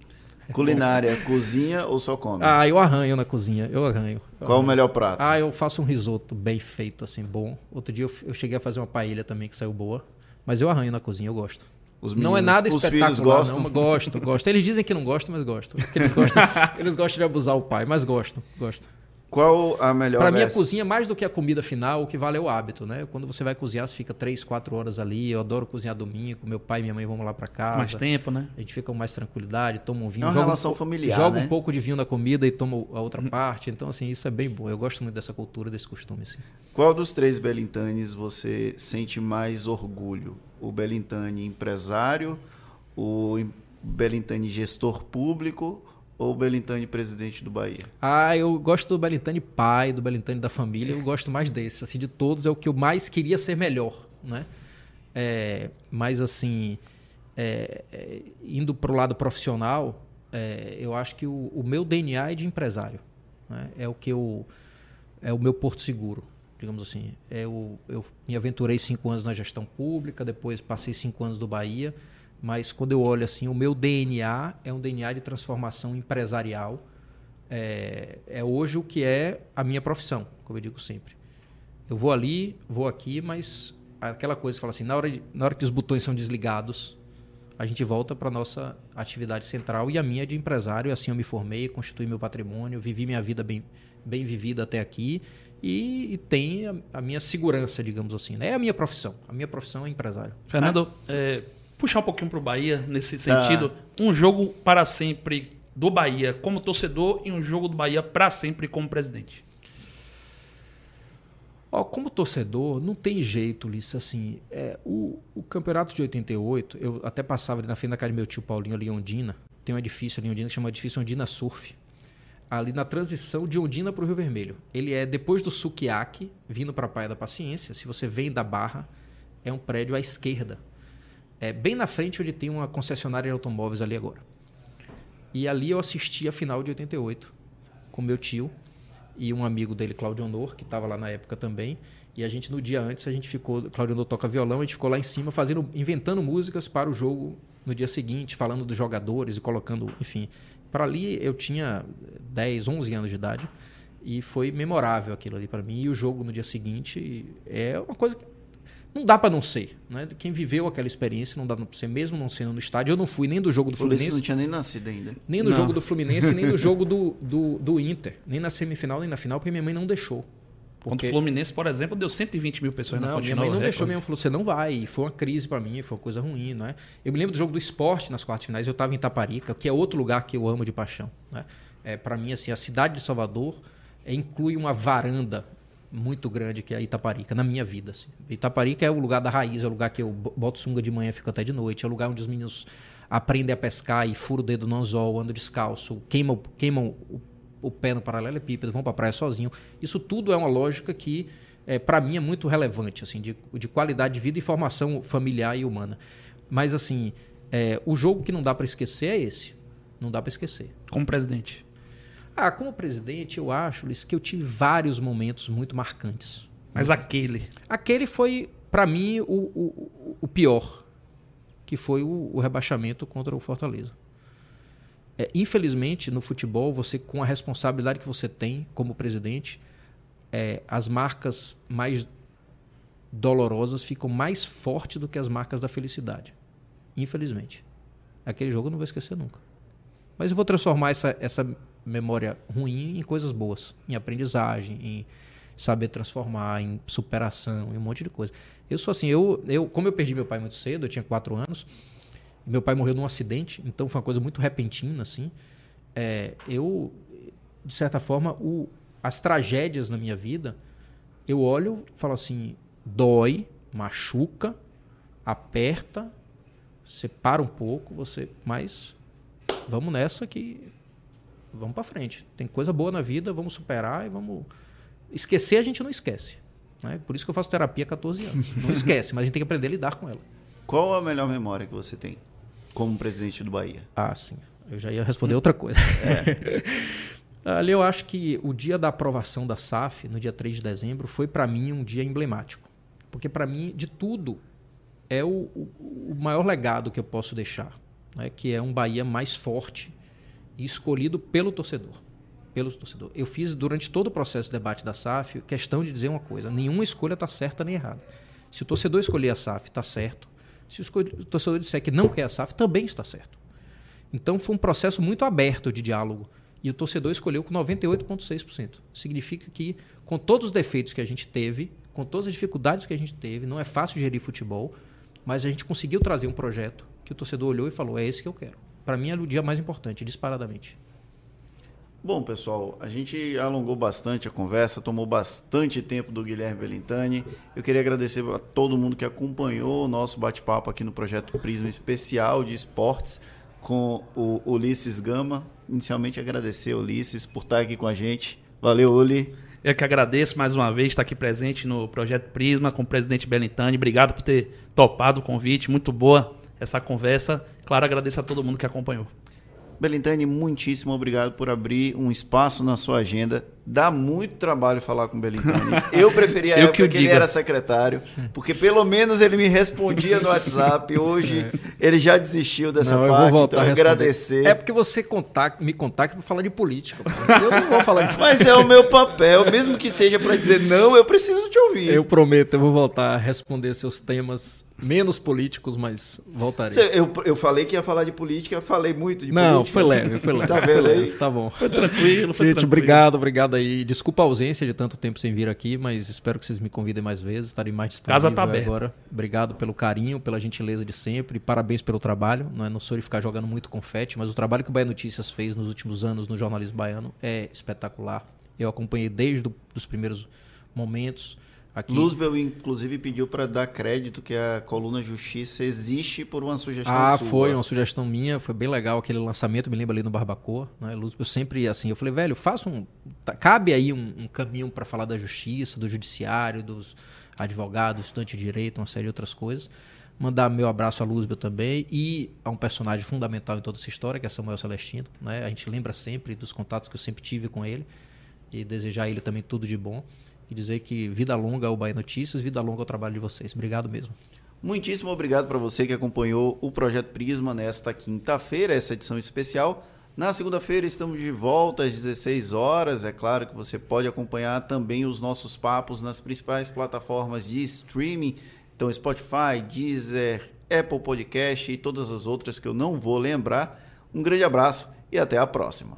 Culinária, cozinha ou só come? Ah, eu arranho na cozinha, eu arranho. Eu Qual arranho. o melhor prato? Ah, eu faço um risoto bem feito, assim, bom. Outro dia eu, eu cheguei a fazer uma paella também que saiu boa. Mas eu arranho na cozinha, eu gosto. Os não é meninos- nada os espetacular, filhos gostam? não, gosto, gosto. Eles dizem que não gostam, mas gostam. Eles gostam, (laughs) eles gostam de abusar o pai, mas gostam, gostam. Qual a melhor Para mim, a cozinha, mais do que a comida final, o que vale é o hábito, né? Quando você vai cozinhar, você fica três, quatro horas ali. Eu adoro cozinhar domingo. Meu pai e minha mãe vão lá para casa. Mais tempo, né? A gente fica com mais tranquilidade, toma um vinho. É uma joga relação um, familiar, Joga né? um pouco de vinho na comida e toma a outra parte. Então, assim, isso é bem bom. Eu gosto muito dessa cultura, desse costume. Assim. Qual dos três Belintanes você sente mais orgulho? O Belintane empresário, o Belintane gestor público ou o Belintane presidente do Bahia? Ah, eu gosto do Belintane pai, do Belintane da família. Eu gosto mais desse. Assim, de todos, é o que eu mais queria ser melhor, né? É, mas, assim, é, é, indo para o lado profissional, é, eu acho que o, o meu DNA é de empresário. né? É o que eu... É o meu porto seguro, digamos assim. É o, eu me aventurei cinco anos na gestão pública, depois passei cinco anos do Bahia, mas quando eu olho assim, o meu DNA é um DNA de transformação empresarial. É, é hoje o que é a minha profissão, como eu digo sempre. Eu vou ali, vou aqui, mas aquela coisa, fala assim, na hora, de- na hora que os botões são desligados, a gente volta para nossa atividade central e a minha é de empresário. Assim eu me formei, constituí meu patrimônio, vivi minha vida bem, bem vivida até aqui e, e tem a, a minha segurança, digamos assim. né? É a minha profissão. A minha profissão é empresário. Fernando, é, puxar um pouquinho pro Bahia nesse Tá. sentido. Um jogo para sempre do Bahia como torcedor e um jogo do Bahia para sempre como presidente. Ó, como torcedor, não tem jeito, Lissa, assim, é, o, o campeonato de 88, eu até passava ali na frente da casa do meu tio Paulinho ali em Ondina, tem um edifício ali em Ondina que chama edifício Ondina Surf, ali na transição de Ondina para o Rio Vermelho. Ele é depois do Sukiaki, vindo para a Praia da Paciência, se você vem da Barra, é um prédio à esquerda, é bem na frente onde tem uma concessionária de automóveis ali agora. E ali eu assisti a final de 88 com meu tio e um amigo dele, Claudio Honor, que estava lá na época também. E a gente, no dia antes, a gente ficou. Claudio Honor toca violão, a gente ficou lá em cima fazendo, inventando músicas para o jogo no dia seguinte, falando dos jogadores e colocando, enfim. Para ali eu tinha 10, 11 anos de idade e foi memorável aquilo ali para mim. E o jogo no dia seguinte é uma coisa que não dá para não ser. Né? Quem viveu aquela experiência não dá para ser, mesmo não sendo no estádio. Eu não fui nem do jogo do Fluminense. Não tinha nem nascido ainda. Nem no não. jogo do Fluminense, nem no (laughs) jogo do, do, do, Inter. Nem na semifinal, nem na final, porque minha mãe não deixou. Porque... Contra o Fluminense, por exemplo, deu 120 mil pessoas não, na Minha mãe não deixou mesmo, falou: você não vai. E foi uma crise para mim, foi uma coisa ruim. Né? Eu me lembro do jogo do esporte nas quartas finais, eu estava em Itaparica, que é outro lugar que eu amo de paixão. Né? É, para mim, assim, a cidade de Salvador é, inclui uma varanda muito grande que é Itaparica, na minha vida. Assim. Itaparica é o lugar da raiz, é o lugar que eu boto sunga de manhã fico até de noite, é o lugar onde os meninos aprendem a pescar e furam o dedo no anzol, andam descalço, queimam, queimam o, o pé no paralelepípedo, vão para a praia sozinho. Isso tudo é uma lógica que, é, para mim, é muito relevante, assim, de, de qualidade de vida e formação familiar e humana. Mas, assim, é, o jogo que não dá para esquecer é esse. Não dá para esquecer. Como presidente? Ah, como presidente, eu acho, Luiz, que eu tive vários momentos muito marcantes. Mas aquele? Aquele foi, para mim, o, o, o, pior, que foi o, o rebaixamento contra o Fortaleza. É, infelizmente, no futebol, você com a responsabilidade que você tem como presidente, é, as marcas mais dolorosas ficam mais fortes do que as marcas da felicidade. Infelizmente. Aquele jogo eu não vou esquecer nunca. Mas eu vou transformar essa, essa memória ruim em coisas boas, em aprendizagem, em saber transformar, em superação, em um monte de coisa. Eu sou assim, eu, eu como eu perdi meu pai muito cedo, eu tinha quatro anos, meu pai morreu num acidente, então foi uma coisa muito repentina, assim. É, eu, de certa forma, o, as tragédias na minha vida, eu olho falo assim, dói, machuca, aperta, separa um pouco, você, mas vamos nessa que vamos para frente. Tem coisa boa na vida, vamos superar e vamos. Esquecer a gente não esquece. Né? Por isso que eu faço terapia há 14 anos. Não (laughs) esquece, mas a gente tem que aprender a lidar com ela. Qual a melhor memória que você tem como presidente do Bahia? Ah, sim. Eu já ia responder outra coisa. É. (laughs) Ali eu acho que o dia da aprovação da SAF, no dia 3 de dezembro, foi para mim um dia emblemático. Porque para mim, de tudo, é o, o, o, maior legado que eu posso deixar. Né? Que é um Bahia mais forte, e escolhido pelo torcedor. Pelo torcedor. Eu fiz durante todo o processo de debate da SAF questão de dizer uma coisa: nenhuma escolha está certa nem errada. Se o torcedor escolher a SAF, está certo. Se o torcedor disser que não quer a SAF, também está certo. Então foi um processo muito aberto de diálogo. E o torcedor escolheu com 98,6%. Significa que, com todos os defeitos que a gente teve, com todas as dificuldades que a gente teve, não é fácil gerir futebol, mas a gente conseguiu trazer um projeto que o torcedor olhou e falou: é esse que eu quero para mim era o dia mais importante, disparadamente. Bom, pessoal, a gente alongou bastante a conversa, tomou bastante tempo do Guilherme Belintani. Eu queria agradecer a todo mundo que acompanhou o nosso bate-papo aqui no projeto Prisma Especial de Esportes com o Ulisses Gama. Inicialmente agradecer, Ulisses, por estar aqui com a gente. Valeu, Uli. Eu que agradeço mais uma vez estar aqui presente no projeto Prisma com o presidente Belintani. Obrigado por ter topado o convite. Muito boa essa conversa. Claro, agradeço a todo mundo que acompanhou. Belintani, muitíssimo obrigado por abrir um espaço na sua agenda. Dá muito trabalho falar com o Belintani. (laughs) Eu preferia a época que, que ele era secretário, porque pelo menos ele me respondia no WhatsApp. (laughs) Hoje é. ele já desistiu dessa não, parte, eu então agradecer. É porque você contacta, me contacta para falar de política. Eu não vou falar de (laughs) Mas é o meu papel, mesmo que seja para dizer não, eu preciso te ouvir. Eu prometo, eu vou voltar a responder seus temas menos políticos, mas voltarei. Eu, eu falei que ia falar de política, falei muito de não, política. Não, foi leve, foi leve. (laughs) Tá vendo aí? Tá bom. Foi tranquilo, foi Gente, tranquilo. obrigado, obrigado aí. Desculpa a ausência de tanto tempo sem vir aqui, mas espero que vocês me convidem mais vezes, estarei mais disponível Casa tá aberta. agora. Obrigado pelo carinho, pela gentileza de sempre, parabéns pelo trabalho. Não é não sou de ficar jogando muito confete, mas o trabalho que o Bahia Notícias fez nos últimos anos no jornalismo baiano é espetacular. Eu acompanhei desde os primeiros momentos. Aqui. Luzbel, inclusive, pediu para dar crédito que a coluna Justiça existe por uma sugestão ah, sua. Ah, foi uma sugestão minha, foi bem legal aquele lançamento, me lembro ali no Barbacoa. Né? Luzbel sempre assim, eu falei, velho, faça um. Tá, cabe aí um, um caminho para falar da justiça, do judiciário, dos advogados, estudante de direito, uma série de outras coisas. Mandar meu abraço a Lúzbel também e a um personagem fundamental em toda essa história, que é Samuel Celestino. Né? A gente lembra sempre dos contatos que eu sempre tive com ele e desejar a ele também tudo de bom. E dizer que vida longa ao Bahia Notícias, vida longa ao trabalho de vocês. Obrigado mesmo. Muitíssimo obrigado para você que acompanhou o Projeto Prisma nesta quinta-feira, essa edição especial. Na segunda-feira estamos de volta às 16 horas. É claro que você pode acompanhar também os nossos papos nas principais plataformas de streaming, então Spotify, Deezer, Apple Podcast e todas as outras que eu não vou lembrar. Um grande abraço e até a próxima.